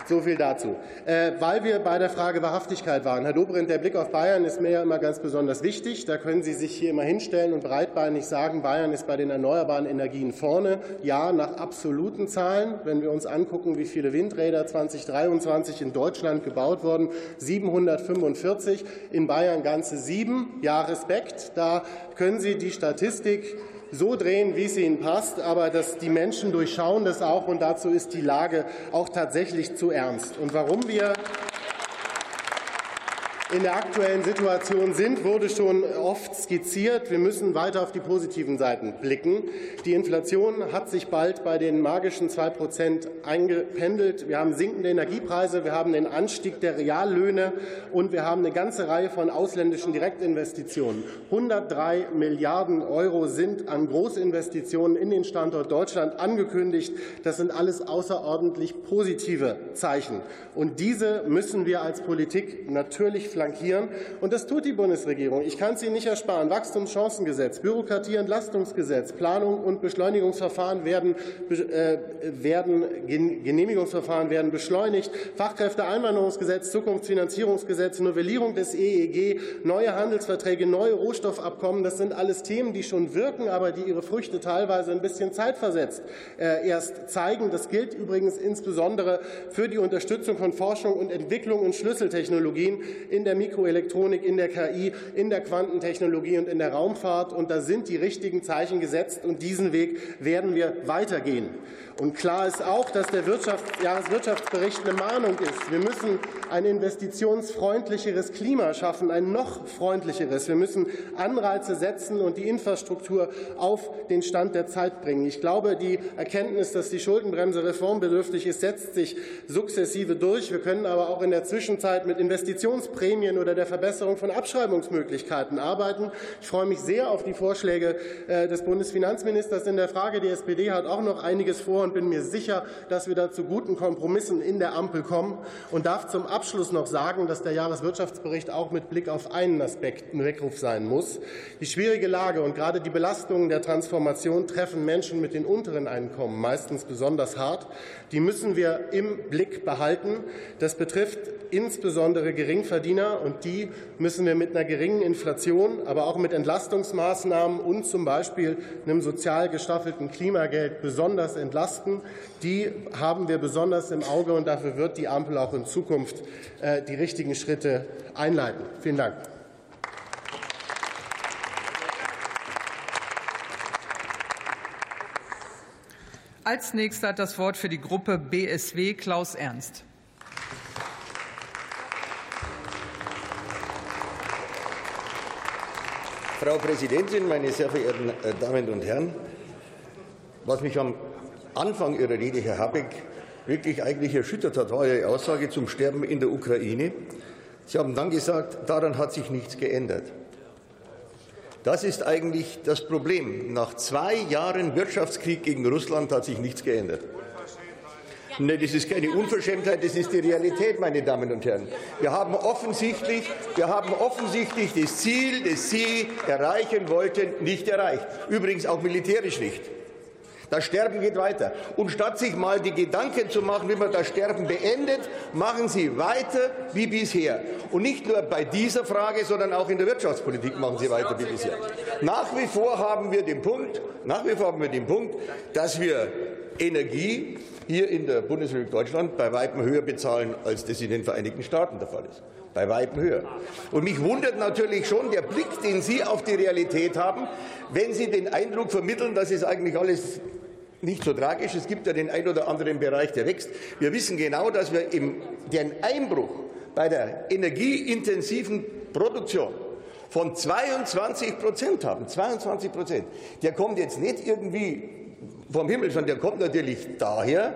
so viel dazu. Äh, weil wir bei der Frage Wahrhaftigkeit waren. Herr Dobrindt, der Blick auf Bayern ist mir ja immer ganz besonders wichtig. Da können Sie sich hier immer hinstellen und breitbeinig sagen, Bayern ist bei den erneuerbaren Energien vorne. Ja, nach absoluten Zahlen. Wenn wir uns angucken, wie viele Windräder 2023 in Deutschland gebaut wurden, 745, in Bayern ganze sieben. Ja, Respekt. Da können Sie die Statistik so drehen, wie es ihnen passt, aber dass die Menschen durchschauen das auch und dazu ist die Lage auch tatsächlich zu ernst. Und warum wir in der aktuellen Situation sind, wurde schon oft skizziert. Wir müssen weiter auf die positiven Seiten blicken. Die Inflation hat sich bald bei den magischen zwei Prozent eingependelt. Wir haben sinkende Energiepreise, wir haben den Anstieg der Reallöhne und wir haben eine ganze Reihe von ausländischen Direktinvestitionen. 103 Milliarden Euro sind an Großinvestitionen in den Standort Deutschland angekündigt. Das sind alles außerordentlich positive Zeichen. Und diese müssen wir als Politik natürlich flankieren. Und das tut die Bundesregierung. Ich kann es Ihnen nicht ersparen. Wachstumschancengesetz, Bürokratieentlastungsgesetz, Planung und Beschleunigungsverfahren werden, äh, werden, Genehmigungsverfahren werden beschleunigt, Fachkräfteeinwanderungsgesetz, Zukunftsfinanzierungsgesetz, Novellierung des EEG, neue Handelsverträge, neue Rohstoffabkommen. Das sind alles Themen, die schon wirken, aber die ihre Früchte teilweise ein bisschen zeitversetzt äh, erst zeigen. Das gilt übrigens insbesondere für die Unterstützung von Forschung und Entwicklung in Schlüsseltechnologien in der der Mikroelektronik, in der KI, in der Quantentechnologie und in der Raumfahrt. Und da sind die richtigen Zeichen gesetzt, und diesen Weg werden wir weitergehen. Und klar ist auch, dass der Wirtschafts Jahreswirtschaftsbericht eine Mahnung ist. Wir müssen ein investitionsfreundlicheres Klima schaffen, ein noch freundlicheres. Wir müssen Anreize setzen und die Infrastruktur auf den Stand der Zeit bringen. Ich glaube, die Erkenntnis, dass die Schuldenbremse reformbedürftig ist, setzt sich sukzessive durch. Wir können aber auch in der Zwischenzeit mit Investitionsprämien oder der Verbesserung von Abschreibungsmöglichkeiten arbeiten. Ich freue mich sehr auf die Vorschläge äh, des Bundesfinanzministers in der Frage. Die SPD hat auch noch einiges vor und bin mir sicher, dass wir da zu guten Kompromissen in der Ampel kommen und darf zum Abschluss noch sagen, dass der Jahreswirtschaftsbericht auch mit Blick auf einen Aspekt ein Weckruf sein muss. Die schwierige Lage und gerade die Belastungen der Transformation treffen Menschen mit den unteren Einkommen meistens besonders hart. Die müssen wir im Blick behalten. Das betrifft insbesondere Geringverdiener Verdiener. Und die müssen wir mit einer geringen Inflation, aber auch mit Entlastungsmaßnahmen und zum Beispiel einem sozial gestaffelten Klimageld besonders entlasten. Die haben wir besonders im Auge, und dafür wird die Ampel auch in Zukunft äh, die richtigen Schritte einleiten. Vielen Dank. Als nächster hat das Wort für die Gruppe BSW Klaus Ernst. Frau Präsidentin, meine sehr verehrten äh, Damen und Herren! Was mich am Anfang Ihrer Rede, Herr Habeck, wirklich eigentlich erschüttert hat, war Ihre Aussage zum Sterben in der Ukraine. Sie haben dann gesagt, daran hat sich nichts geändert. Das ist eigentlich das Problem. Nach zwei Jahren Wirtschaftskrieg gegen Russland hat sich nichts geändert. Nee, das ist keine Unverschämtheit, das ist die Realität, meine Damen und Herren. Wir haben offensichtlich, wir haben offensichtlich das Ziel, das Sie erreichen wollten, nicht erreicht. Übrigens auch militärisch nicht. Das Sterben geht weiter. Und statt sich mal die Gedanken zu machen, wie man das Sterben beendet, machen Sie weiter wie bisher. Und nicht nur bei dieser Frage, sondern auch in der Wirtschaftspolitik machen Sie weiter wie bisher. Nach wie vor haben wir den Punkt, nach wie vor haben wir den Punkt, dass wir Energie hier in der Bundesrepublik Deutschland bei weitem höher bezahlen, als das in den Vereinigten Staaten der Fall ist. Bei weitem höher. Und mich wundert natürlich schon der Blick, den Sie auf die Realität haben, wenn Sie den Eindruck vermitteln, dass es eigentlich alles nicht so tragisch. Es gibt ja den ein oder anderen Bereich, der wächst. Wir wissen genau, dass wir im, den Einbruch bei der energieintensiven Produktion von 22 Prozent haben. 22 Prozent. Der kommt jetzt nicht irgendwie vom Himmel, sondern der kommt natürlich daher,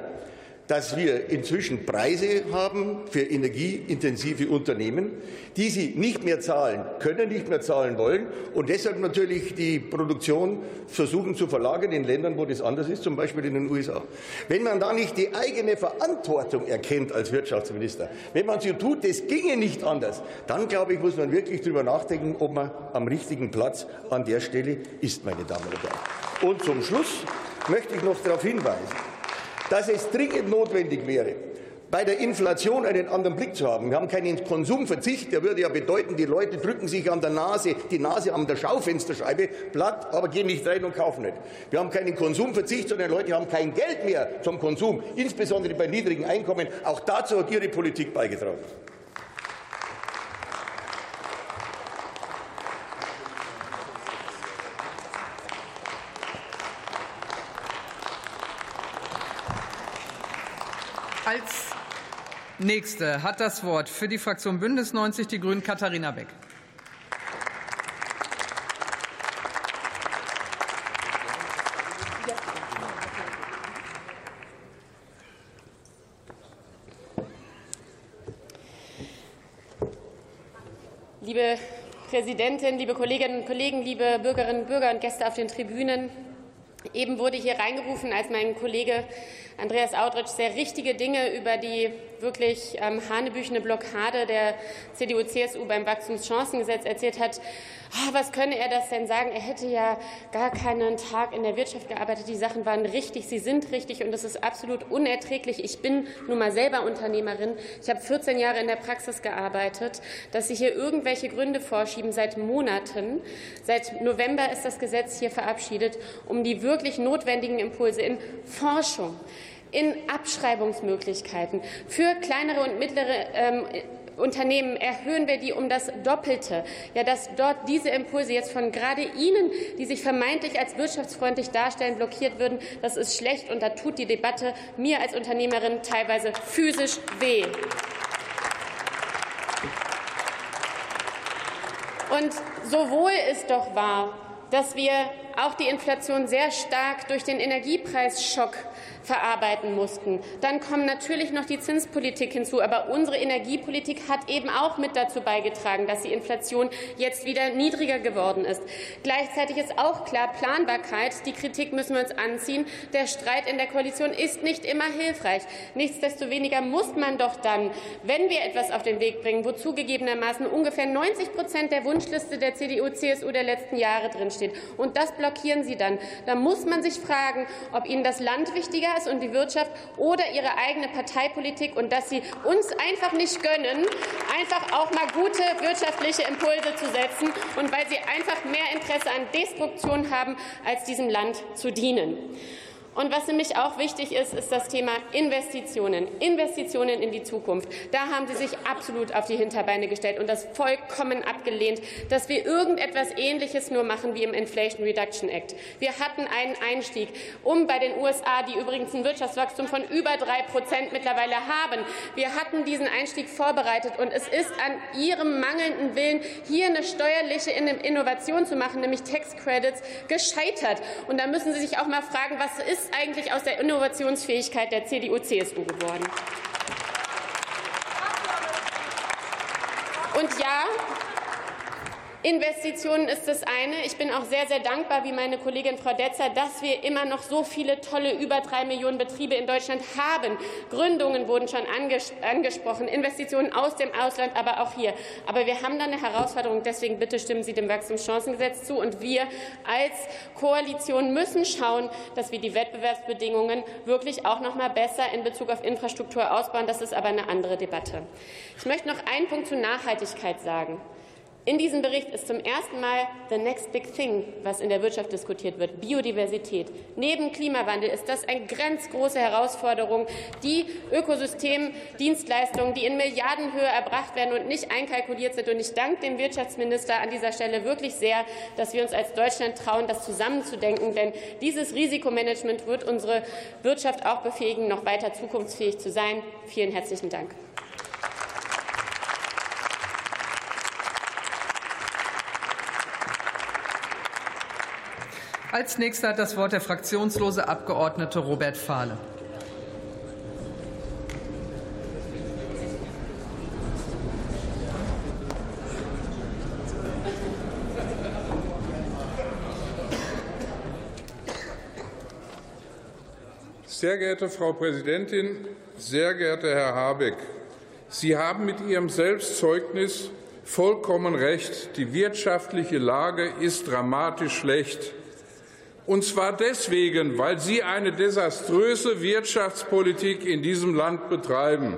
dass wir inzwischen Preise haben für energieintensive Unternehmen, die sie nicht mehr zahlen können, nicht mehr zahlen wollen und deshalb natürlich die Produktion versuchen zu verlagern in Ländern, wo das anders ist, zum Beispiel in den USA. Wenn man da nicht die eigene Verantwortung erkennt als Wirtschaftsminister, wenn man so tut, das ginge nicht anders, dann glaube ich, muss man wirklich darüber nachdenken, ob man am richtigen Platz an der Stelle ist, meine Damen und Herren. Und zum Schluss möchte ich noch darauf hinweisen, dass es dringend notwendig wäre, bei der Inflation einen anderen Blick zu haben. Wir haben keinen Konsumverzicht, der würde ja bedeuten, die Leute drücken sich an der Nase, die Nase an der Schaufensterscheibe platt, aber gehen nicht rein und kaufen nicht. Wir haben keinen Konsumverzicht, sondern die Leute haben kein Geld mehr zum Konsum, insbesondere bei niedrigen Einkommen. Auch dazu hat Ihre Politik beigetragen. Als nächste hat das Wort für die Fraktion Bündnis 90 Die Grünen Katharina Beck. Liebe Präsidentin, liebe Kolleginnen und Kollegen, liebe Bürgerinnen und Bürger und Gäste auf den Tribünen! Eben wurde hier reingerufen, als mein Kollege Andreas Audretsch sehr richtige Dinge über die wirklich ähm, hanebüchene Blockade der CDU-CSU beim Wachstumschancengesetz erzählt hat. Oh, was könne er das denn sagen? Er hätte ja gar keinen Tag in der Wirtschaft gearbeitet. Die Sachen waren richtig, sie sind richtig und das ist absolut unerträglich. Ich bin nun mal selber Unternehmerin. Ich habe 14 Jahre in der Praxis gearbeitet. Dass Sie hier irgendwelche Gründe vorschieben seit Monaten. Seit November ist das Gesetz hier verabschiedet, um die wirklich notwendigen Impulse in Forschung, in Abschreibungsmöglichkeiten für kleinere und mittlere ähm, Unternehmen erhöhen wir die um das Doppelte. Ja, dass dort diese Impulse jetzt von gerade Ihnen, die sich vermeintlich als wirtschaftsfreundlich darstellen, blockiert würden, das ist schlecht und da tut die Debatte mir als Unternehmerin teilweise physisch weh. Und sowohl ist doch wahr, dass wir auch die Inflation sehr stark durch den Energiepreisschock verarbeiten mussten. Dann kommen natürlich noch die Zinspolitik hinzu. Aber unsere Energiepolitik hat eben auch mit dazu beigetragen, dass die Inflation jetzt wieder niedriger geworden ist. Gleichzeitig ist auch klar Planbarkeit. Die Kritik müssen wir uns anziehen. Der Streit in der Koalition ist nicht immer hilfreich. Nichtsdestoweniger muss man doch dann, wenn wir etwas auf den Weg bringen, wo zugegebenermaßen ungefähr 90 Prozent der Wunschliste der CDU, CSU der letzten Jahre drinsteht, und das blockieren Sie dann, dann muss man sich fragen, ob Ihnen das Land wichtiger Klimaschutz und die Wirtschaft oder ihre eigene Parteipolitik und dass sie uns einfach nicht gönnen, einfach auch mal gute wirtschaftliche Impulse zu setzen und weil sie einfach mehr Interesse an Destruktion haben, als diesem Land zu dienen. Und was nämlich auch wichtig ist, ist das Thema Investitionen. Investitionen in die Zukunft. Da haben Sie sich absolut auf die Hinterbeine gestellt und das vollkommen abgelehnt, dass wir irgendetwas Ähnliches nur machen wie im Inflation Reduction Act. Wir hatten einen Einstieg, um bei den USA, die übrigens ein Wirtschaftswachstum von über drei Prozent mittlerweile haben, wir hatten diesen Einstieg vorbereitet und es ist an Ihrem mangelnden Willen, hier eine steuerliche Innovation zu machen, nämlich Tax Credits, gescheitert. Und da müssen Sie sich auch mal fragen, was ist ist eigentlich aus der Innovationsfähigkeit der CDU-CSU geworden? Und ja, Investitionen ist das eine. Ich bin auch sehr, sehr dankbar, wie meine Kollegin Frau Detzer, dass wir immer noch so viele tolle, über drei Millionen Betriebe in Deutschland haben. Gründungen wurden schon anges angesprochen, Investitionen aus dem Ausland, aber auch hier. Aber wir haben da eine Herausforderung. Deswegen bitte stimmen Sie dem Wachstumschancengesetz zu. Und wir als Koalition müssen schauen, dass wir die Wettbewerbsbedingungen wirklich auch noch mal besser in Bezug auf Infrastruktur ausbauen. Das ist aber eine andere Debatte. Ich möchte noch einen Punkt zur Nachhaltigkeit sagen. In diesem Bericht ist zum ersten Mal the next big thing, was in der Wirtschaft diskutiert wird, Biodiversität. Neben Klimawandel ist das eine ganz große Herausforderung, die Ökosystemdienstleistungen, die in Milliardenhöhe erbracht werden und nicht einkalkuliert sind. Und ich danke dem Wirtschaftsminister an dieser Stelle wirklich sehr, dass wir uns als Deutschland trauen, das zusammenzudenken. Denn dieses Risikomanagement wird unsere Wirtschaft auch befähigen, noch weiter zukunftsfähig zu sein. Vielen herzlichen Dank. Als nächster hat das Wort der fraktionslose Abgeordnete Robert Fahle. Sehr geehrte Frau Präsidentin, sehr geehrter Herr Habeck, Sie haben mit Ihrem Selbstzeugnis vollkommen recht. Die wirtschaftliche Lage ist dramatisch schlecht. Und zwar deswegen, weil Sie eine desaströse Wirtschaftspolitik in diesem Land betreiben.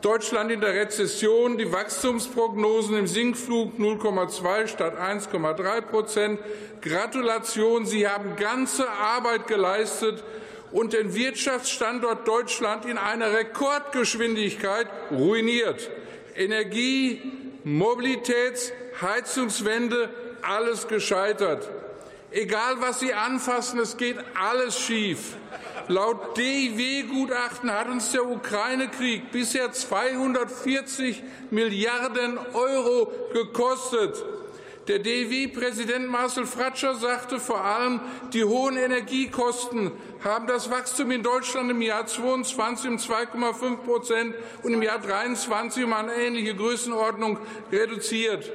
Deutschland in der Rezession, die Wachstumsprognosen im Sinkflug 0,2 statt 1,3 Prozent. Gratulation, Sie haben ganze Arbeit geleistet und den Wirtschaftsstandort Deutschland in einer Rekordgeschwindigkeit ruiniert. Energie, Mobilitäts, Heizungswende, alles gescheitert. Egal, was Sie anfassen, es geht alles schief. Laut DIW-Gutachten hat uns der Ukraine-Krieg bisher 240 Milliarden Euro gekostet. Der DIW-Präsident Marcel Fratscher sagte vor allem, die hohen Energiekosten haben das Wachstum in Deutschland im Jahr 22 um 2,5 Prozent und im Jahr 23 um eine ähnliche Größenordnung reduziert.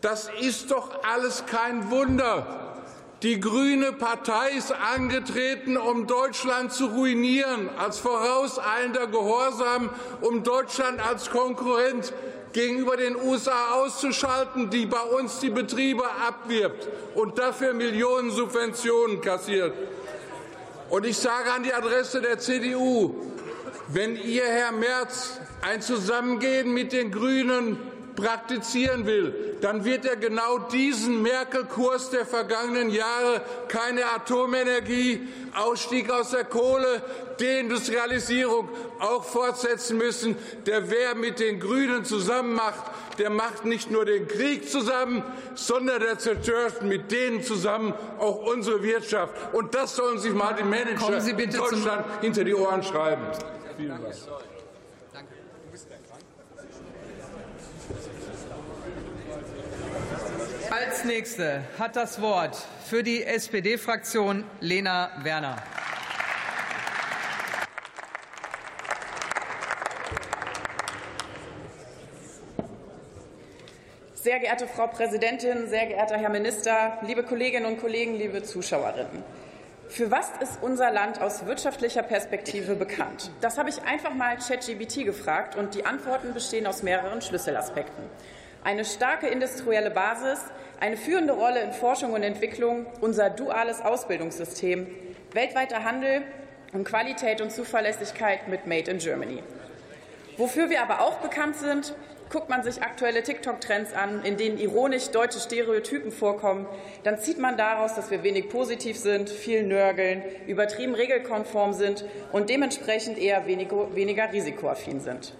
Das ist doch alles kein Wunder. Die grüne Partei ist angetreten, um Deutschland zu ruinieren, als vorauseilender Gehorsam, um Deutschland als Konkurrent gegenüber den USA auszuschalten, die bei uns die Betriebe abwirbt und dafür Millionen Subventionen kassiert. Und ich sage an die Adresse der CDU, wenn ihr, Herr Merz, ein Zusammengehen mit den Grünen praktizieren will, dann wird er genau diesen Merkel-Kurs der vergangenen Jahre keine Atomenergie, Ausstieg aus der Kohle, Deindustrialisierung auch fortsetzen müssen. Der wer mit den Grünen zusammen macht, der macht nicht nur den Krieg zusammen, sondern der zerstört mit denen zusammen auch unsere Wirtschaft. Und das sollen sich mal die Manager in Deutschland hinter die Ohren schreiben. Vielen Dank. Als nächste hat das Wort für die SPD-Fraktion Lena Werner. Sehr geehrte Frau Präsidentin, sehr geehrter Herr Minister, liebe Kolleginnen und Kollegen, liebe Zuschauerinnen. Für was ist unser Land aus wirtschaftlicher Perspektive bekannt? Das habe ich einfach mal ChatGBT gefragt und die Antworten bestehen aus mehreren Schlüsselaspekten eine starke industrielle Basis, eine führende Rolle in Forschung und Entwicklung, unser duales Ausbildungssystem, weltweiter Handel, und Qualität und Zuverlässigkeit mit Made in Germany. Wofür wir aber auch bekannt sind, guckt man sich aktuelle TikTok-Trends an, in denen ironisch deutsche Stereotypen vorkommen, dann zieht man daraus, dass wir wenig positiv sind, viel nörgeln, übertrieben regelkonform sind und dementsprechend eher weniger, risikoaffin sind.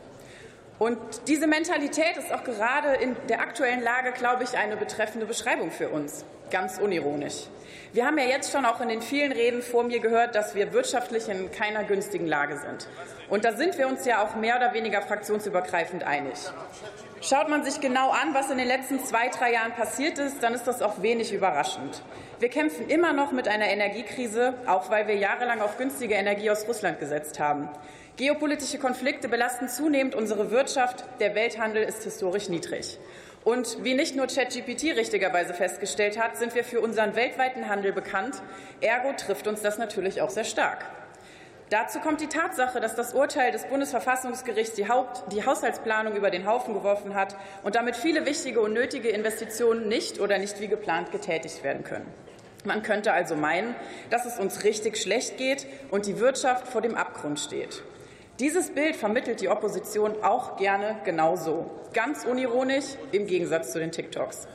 Und diese Mentalität ist auch gerade in der aktuellen Lage, glaube ich, eine betreffende Beschreibung für uns, ganz unironisch. Wir haben ja jetzt schon auch in den vielen Reden vor mir gehört, dass wir wirtschaftlich in keiner günstigen Lage sind. Und da sind wir uns ja auch mehr oder weniger fraktionsübergreifend einig. Schaut man sich genau an, was in den letzten zwei, drei Jahren passiert ist, dann ist das auch wenig überraschend. Wir kämpfen immer noch mit einer Energiekrise, auch weil wir jahrelang auf günstige Energie aus Russland gesetzt haben. Geopolitische Konflikte belasten zunehmend unsere Wirtschaft. Der Welthandel ist historisch niedrig. Und wie nicht nur ChatGPT richtigerweise festgestellt hat, sind wir für unseren weltweiten Handel bekannt. Ergo trifft uns das natürlich auch sehr stark. Dazu kommt die Tatsache, dass das Urteil des Bundesverfassungsgerichts die, Haupt-, die Haushaltsplanung über den Haufen geworfen hat und damit viele wichtige und nötige Investitionen nicht oder nicht wie geplant getätigt werden können. Man könnte also meinen, dass es uns richtig schlecht geht und die Wirtschaft vor dem Abgrund steht. Dieses Bild vermittelt die Opposition auch gerne genauso, ganz unironisch im Gegensatz zu den TikToks.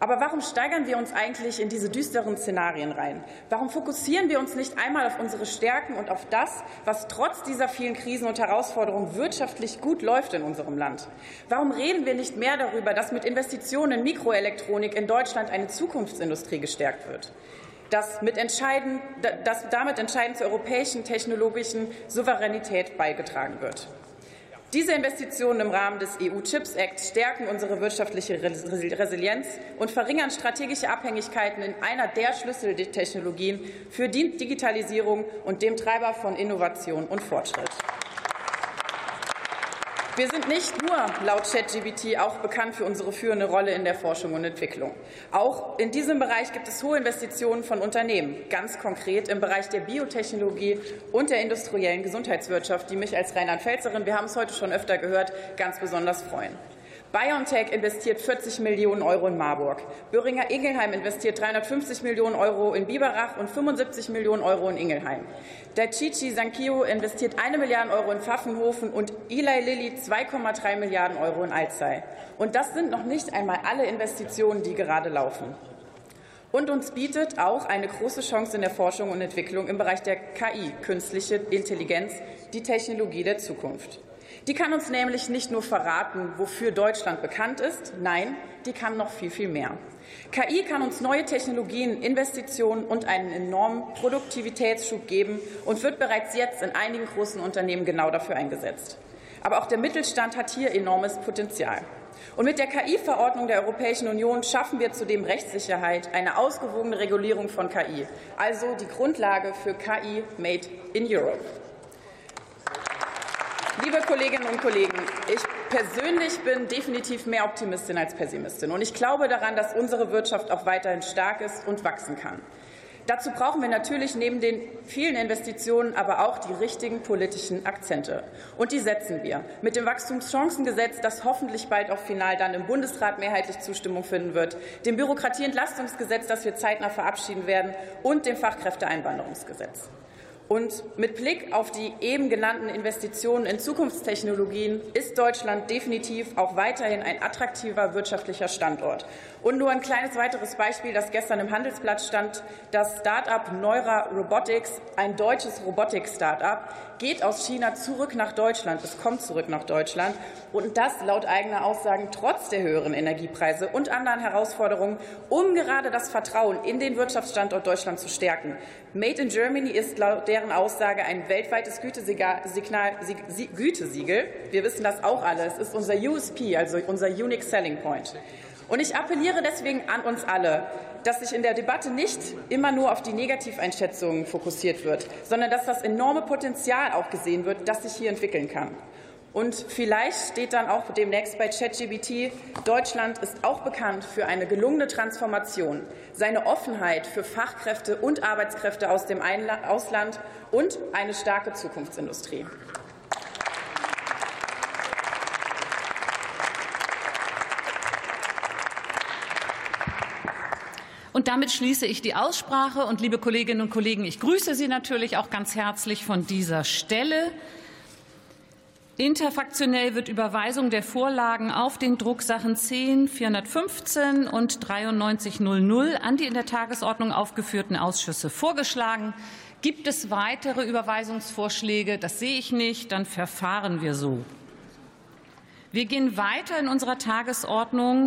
Aber warum steigern wir uns eigentlich in diese düsteren Szenarien rein? Warum fokussieren wir uns nicht einmal auf unsere Stärken und auf das, was trotz dieser vielen Krisen und Herausforderungen wirtschaftlich gut läuft in unserem Land? Warum reden wir nicht mehr darüber, dass mit Investitionen in Mikroelektronik in Deutschland eine Zukunftsindustrie gestärkt wird? Das, mit entscheiden, das damit entscheidend zur europäischen technologischen Souveränität beigetragen wird. Diese Investitionen im Rahmen des EU-Chips Act stärken unsere wirtschaftliche Resilienz und verringern strategische Abhängigkeiten in einer der Schlüsseltechnologien für die Digitalisierung und dem Treiber von Innovation und Fortschritt. Wir sind nicht nur laut ChatGPT auch bekannt für unsere führende Rolle in der Forschung und Entwicklung. Auch in diesem Bereich gibt es hohe Investitionen von Unternehmen, ganz konkret im Bereich der Biotechnologie und der industriellen Gesundheitswirtschaft, die mich als Rheinland-Pfälzerin, wir haben es heute schon öfter gehört, ganz besonders freuen. BioNTech investiert 40 Millionen Euro in Marburg. Böhringer Ingelheim investiert 350 Millionen Euro in Biberach und 75 Millionen Euro in Ingelheim. Der Chichi Sankio investiert eine Milliarde Euro in Pfaffenhofen und Eli Lilly 2,3 Milliarden Euro in Alzey. Und das sind noch nicht einmal alle Investitionen, die gerade laufen. Und uns bietet auch eine große Chance in der Forschung und Entwicklung im Bereich der KI, künstliche Intelligenz, die Technologie der Zukunft. Die kann uns nämlich nicht nur verraten, wofür Deutschland bekannt ist, nein, die kann noch viel, viel mehr. KI kann uns neue Technologien, Investitionen und einen enormen Produktivitätsschub geben und wird bereits jetzt in einigen großen Unternehmen genau dafür eingesetzt. Aber auch der Mittelstand hat hier enormes Potenzial. Und mit der KI-Verordnung der Europäischen Union schaffen wir zudem Rechtssicherheit, eine ausgewogene Regulierung von KI, also die Grundlage für KI Made in Europe. Liebe Kolleginnen und Kollegen, ich persönlich bin definitiv mehr Optimistin als Pessimistin. Und ich glaube daran, dass unsere Wirtschaft auch weiterhin stark ist und wachsen kann. Dazu brauchen wir natürlich neben den vielen Investitionen aber auch die richtigen politischen Akzente. Und die setzen wir mit dem Wachstumschancengesetz, das hoffentlich bald auch final dann im Bundesrat mehrheitlich Zustimmung finden wird, dem Bürokratieentlastungsgesetz, das wir zeitnah verabschieden werden, und dem Fachkräfteeinwanderungsgesetz. Und mit Blick auf die eben genannten Investitionen in Zukunftstechnologien ist Deutschland definitiv auch weiterhin ein attraktiver wirtschaftlicher Standort. Und nur ein kleines weiteres Beispiel, das gestern im Handelsblatt stand. Das Start-up Neura Robotics, ein deutsches Robotik-Start-up, geht aus China zurück nach Deutschland. Es kommt zurück nach Deutschland. Und das laut eigener Aussagen trotz der höheren Energiepreise und anderen Herausforderungen, um gerade das Vertrauen in den Wirtschaftsstandort Deutschland zu stärken. Made in Germany ist laut deren Aussage ein weltweites Gütesignal, Gütesiegel. Wir wissen das auch alle. Es ist unser USP, also unser Unique Selling Point. Und ich appelliere deswegen an uns alle, dass sich in der Debatte nicht immer nur auf die Negativeinschätzungen fokussiert wird, sondern dass das enorme Potenzial auch gesehen wird, das sich hier entwickeln kann. Und vielleicht steht dann auch demnächst bei ChatGBT, Deutschland ist auch bekannt für eine gelungene Transformation, seine Offenheit für Fachkräfte und Arbeitskräfte aus dem Ausland und eine starke Zukunftsindustrie. Und damit schließe ich die Aussprache. Und liebe Kolleginnen und Kollegen, ich grüße Sie natürlich auch ganz herzlich von dieser Stelle. Interfraktionell wird Überweisung der Vorlagen auf den Drucksachen 10 415 und 9300 an die in der Tagesordnung aufgeführten Ausschüsse vorgeschlagen. Gibt es weitere Überweisungsvorschläge? Das sehe ich nicht. Dann verfahren wir so. Wir gehen weiter in unserer Tagesordnung